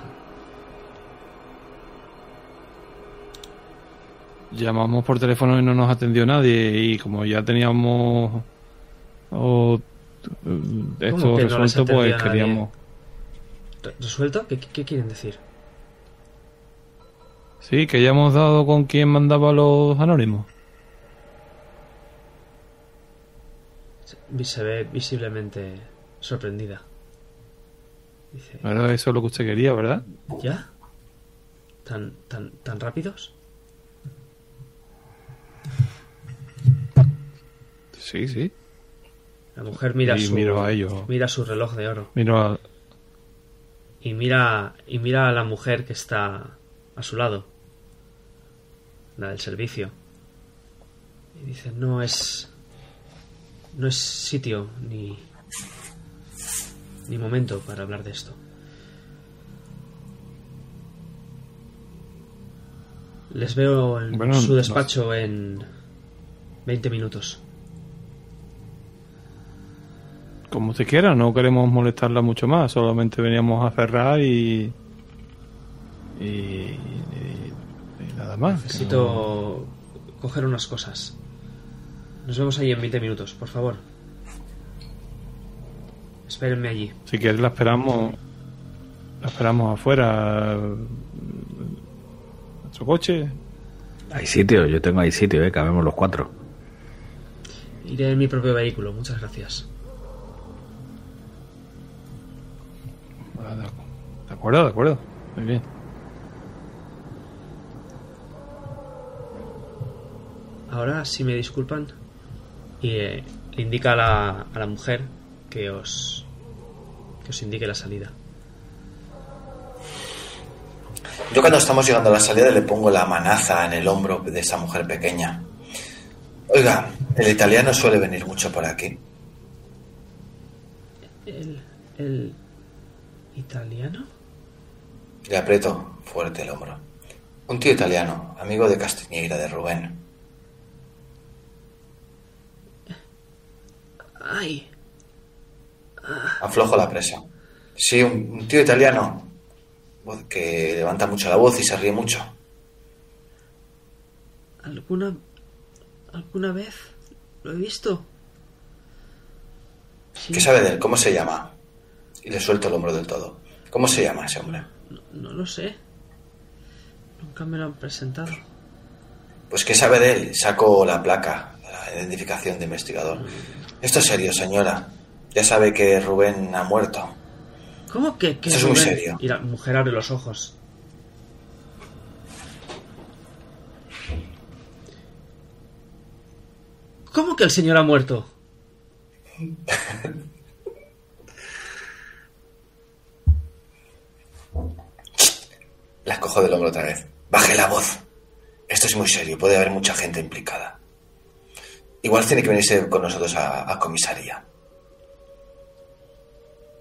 Llamamos por teléfono y no nos atendió nadie. Y como ya teníamos o, eh, esto que resuelto, pues queríamos. ¿Re- ¿Resuelto? ¿Qué, qué quieren decir? Sí, que ya hemos dado con quien mandaba los anónimos. Se- Se ve visiblemente sorprendida. Dice, eso lo que usted quería, ¿verdad? ¿ya? ¿Tan, tan, tan rápidos? Sí, sí. La mujer mira Y su miro a ellos. mira su reloj de oro Miro a- y mira y mira a la mujer que está a su lado, la del servicio. Y dice, "No es no es sitio ni ni momento para hablar de esto." Les veo en Bueno, su no- despacho en 20 minutos. como usted quiera, no queremos molestarla mucho más. Solamente veníamos a cerrar y. Y, y- y nada más. Necesito coger unas cosas. Nos vemos allí en 20 minutos, por favor. Espérenme allí. Si quieres, la esperamos. La esperamos afuera. Nuestro coche. Hay sitio, yo tengo ahí sitio, ¿eh? Cabemos los cuatro. Iré en mi propio vehículo, muchas gracias. De de acuerdo, de acuerdo. Muy bien. Ahora, si me disculpan, y eh, le indica a la, a la mujer que os que os indique la salida. Yo cuando estamos llegando a la salida le pongo la manaza en el hombro de esa mujer pequeña. Oiga, el italiano suele venir mucho por aquí. ¿El, el italiano? Le aprieto fuerte el hombro. Un tío italiano, amigo de Castiñeira, de Rubén. ¡Ay! Aflojo la presa. Sí, un, un tío italiano que levanta mucho la voz y se ríe mucho. ¿Alguna. alguna vez lo he visto? Sí, ¿Qué sabe de él? ¿Cómo se llama? Y le suelto el hombro del todo. ¿Cómo se llama ese hombre? No, no lo sé. Nunca me lo han presentado. Pues ¿qué sabe de él? Saco la placa, la identificación de investigador. Esto es serio, señora. Ya sabe que Rubén ha muerto. ¿Cómo que, que Eso es muy serio. Y la mujer abre los ojos. ¿Cómo que el señor ha muerto? [laughs] La cojo del hombro otra vez. Baje la voz. Esto Esto es muy serio, puede haber mucha gente implicada. Igual tiene que venirse con nosotros a, a comisaría.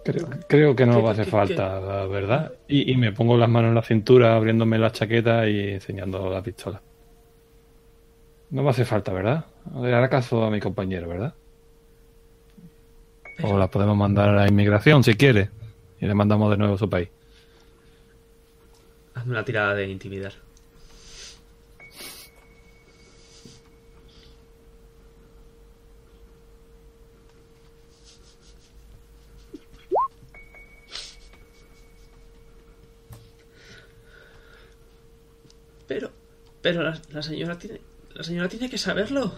Creo, creo que no ¿Qué- va a hacer falta, la verdad. Y, y me pongo las manos en la cintura, abriéndome la chaqueta y enseñando la pistola. No va a hacer falta, ¿verdad? Le hará caso a mi compañero, ¿verdad? O la podemos mandar a la inmigración si quiere. Y le mandamos de nuevo a su país. Hazme una tirada de intimidar. Pero, pero la, la señora tiene, la señora tiene que saberlo.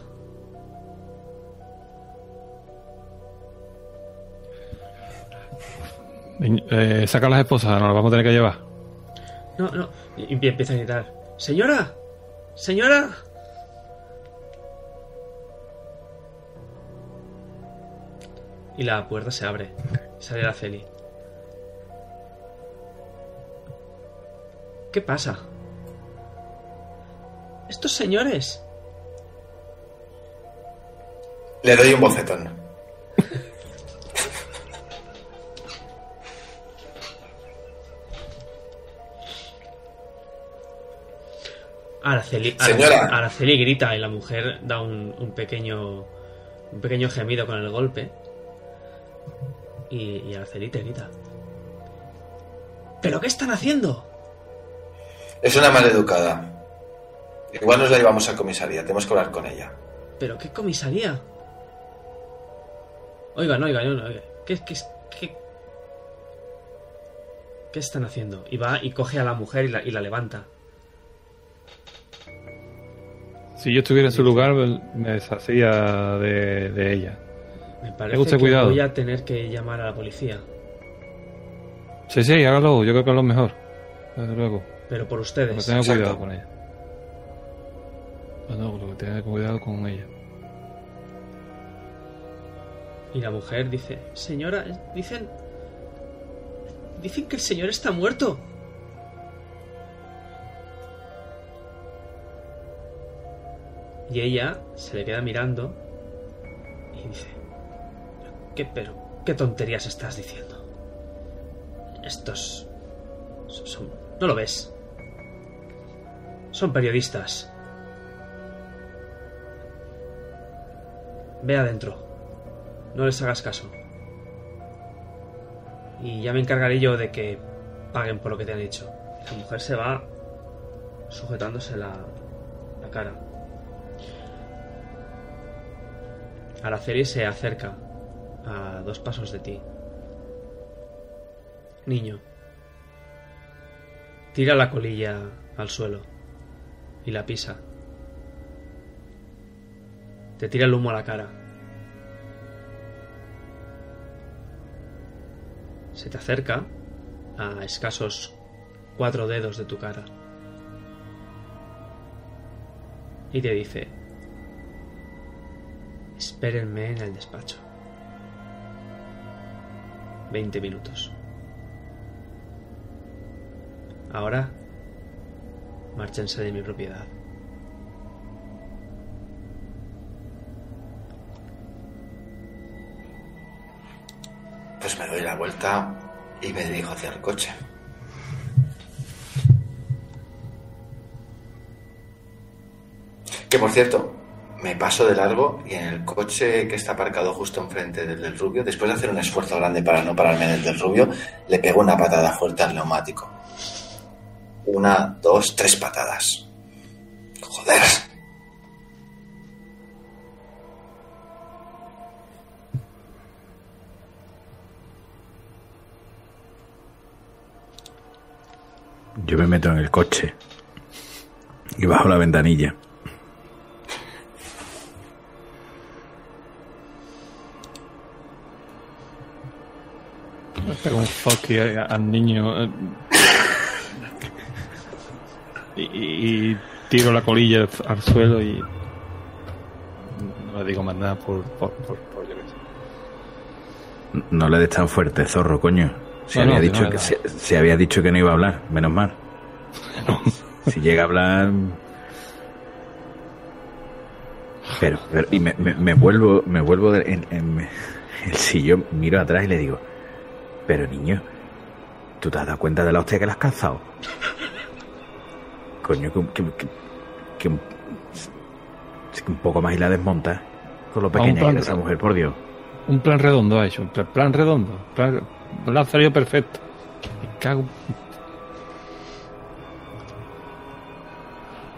Eh, saca las esposas, nos las vamos a tener que llevar. No, no. Y y empieza a gritar. ¡Señora! ¡Señora! Y la puerta se abre. Sale la Celi. ¿Qué pasa? Estos señores. Le doy un bofetón. Araceli, Señora. Araceli grita y la mujer da un, un pequeño un pequeño gemido con el golpe. Y, y Araceli te grita. ¿Pero qué están haciendo? Es una maleducada. Igual nos la llevamos a comisaría, tenemos que hablar con ella. ¿Pero qué comisaría? Oigan, oigan, oigan, oigan. ¿Qué, qué, qué, qué están haciendo? Y va y coge a la mujer y la, y la levanta. Si yo estuviera en su lugar, me deshacía de, de ella. Me Tenga parece que cuidado. voy a tener que llamar a la policía. Sí, sí, hágalo. Yo creo que es lo mejor. Desde luego. Pero por Pero ustedes. tenga exacto. cuidado con ella. No, no, que tenga cuidado con ella. Y la mujer dice, señora, dicen... Dicen que el señor está muerto. Y ella se le queda mirando y dice, ¿qué, pero, qué tonterías estás diciendo? Estos... Son, ¿No lo ves? Son periodistas. Ve adentro. No les hagas caso. Y ya me encargaré yo de que paguen por lo que te han hecho. La mujer se va sujetándose la, la cara. Araceli se acerca a dos pasos de ti. Niño. Tira la colilla al suelo y la pisa. Te tira el humo a la cara. Se te acerca a escasos cuatro dedos de tu cara. Y te dice, espérenme en el despacho. Veinte minutos. Ahora, márchense de mi propiedad. Pues me doy la vuelta y me dirijo hacia el coche. Que por cierto, me paso de largo y en el coche que está aparcado justo enfrente del del rubio, después de hacer un esfuerzo grande para no pararme en el del rubio, le pego una patada fuerte al neumático. Una, dos, tres patadas. Joder. Yo me meto en el coche y bajo la ventanilla. Pego un fuck a- al niño. eh, Y, y- tiro la colilla al, al suelo y. No le digo más nada por. por, por, por- yo qué sé. No le des tan fuerte, zorro, coño. Se, No, había dicho no que, se, se había dicho que no iba a hablar, menos mal. [laughs] Si llega a hablar, Pero, pero y me, me- me vuelvo, me vuelvo de- en, en el sillón, miro atrás y le digo, pero niño, ¿tú te has dado cuenta de la hostia que le has calzado? Coño, que, que, que- que un, poco más y la desmonta con lo pequeña que esa mujer, por Dios. Un plan redondo ha hecho, un pla- plan redondo. Plan, le ha salido perfecto. Me cago.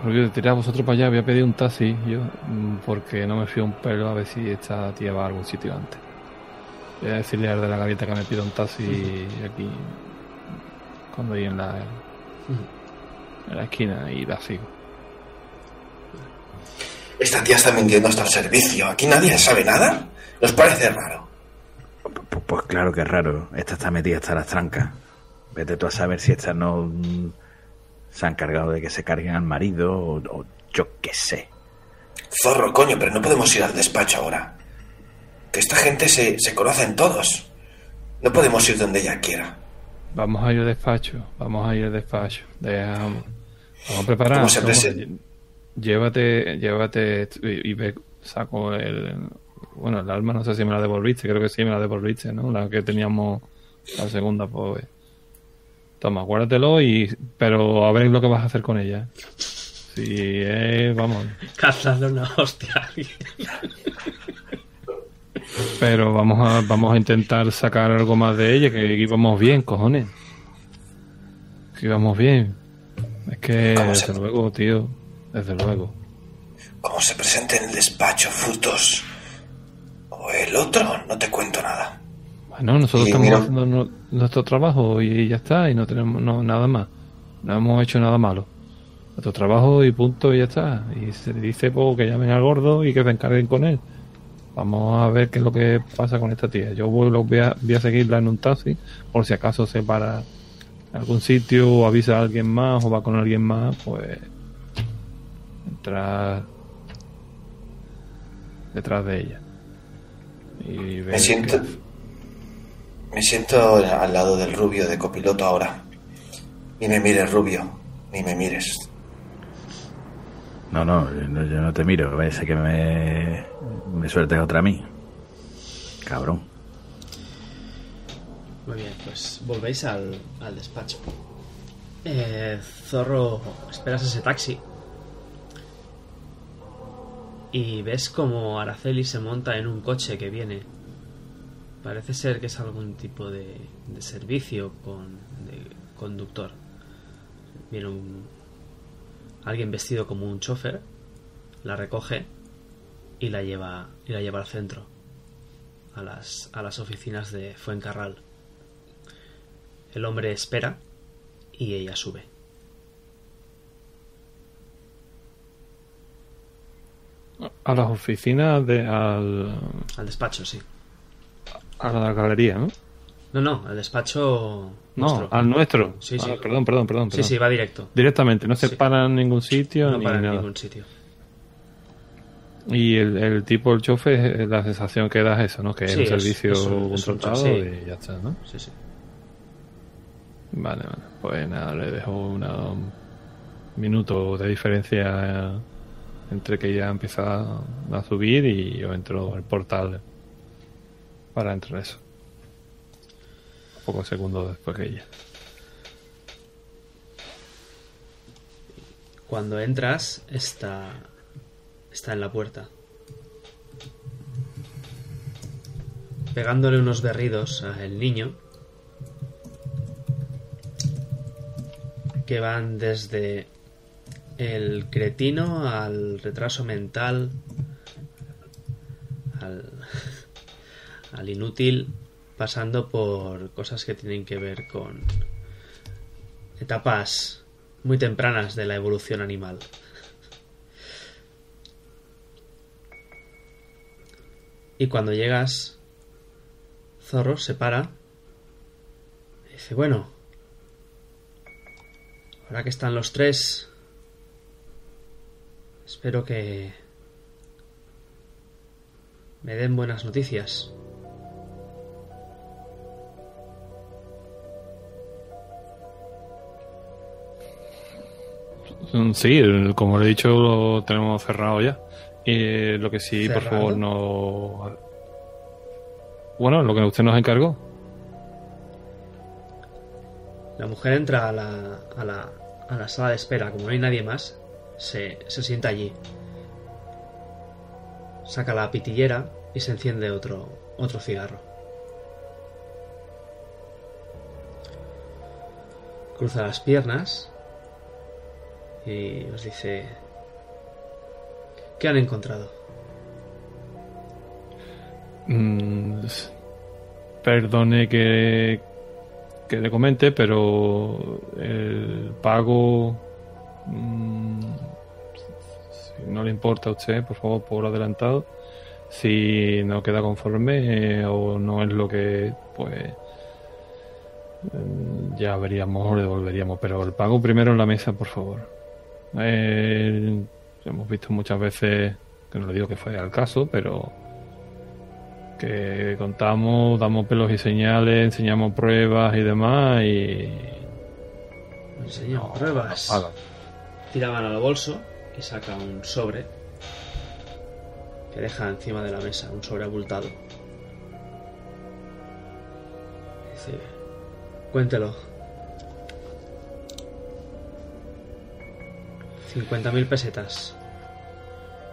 Rubio, tirad vosotros para allá, voy a pedir un taxi yo, mm, porque no me fío un pelo a ver si esta tía va a algún sitio antes. Voy a decirle al de la gaveta que me pida un taxi aquí, cuando hay en la, en la esquina y la sigo. Esta tía está mintiendo hasta el servicio. ¿Aquí nadie sabe nada? ¿Nos parece raro? Pues, pues claro que es raro. Esta está metida hasta las trancas. Vete tú a saber si estas no mm, se han encargado de que se carguen al marido o, o yo qué sé. Zorro, coño, pero no podemos ir al despacho ahora. Que esta gente se, se conocen todos. No podemos ir donde ella quiera. Vamos a ir al despacho, vamos a ir al despacho. Dejamos. Vamos a preparar. Llévate, llévate y, y ve, saco el. Bueno, el alma no sé si me la devolviste, creo que sí me la devolviste, ¿no? La que teníamos la segunda, pues. Toma, guárdatelo y. Pero a ver lo que vas a hacer con ella. Si es. Vamos. Cazadle una hostia. a alguien. Pero vamos a, vamos a intentar sacar algo más de ella, que íbamos bien, cojones. Que íbamos bien. Es que, ¿Cómo se- desde luego, tío, desde luego. Como se presente en el despacho Frutos o el otro, no te cuento nada. Bueno, nosotros Y estamos mira- haciendo no- nuestro trabajo y ya está, y no tenemos no, nada más. No hemos hecho nada malo. Nuestro trabajo y punto y ya está. Y se dice pues, que llamen al gordo y que se encarguen con él. Vamos a ver qué es lo que pasa con esta tía. Yo voy, a, voy a seguirla en un taxi, por si acaso se para en algún sitio o avisa a alguien más o va con alguien más, pues entrar detrás de ella. Y Me siento. Me siento al lado del rubio de copiloto ahora. Ni me mires, rubio. Ni me mires. No, no, yo no, yo no te miro. Ser que me, me sueltes otra a mí. Cabrón. Muy bien, pues volvéis al, al despacho. Eh, Zorro, esperas ese taxi. Y ves como Araceli se monta en un coche que viene. Parece ser que es algún tipo de, de servicio con de conductor. Viene un, alguien vestido como un chofer, la recoge y la lleva y la lleva al centro, a las, a las oficinas de Fuencarral. El hombre espera y ella sube. A las oficinas de. Al, Al despacho, sí. a la galería, ¿no? No, no, al despacho No, nuestro. al nuestro. Sí, sí. Ah, perdón, perdón, perdón. Sí, sí, va directo. Directamente, no se Sí. para en ningún sitio No ni para en nada. ningún sitio. Y el, el tipo, el chofer, eh, la sensación que da es eso, ¿no? Que Sí, es un servicio es un- es un chofer, sí. y ya está, ¿no? Sí, sí. Vale, vale. Pues nada, le dejo una- un minuto de diferencia eh, entre que ya empieza a subir y yo entro al portal para entrar eso. Pocos segundos después que ella. Cuando entras, está, está en la puerta. Pegándole unos berridos al niño. Que van desde el cretino al retraso mental, al, al inútil, pasando por cosas que tienen que ver con etapas muy tempranas de la evolución animal. Y cuando llegas, Zorro se para y dice, bueno, ahora que están los tres, espero que me den buenas noticias. Sí, como le he dicho, lo tenemos cerrado ya. Y lo que sí, por favor, no. Bueno, lo que usted nos encargó. La mujer entra a la, a la, a la sala de espera. Como no hay nadie más, se, se sienta allí. Saca la pitillera y se enciende otro, otro cigarro. Cruza las piernas y nos dice... ¿Qué han encontrado? Mm, perdone que, que le comente, pero el pago. mm, no le importa a usted, por favor, por adelantado. Si no queda conforme eh, o no es lo que, pues. mm, Ya veríamos o devolveríamos, pero el pago primero en la mesa, por favor. Eh, hemos visto muchas veces, que no le digo que fue al caso, pero que contamos, damos pelos y señales, enseñamos pruebas y demás y... Enseño pruebas. Haga. Tira mano al bolso y saca un sobre que deja encima de la mesa, un sobre abultado. Dice, cuéntelo. 50.000 pesetas,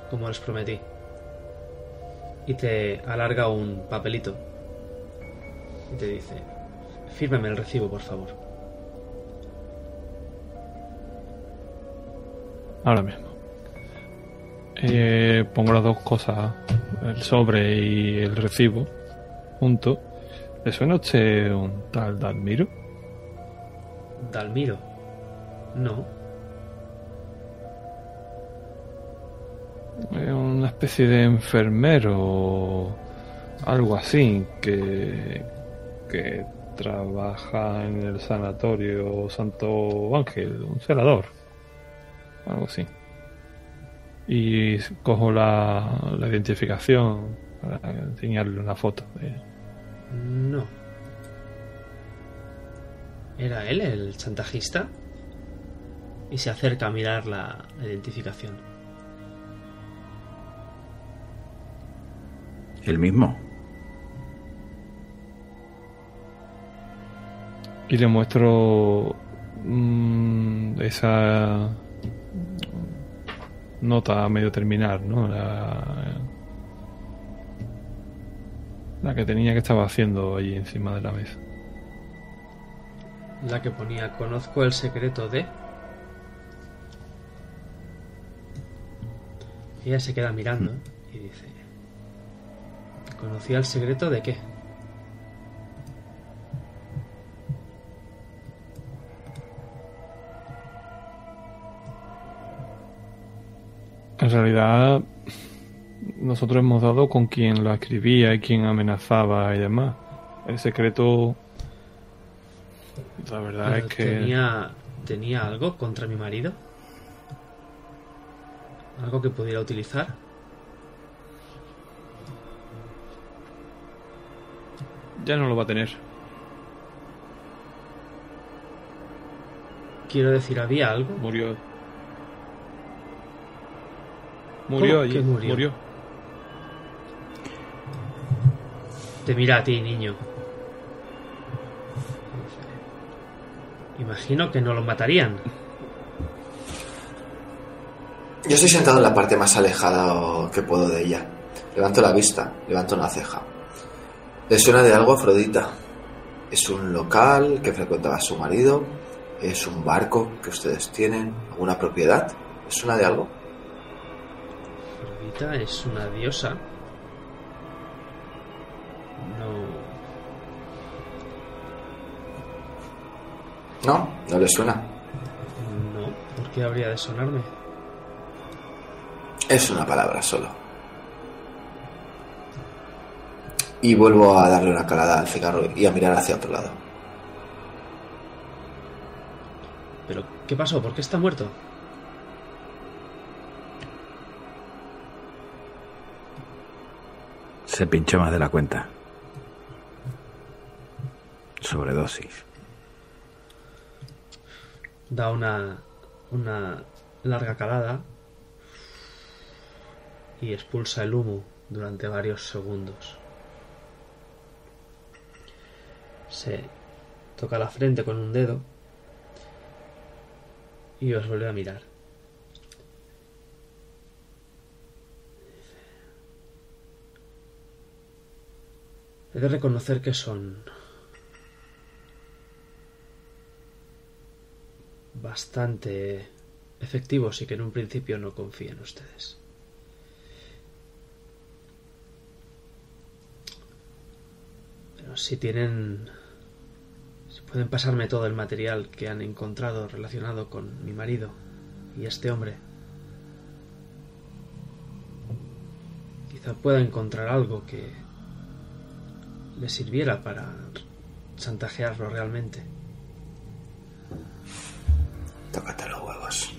como les prometí. Y te alarga un papelito. Y te dice, fírmeme el recibo, por favor. Ahora mismo. Eh, pongo las dos cosas, el sobre y el recibo, juntos. ¿Le suena a usted un tal Dalmiro? Dalmiro. No. Es una especie de enfermero o algo así que, que trabaja en el sanatorio Santo Ángel, un celador, algo así. Y cojo la, la identificación para enseñarle una foto. de- No. ¿Era él el chantajista? Y se acerca a mirar la, la identificación. El mismo. Y le muestro mm, esa nota medio terminar, ¿no? La, la que tenía que estaba haciendo allí encima de la mesa. La que ponía, conozco el secreto de... Ella se queda mirando y dice... ¿Conocía el secreto de qué? En realidad, nosotros hemos dado con quien la escribía y quien amenazaba y demás. El secreto, la verdad Pero es que ¿Tenía, ¿Tenía algo contra mi marido? ¿Algo que pudiera utilizar? ya no lo va a tener. Quiero decir, ¿había algo? Murió. Murió ¿Cómo allí. murió? murió. Te mira a ti, niño. Imagino que no lo matarían. Yo estoy sentado en la parte más alejada que puedo de ella. Levanto la vista, levanto una ceja. ¿Le suena de algo, Afrodita? ¿Es un local que frecuentaba su marido? ¿Es un barco que ustedes tienen? ¿Alguna propiedad? ¿Le suena de algo? Afrodita es una diosa. No. No, no le suena. No. ¿Por qué habría de sonarme? Es una palabra solo. Y vuelvo a darle una calada al cigarro y a mirar hacia otro lado. ¿Pero qué pasó? ¿Por qué está muerto? Se pinchó más de la cuenta. Sobredosis. Da una, una larga calada y expulsa el humo durante varios segundos. Se toca la frente con un dedo y os vuelve a mirar. He de reconocer que son bastante efectivos y que en un principio no confíe en ustedes. Pero si tienen... Si pueden pasarme todo el material que han encontrado relacionado con mi marido y este hombre. Quizá pueda encontrar algo que le sirviera para chantajearlo realmente. Tócate los huevos.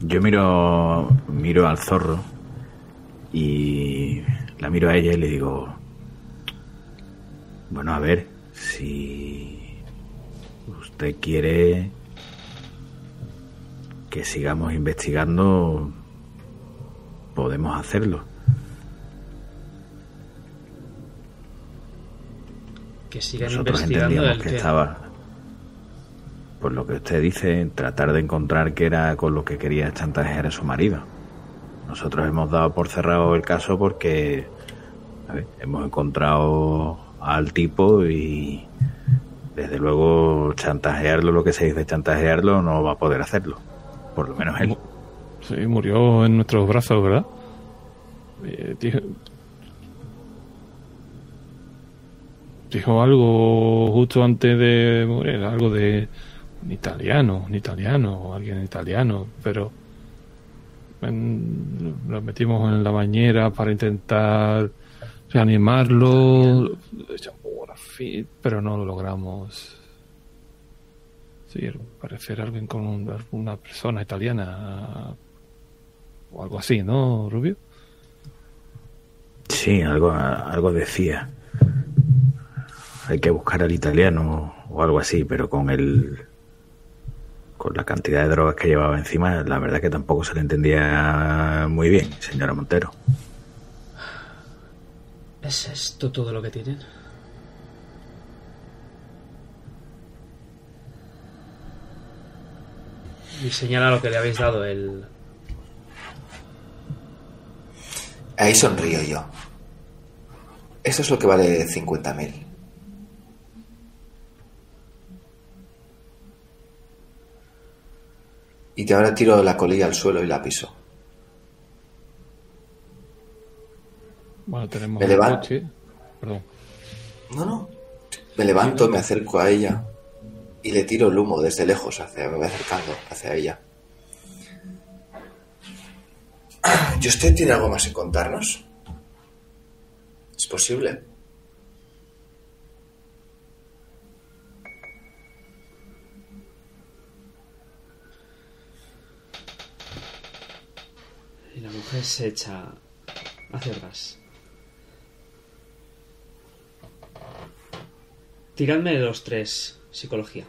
Yo miro, miro al zorro y la miro a ella y le digo, bueno, a ver, si usted quiere que sigamos investigando, podemos hacerlo. Que sigan Nosotros investigando entendíamos el que estaba, por lo que usted dice, tratar de encontrar qué era con lo que quería chantajear a su marido. Nosotros hemos dado por cerrado el caso porque a ver, hemos encontrado al tipo y desde luego chantajearlo, lo que se dice chantajearlo, no va a poder hacerlo. Por lo menos él. Sí, murió en nuestros brazos, ¿verdad? Eh, dijo, algo justo antes de morir, algo de un italiano, un italiano, o alguien italiano, pero en- lo metimos en la bañera para intentar reanimarlo, pero no lo logramos. Sí, parecer alguien con un- alguna persona italiana o algo así, ¿no, Rubio? Sí, algo, algo decía. Hay que buscar al italiano o algo así, pero con el con la cantidad de drogas que llevaba encima, la verdad que tampoco se le entendía muy bien, señora Montero. ¿Es esto todo lo que tienen? Y señala lo que le habéis dado el... Ahí sonrío yo. Eso es lo que vale 50.000. Y te ahora tiro la colilla al suelo y la piso. Bueno, tenemos Me levanto. Perdón. No, no. Me levanto, me acerco a ella y le tiro el humo desde lejos hacia, me voy acercando hacia ella. ¿Y usted tiene algo más que contarnos? ¿Es posible? Y la mujer se echa hacia atrás. Tiradme los tres psicología.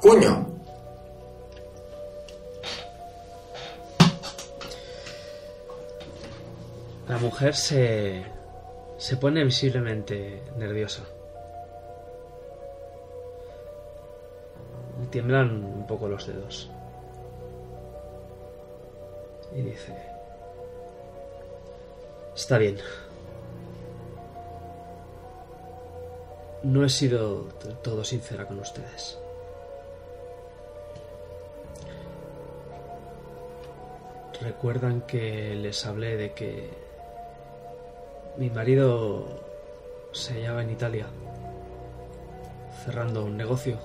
¡Cuño! La mujer se, se pone visiblemente nerviosa. Tiemblan un poco los dedos. Y dice... Está bien. No he sido todo sincera con ustedes. Recuerdan que les hablé de que mi marido se hallaba en Italia, cerrando un negocio.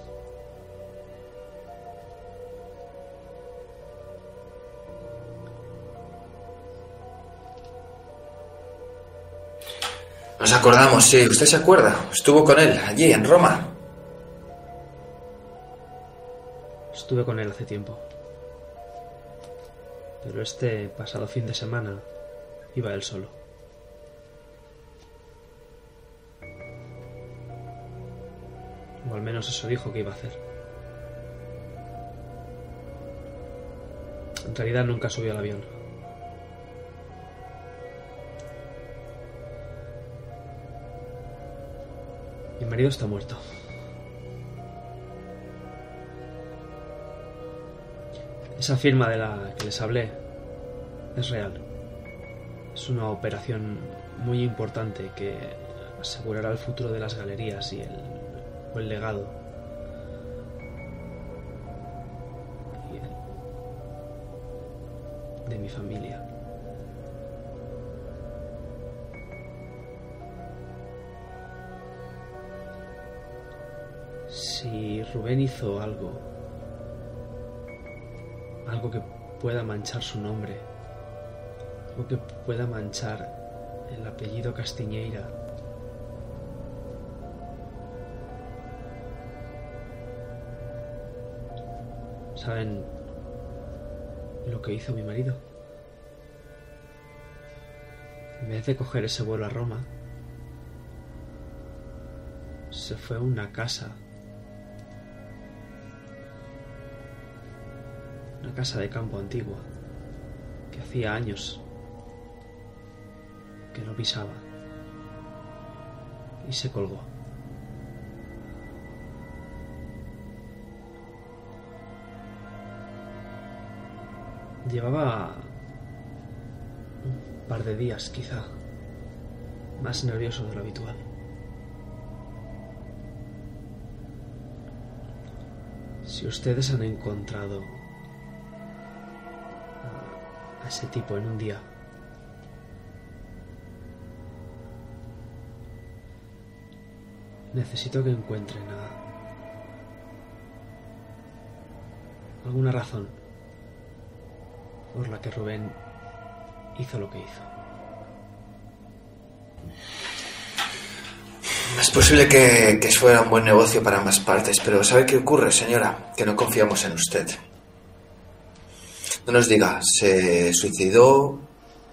Nos acordamos, sí. ¿Usted se acuerda? Estuvo con él allí, en Roma. Estuve con él hace tiempo. Pero este pasado fin de semana iba él solo. O al menos eso dijo que iba a hacer. En realidad nunca subió al avión. Mi marido está muerto. Esa firma de la que les hablé es real. Es una operación muy importante que asegurará el futuro de las galerías y el, o el legado. De mi familia. Si Rubén hizo algo, algo que pueda manchar su nombre, algo que pueda manchar el apellido Castiñeira, ¿saben lo que hizo mi marido? En vez de coger ese vuelo a Roma, se fue a una casa una casa de campo antigua que hacía años que no pisaba y se colgó. Llevaba un par de días quizá más nervioso de lo habitual. Si ustedes han encontrado a ese tipo en un día. Necesito que encuentren a... alguna razón por la que Rubén hizo lo que hizo. Es posible que, que fuera un buen negocio para ambas partes, pero ¿sabe qué ocurre, señora? Que no confiamos en usted. No nos diga, se suicidó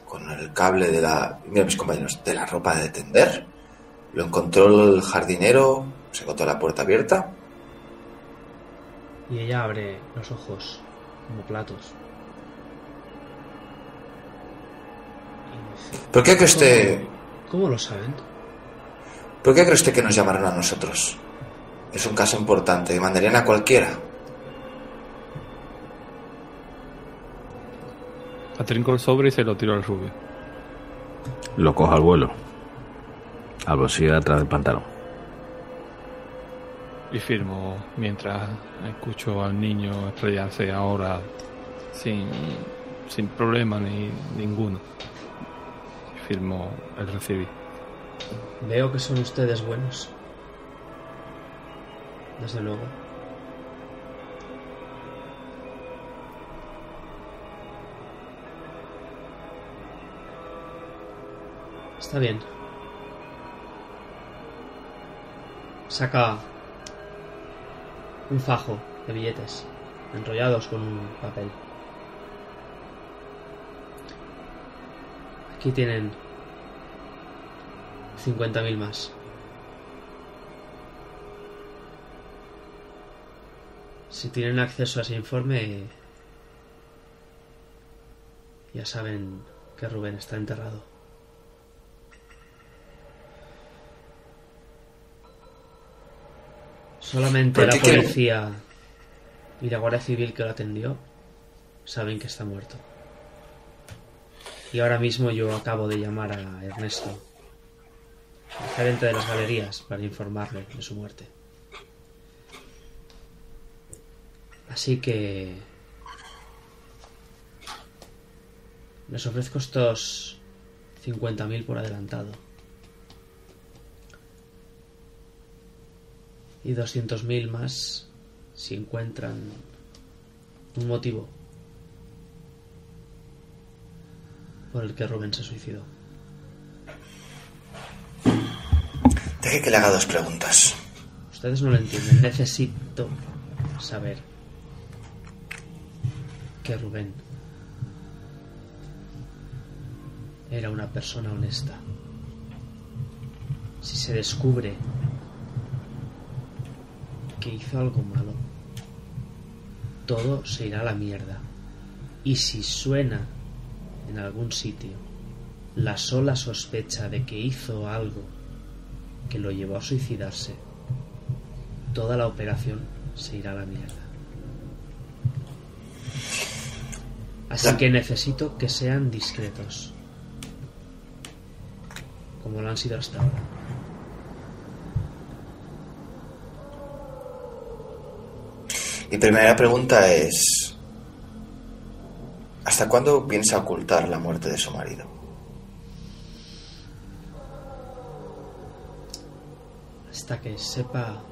con el cable de la. Mira, mis compañeros, de la ropa de tender. Lo encontró el jardinero, se encontró la puerta abierta. Y ella abre los ojos como platos. ¿Por qué cree usted, ¿Cómo, lo saben? ¿por qué cree usted que nos llamaron a nosotros? Es un caso importante, mandarían a cualquiera. Atrincó el sobre y se lo tiró al rubio. Lo cojo al vuelo. Al bolsillo de atrás del pantalón. Y firmo mientras escucho al niño estrellarse ahora sin, sin problema ni ninguno. Y firmo el recibí. Veo que son ustedes buenos. Desde luego. Está bien. Saca un fajo de billetes enrollados con un papel. Aquí tienen 50.000 más. Si tienen acceso a ese informe, ya saben que Rubén está enterrado. Solamente ¿Por la policía y la Guardia Civil que lo atendió saben que está muerto. Y ahora mismo yo acabo de llamar a Ernesto, el gerente de las galerías, para informarle de su muerte. Así que les ofrezco estos 50.000 por adelantado. Y 200.000 más si encuentran un motivo por el que Rubén se suicidó. Deje que le haga dos preguntas. Ustedes no lo entienden. Necesito saber que Rubén era una persona honesta. Si se descubre que hizo algo malo, todo se irá a la mierda. Y si suena en algún sitio la sola sospecha de que hizo algo que lo llevó a suicidarse, toda la operación se irá a la mierda. Así que necesito que sean discretos, como lo han sido hasta ahora. Mi primera pregunta es... ¿Hasta cuándo piensa ocultar la muerte de su marido? Hasta que sepa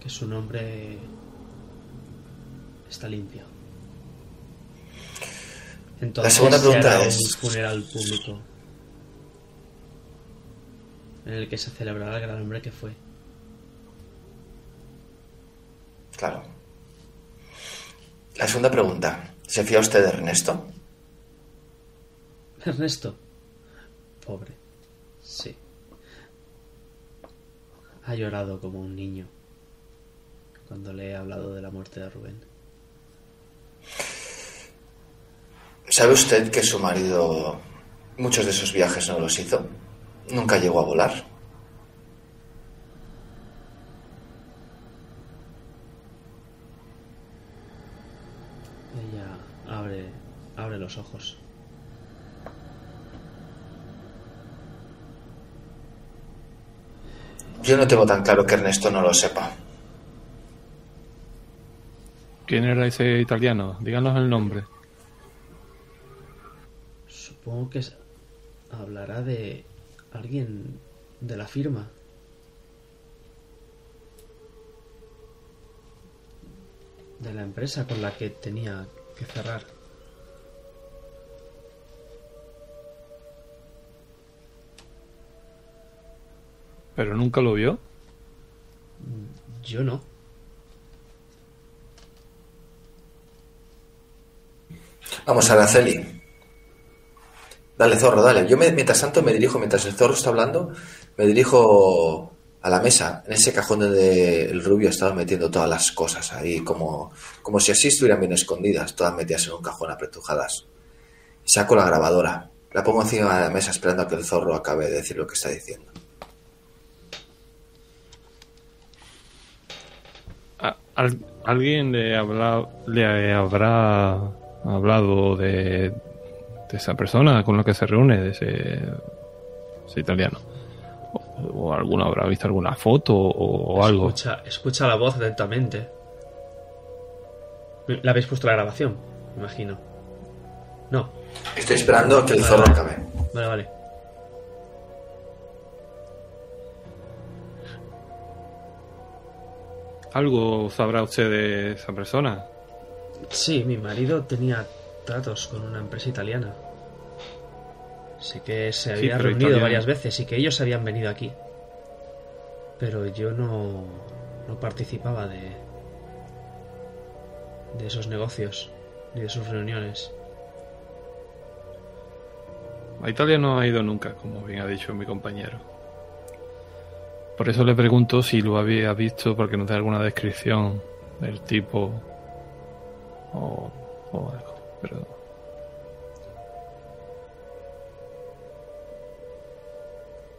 que su nombre está limpio. Entonces segunda se pregunta hará es- un funeral público en el que se celebrará el gran hombre que fue. Claro. La segunda pregunta. ¿Se fía usted de Ernesto? Ernesto. Pobre. Sí. Ha llorado como un niño cuando le he hablado de la muerte de Rubén. ¿Sabe usted que su marido muchos de esos viajes no los hizo? Nunca llegó a volar. Ella abre, abre los ojos. Yo no tengo tan claro que Ernesto no lo sepa. ¿Quién era ese italiano? Díganos el nombre. Supongo que hablará de alguien de la firma. De la empresa con la que tenía que cerrar. Pero nunca lo vio. Yo no. Vamos, Araceli. Dale, zorro, dale. Yo me- mientras tanto me dirijo, mientras el zorro está hablando, me dirijo a la mesa, en ese cajón donde el rubio estaba metiendo todas las cosas ahí, como, como si así estuvieran bien escondidas, todas metidas en un cajón apretujadas. Saco la grabadora, la pongo encima de la mesa esperando a que el zorro acabe de decir lo que está diciendo. ¿Alguien le, habla- le habrá hablado de, esa persona con la que se reúne, de ese italiano? O, alguno habrá visto alguna foto o, o algo. Escucha, escucha la voz atentamente. ¿La habéis puesto la grabación? Me imagino. No. Estoy esperando a que el zorro acabe. Vale, vale. ¿Algo sabrá usted de esa persona? Sí, mi marido tenía tratos con una empresa italiana. Sé que se había reunido varias veces y que ellos habían venido aquí. Pero yo no, no participaba de, de esos negocios ni de sus reuniones. A Italia no ha ido nunca, como bien ha dicho mi compañero. Por eso le pregunto si lo había visto, porque nos da alguna descripción del tipo o, o algo. Pero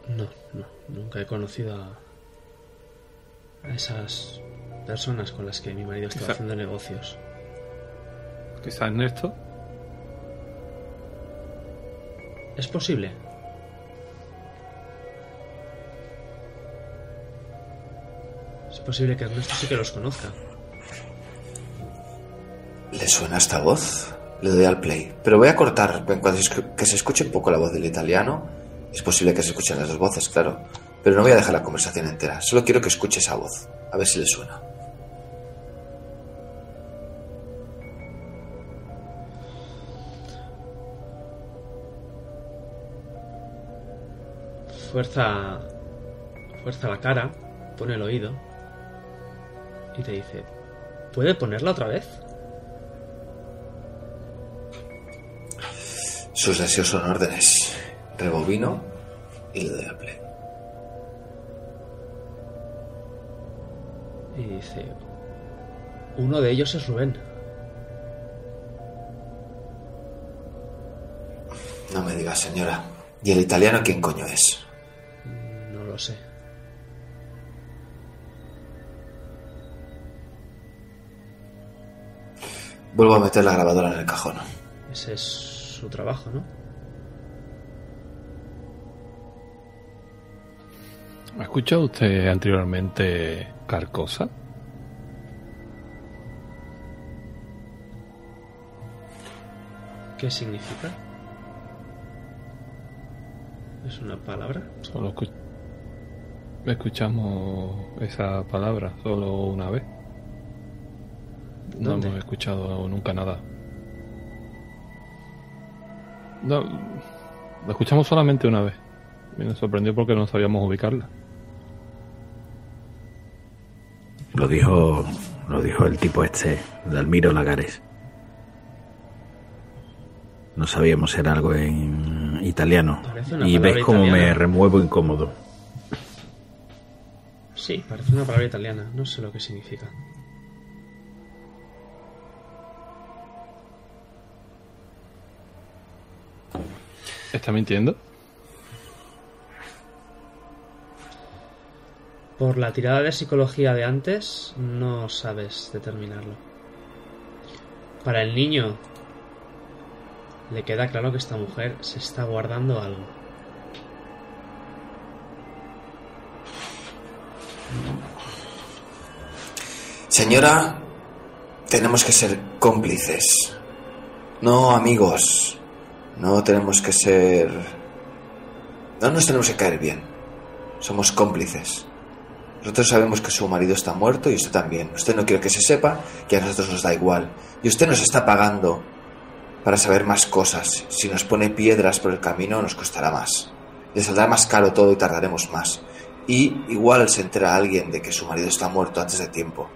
No, no, nunca he conocido a, a esas personas con las que mi marido estaba Quizá- haciendo negocios. quizás Ernesto. ¿Es posible? Es posible que Ernesto sí que los conozca. ¿Le suena esta voz? Le doy al play. Pero voy a cortar en cuanto que se escuche un poco la voz del italiano. Es posible que se escuchen las dos voces, claro. Pero no voy a dejar la conversación entera. Solo quiero que escuche esa voz. A ver si le suena. Fuerza. Fuerza la cara, pone el oído. Y te dice: ¿Puede ponerla otra vez? Sus deseos son órdenes. Rebobino y le doy al play. Y dice, uno de ellos es Rubén. No me digas, señora. ¿Y el italiano quién coño es? No lo sé. Vuelvo a meter la grabadora en el cajón. Ese es su trabajo, ¿no? ¿Ha escuchado usted anteriormente Carcosa? ¿Qué significa? ¿Es una palabra? Solo escu- escuchamos esa palabra solo una vez. No hemos escuchado nunca nada. No, la escuchamos solamente una vez. Y nos sorprendió porque no sabíamos ubicarla. Lo dijo, lo dijo el tipo este, Dalmiro Lagares. No sabíamos era algo en italiano. Y ves cómo me remuevo incómodo. Sí, parece una palabra italiana. No sé lo que significa. ¿Está mintiendo? Por la tirada de psicología de antes, no sabes determinarlo. Para el niño, le queda claro que esta mujer se está guardando algo. Señora, tenemos que ser cómplices. No amigos. No tenemos que ser... No nos tenemos que caer bien. Somos cómplices. Nosotros sabemos que su marido está muerto y usted también. Usted no quiere que se sepa que a nosotros nos da igual. Y usted nos está pagando para saber más cosas. Si nos pone piedras por el camino nos costará más. Le saldrá más caro todo y tardaremos más. Y igual se entera alguien de que su marido está muerto antes de tiempo.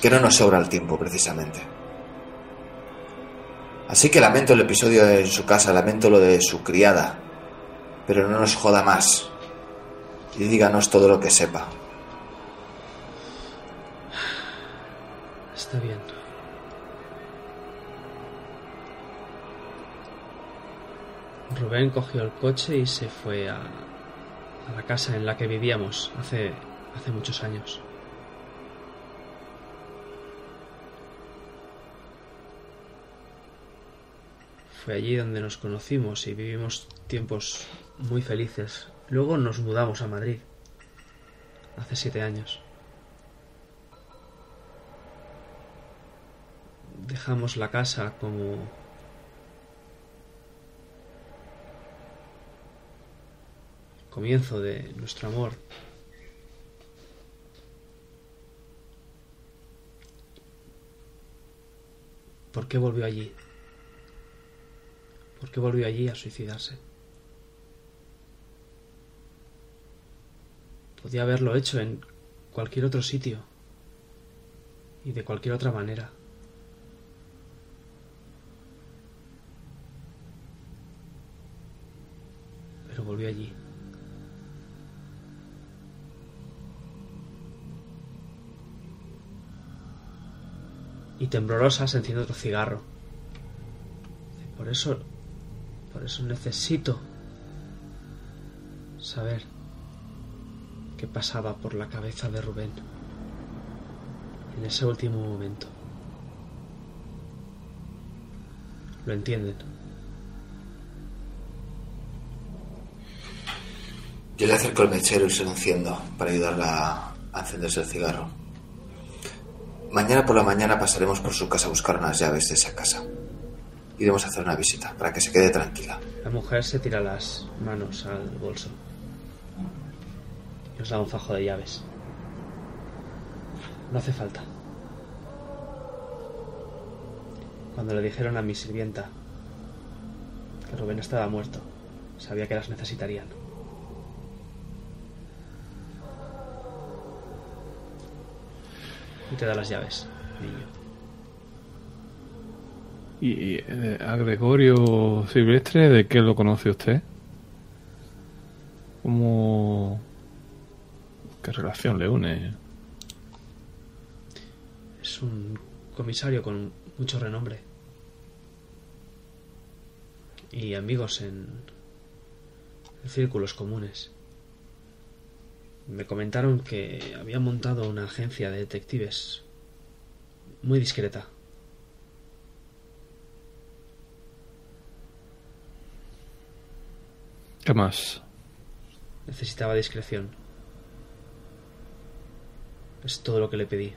Que no nos sobra el tiempo, precisamente. Así que lamento el episodio en su casa, lamento lo de su criada. Pero no nos joda más. Y díganos todo lo que sepa. Está bien. Rubén cogió el coche y se fue a, a la casa en la que vivíamos hace, hace muchos años. Fue allí donde nos conocimos y vivimos tiempos muy felices. Luego nos mudamos a Madrid. Hace siete años. Dejamos la casa como comienzo de nuestro amor. ¿Por qué volvió allí? ¿Por qué volvió allí a suicidarse? Podía haberlo hecho en cualquier otro sitio y de cualquier otra manera. Pero volvió allí. Y temblorosa se enciende otro cigarro. Por eso. Por eso necesito saber qué pasaba por la cabeza de Rubén en ese último momento. ¿Lo entienden? Yo le acerco el mechero y se lo enciendo para ayudarla a encenderse el cigarro. Mañana por la mañana pasaremos por su casa a buscar unas llaves de esa casa. Iremos a hacer una visita para que se quede tranquila. La mujer se tira las manos al bolso y os da un fajo de llaves. No hace falta. Cuando le dijeron a mi sirvienta que Rubén estaba muerto, sabía que las necesitarían. Y te da las llaves, niño. ¿Y, y, eh, a Gregorio Silvestre de qué lo conoce usted? ¿Cómo... ¿Qué relación le une? Es un comisario con mucho renombre. Y amigos en, en círculos comunes. Me comentaron que había montado una agencia de detectives muy discreta. ¿Qué más? Necesitaba discreción. Es todo lo que le pedí.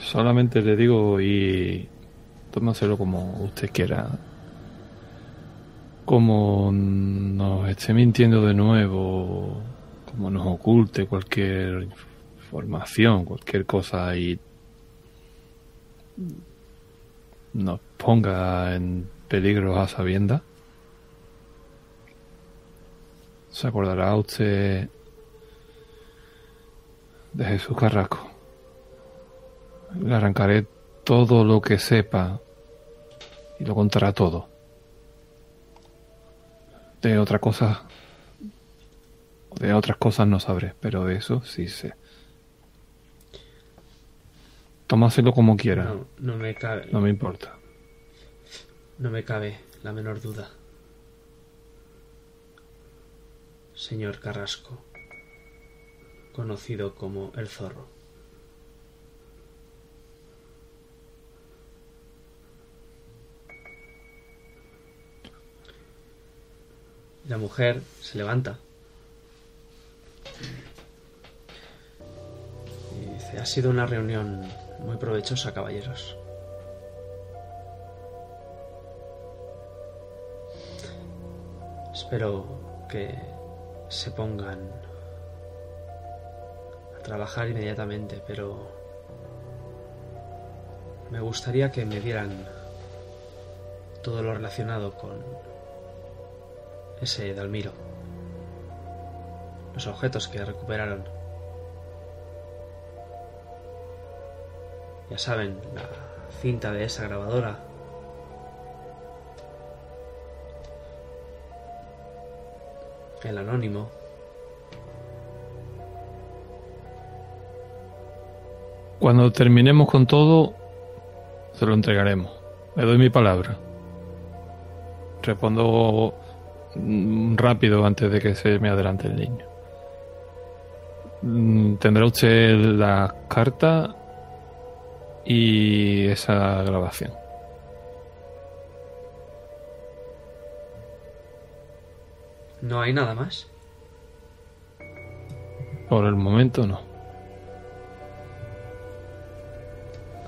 Solamente le digo y tómaselo como usted quiera. Como nos esté mintiendo de nuevo, como nos oculte cualquier información, cualquier cosa y nos ponga en peligro a sabienda. ¿Se acordará usted de Jesús Carrasco? Le arrancaré todo lo que sepa y lo contará todo. De otra cosa, de otras cosas no sabré, pero de eso sí sé. Tómaselo como quiera, No, no me cabe, no me importa. no me cabe la menor duda. Señor Carrasco, conocido como el zorro. La mujer se levanta y dice, ha sido una reunión muy provechosa, caballeros. Espero que se pongan a trabajar inmediatamente, pero me gustaría que me dieran todo lo relacionado con ese Dalmiro. Los objetos que recuperaron. Ya saben, la cinta de esa grabadora. El anónimo. Cuando terminemos con todo, se lo entregaremos. Le doy mi palabra. Respondo rápido antes de que se me adelante el niño. Mm, Tendrá usted la carta y esa grabación. No hay nada más. Por el momento no.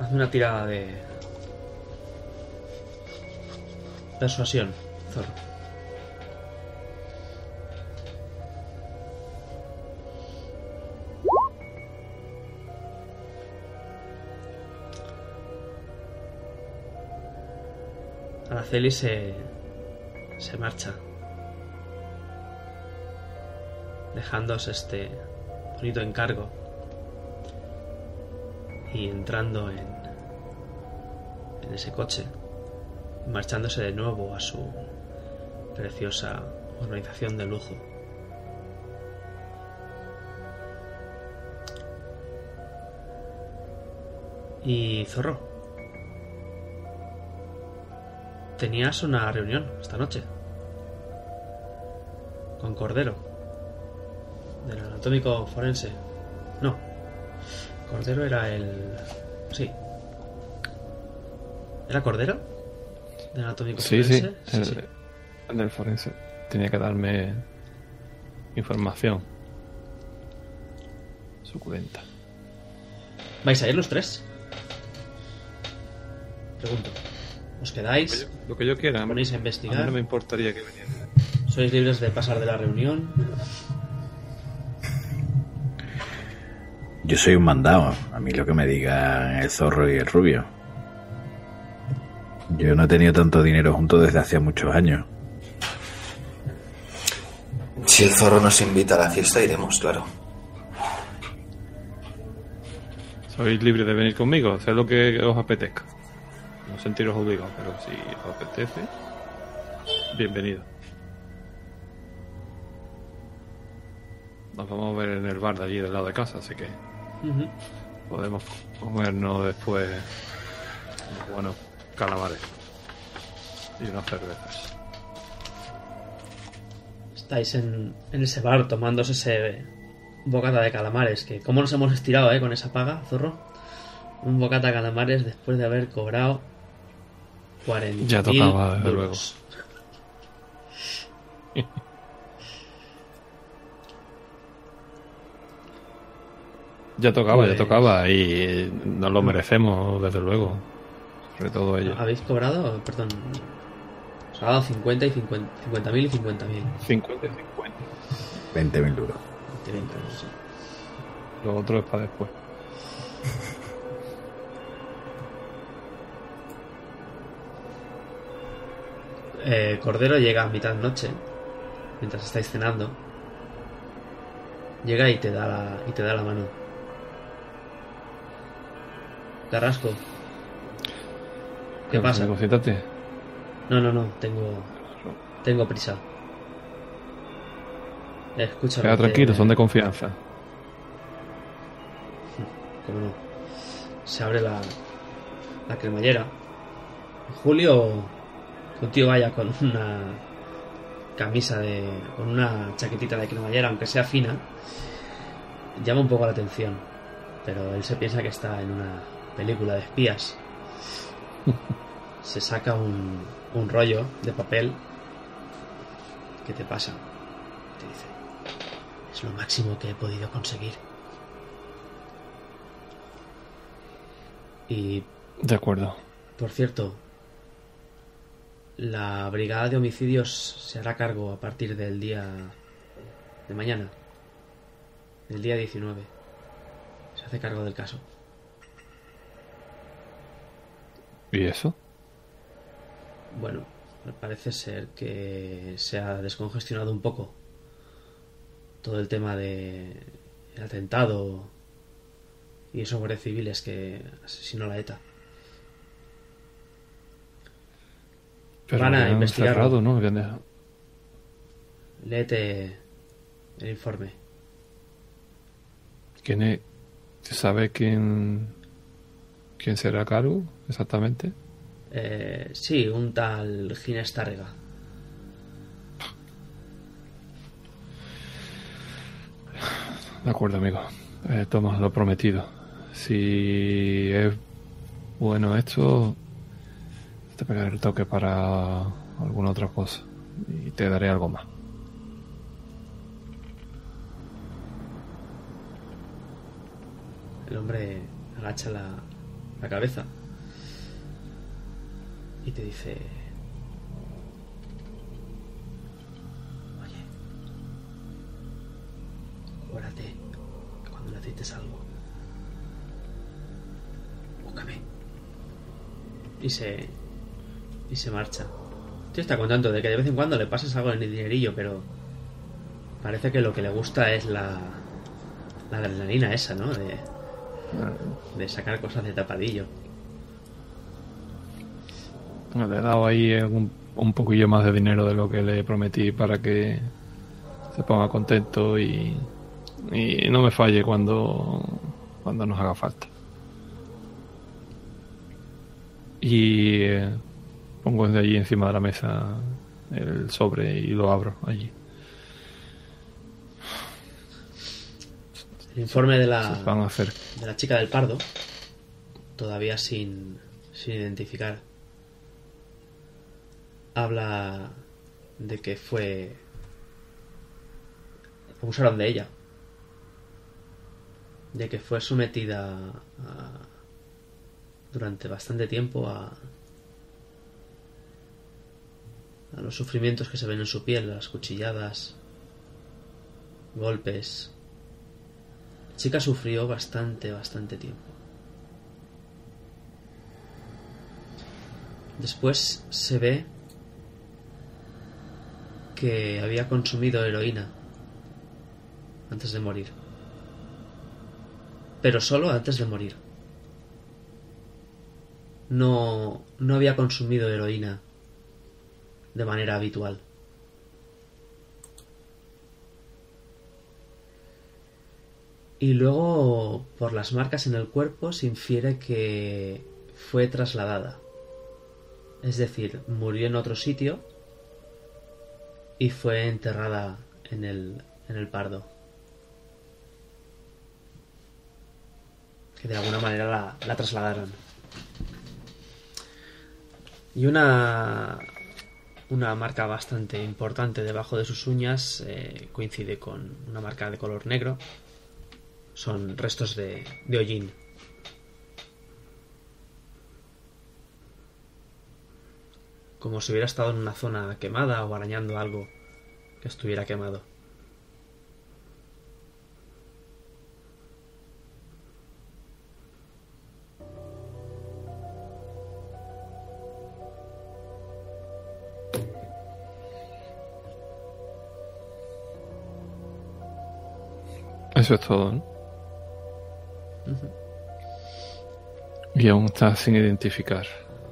Hazme una tirada de. Persuasión, zorro. Araceli se. se marcha. Dejándoos este bonito encargo y entrando en, en ese coche, marchándose de nuevo a su preciosa organización de lujo. Y Zorro, tenías una reunión esta noche con Cordero del anatómico forense. No, Cordero era el. Sí. ¿Era Cordero? ¿De anatómico Sí, sí. forense? El, sí. el del forense tenía que darme información suculenta. ¿Vais a ir los tres? Pregunto. ¿Os quedáis? Lo que yo quiera. ¿Ponéis a A mí investigar? no me importaría que viniera. ¿Sois libres de pasar de la reunión? Yo soy un mandado. A mí lo que me digan el zorro y el rubio. Yo no he tenido tanto dinero junto desde hace muchos años. Si el zorro nos invita a la fiesta, iremos, claro. Sois libres de venir conmigo, hacer lo que os apetezca. Sentiros obligados, pero si os apetece, bienvenido. nos vamos a ver en el bar de allí del lado de casa, así que podemos comernos después unos buenos calamares y unas cervezas. Estáis en, en ese bar tomándose ese bocata de calamares. Que cómo nos hemos estirado, ¿eh? Con esa paga, zorro. Un bocata de calamares después de haber cobrado 40 Ya tocaba, desde luego. [laughs] Ya tocaba, Pues- ya tocaba y nos lo merecemos, desde luego. Sobre todo ella. ¿Habéis cobrado? Perdón. Os ha dado 50 y 50 50.000 y 50.000. 50 y 50. 20.000 duros. Qué bien, claro, sí. Lo otro es para después. [laughs] Eh, Cordero llega a mitad de noche, mientras estáis cenando. Llega y te da la, y te da la mano. Carrasco. ¿Qué pasa? Cosítate. No, no, no, tengo. Tengo prisa. Escúchame. Queda que- tranquilo, son de confianza. [laughs] cómo no. Se abre la, la cremallera. Julio, contigo vaya con una camisa de. con una chaquetita de cremallera, aunque sea fina, llama un poco la atención. Pero él se piensa que está en una película de espías. Se saca un, un rollo de papel. ¿Qué te pasa? Te dice. Es lo máximo que he podido conseguir. Y De acuerdo. por cierto, la brigada de homicidios se hará cargo a partir del día de mañana, del día 19. Se hace cargo del caso. ¿Y eso? Bueno, parece ser que se ha descongestionado un poco todo el tema de el atentado y esos guardias civiles que asesinó la ETA. Pero Van a habían investigarlo. cerrado, ¿no? Léete el informe. ¿Quién es? ¿Se sabe quién, quién será a cargo exactamente? Eh, sí, un tal Ginés Tárrega. De acuerdo, amigo. Eh, toma lo prometido. Si es bueno esto, te pegaré el toque para alguna otra cosa. Y te daré algo más. El hombre agacha la, cabeza y te dice... Oye, que cuando necesites algo, búscame. Y se... y se marcha. Tío está contento de que de vez en cuando le pases algo en el dinerillo, pero parece que lo que le gusta es la, la adrenalina esa, ¿no? De, de sacar cosas de tapadillo. Le he dado ahí un, un poquillo más de dinero de lo que le prometí para que se ponga contento y, y no me falle cuando, cuando nos haga falta. Y eh, pongo de allí encima de la mesa el sobre y lo abro allí. El informe de la, van a hacer. de la chica del pardo, todavía sin, sin identificar, habla de que fue... abusaron de ella. De que fue sometida a- durante bastante tiempo a, a los sufrimientos que se ven en su piel, las cuchilladas, golpes, la chica sufrió bastante, bastante tiempo. Después se ve que había consumido heroína antes de morir. Pero solo antes de morir. No, no había consumido heroína de manera habitual. Y luego, por las marcas en el cuerpo, se infiere que fue trasladada. Es decir, murió en otro sitio y fue enterrada en el, en el Pardo. Que de alguna manera la, la trasladaron. Y una, una marca bastante importante debajo de sus uñas eh, coincide con una marca de color negro. Son restos de, de hollín. Como si hubiera estado en una zona quemada o arañando algo que estuviera quemado. Eso es todo, ¿no? Y aún está sin identificar.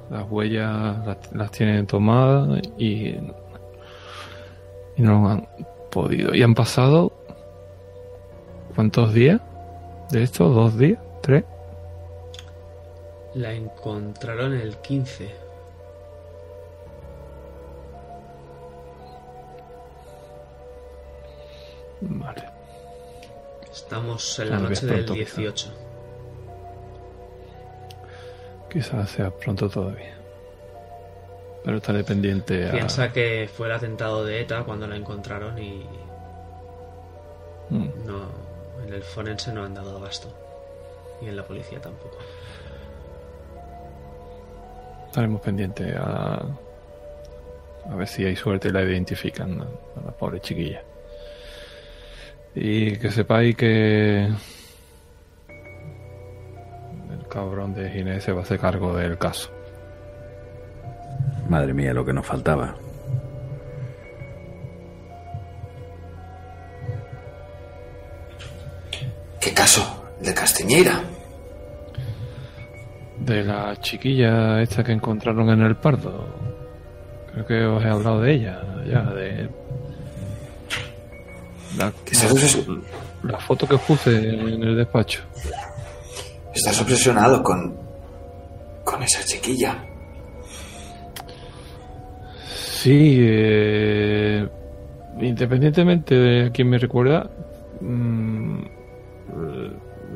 Las huellas las, las tienen tomadas y, y no han podido. ¿Y han pasado cuántos días de esto? ¿Dos días? ¿Tres? La encontraron el 15. Vale. Estamos en la noche del pronto, quizá. 18. Quizás sea pronto todavía. Pero estaré pendiente a... Piensa que fue el atentado de ETA cuando la encontraron y Mm. no en el forense no han dado abasto. Y en la policía tampoco. Estaremos pendientes a, a ver si hay suerte y la identifican a la pobre chiquilla. Y que sepáis que el cabrón de Ginés se va a hacer cargo del caso. Madre mía, lo que nos faltaba. ¿Qué caso? ¿El de Castiñeira? De la chiquilla esta que encontraron en el Pardo. Creo que os he hablado de ella, ya, de... La, ¿Que estás, obses- la foto que puse en el despacho. estás obsesionado con... con esa chiquilla? Sí, eh, independientemente de a quién me recuerda, mm,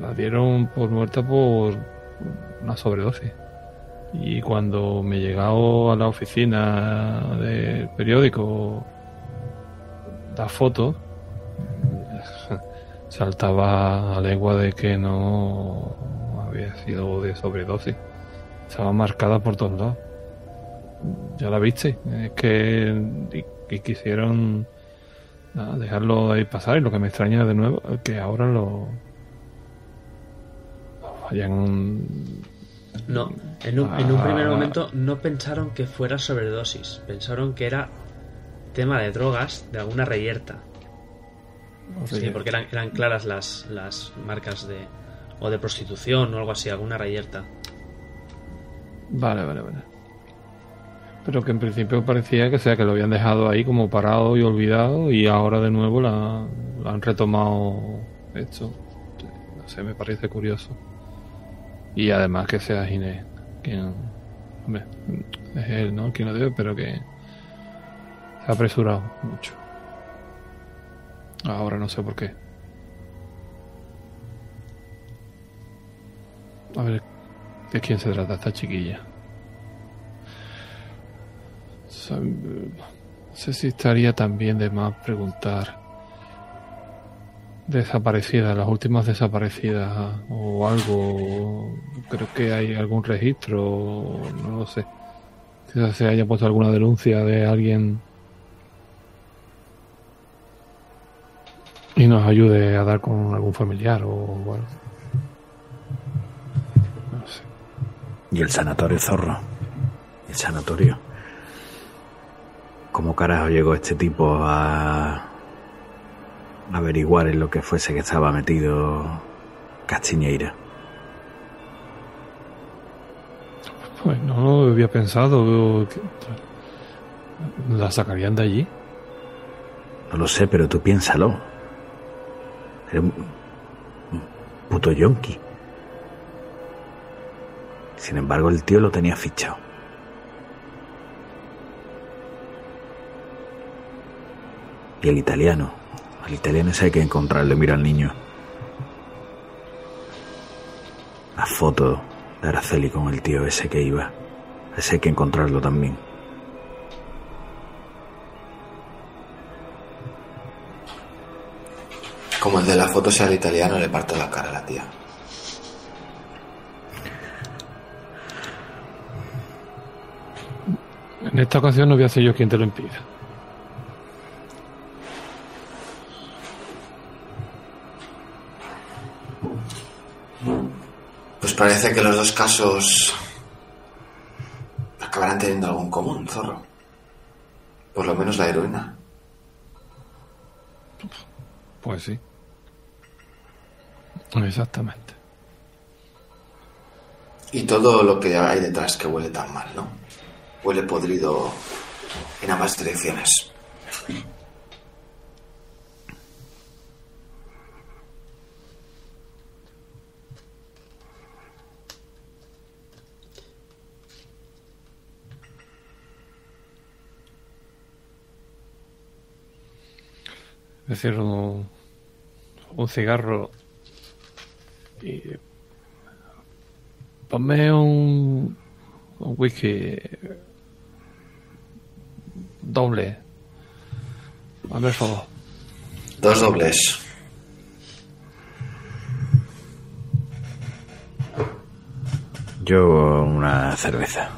la dieron por muerta por una sobredosis. Y cuando me he llegado a la oficina del periódico, la foto, [laughs] saltaba a lengua de que no había sido de sobredosis. Estaba marcada por todos lados ya la viste, es que quisieron nada, dejarlo ahí pasar y lo que me extraña de nuevo es que ahora lo, lo hayan No, en un, en un Ah. primer momento no pensaron que fuera sobredosis. Pensaron que era tema de drogas de alguna reyerta. Sí, porque eran, eran claras las, las marcas de. o de prostitución o algo así, alguna reyerta. Vale, vale, vale. Pero que en principio parecía que sea que lo habían dejado ahí como parado y olvidado y ahora de nuevo la, la han retomado esto. No sé, me parece curioso. Y además que sea Ginés quien... Hombre, es él, ¿no? Quien lo debe, pero que se ha apresurado mucho. Ahora no sé por qué. A ver, ¿de quién se trata esta chiquilla? No sé si estaría también de más preguntar. Desaparecidas, las últimas desaparecidas o algo. Creo que hay algún registro, no lo sé. Quizás se haya puesto alguna denuncia de alguien y nos ayude a dar con algún familiar o bueno. No sé. Y el sanatorio zorro. El sanatorio. ¿Cómo carajo llegó este tipo a averiguar en lo que fuese que estaba metido Castiñeira? Pues no lo había pensado. ¿La sacarían de allí? No lo sé, pero tú piénsalo. Era un, puto yonki. Sin embargo, el tío lo tenía fichado. Y el italiano. El italiano ese hay que encontrarle, mira al niño. La foto de Araceli con el tío ese que iba. Ese hay que encontrarlo también. Como el de la foto sea el italiano, le parto la cara a la tía. En esta ocasión no voy a ser yo quien te lo impida. Pues parece que los dos casos acabarán teniendo algo en común, zorro. Por lo menos la heroína. Pues sí. Exactamente. Y todo lo que hay detrás que huele tan mal, ¿no? Huele podrido en ambas direcciones. Es decir, un, un cigarro y ponme un, un whisky doble. A ver, favor. Dos dobles. Yo una cerveza.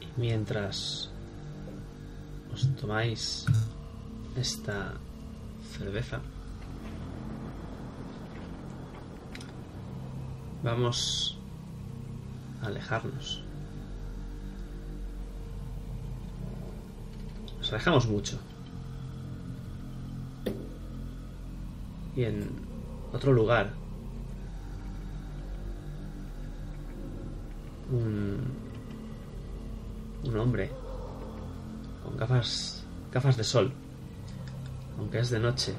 Y mientras os tomáis esta cerveza, vamos a alejarnos. Nos alejamos mucho. Y en otro lugar, un, un hombre con gafas, gafas de sol, aunque es de noche.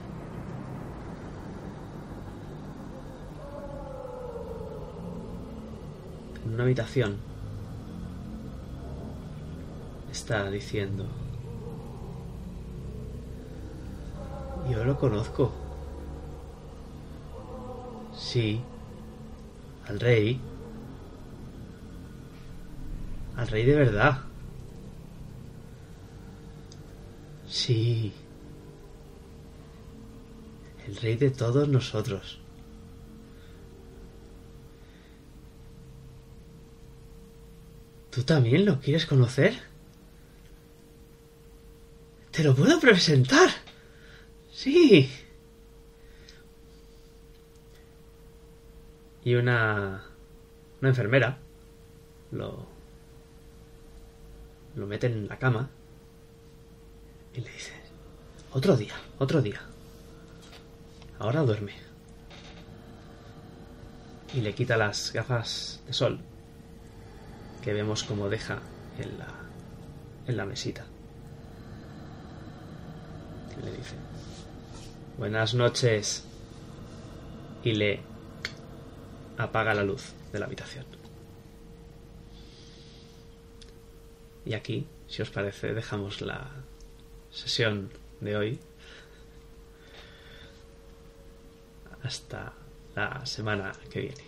Una habitación está diciendo, yo lo conozco. Sí, al rey. Al rey de verdad. Sí. El rey de todos nosotros. ¿Tú también lo quieres conocer? Te lo puedo presentar. Sí. Y una una enfermera lo lo mete en la cama y le dice, otro día, otro día. Ahora duerme. Y le quita las gafas de sol que vemos como deja en la, en la mesita. Le dice, buenas noches. Y le apaga la luz de la habitación. Y aquí, si os parece, dejamos la sesión de hoy. Hasta la semana que viene.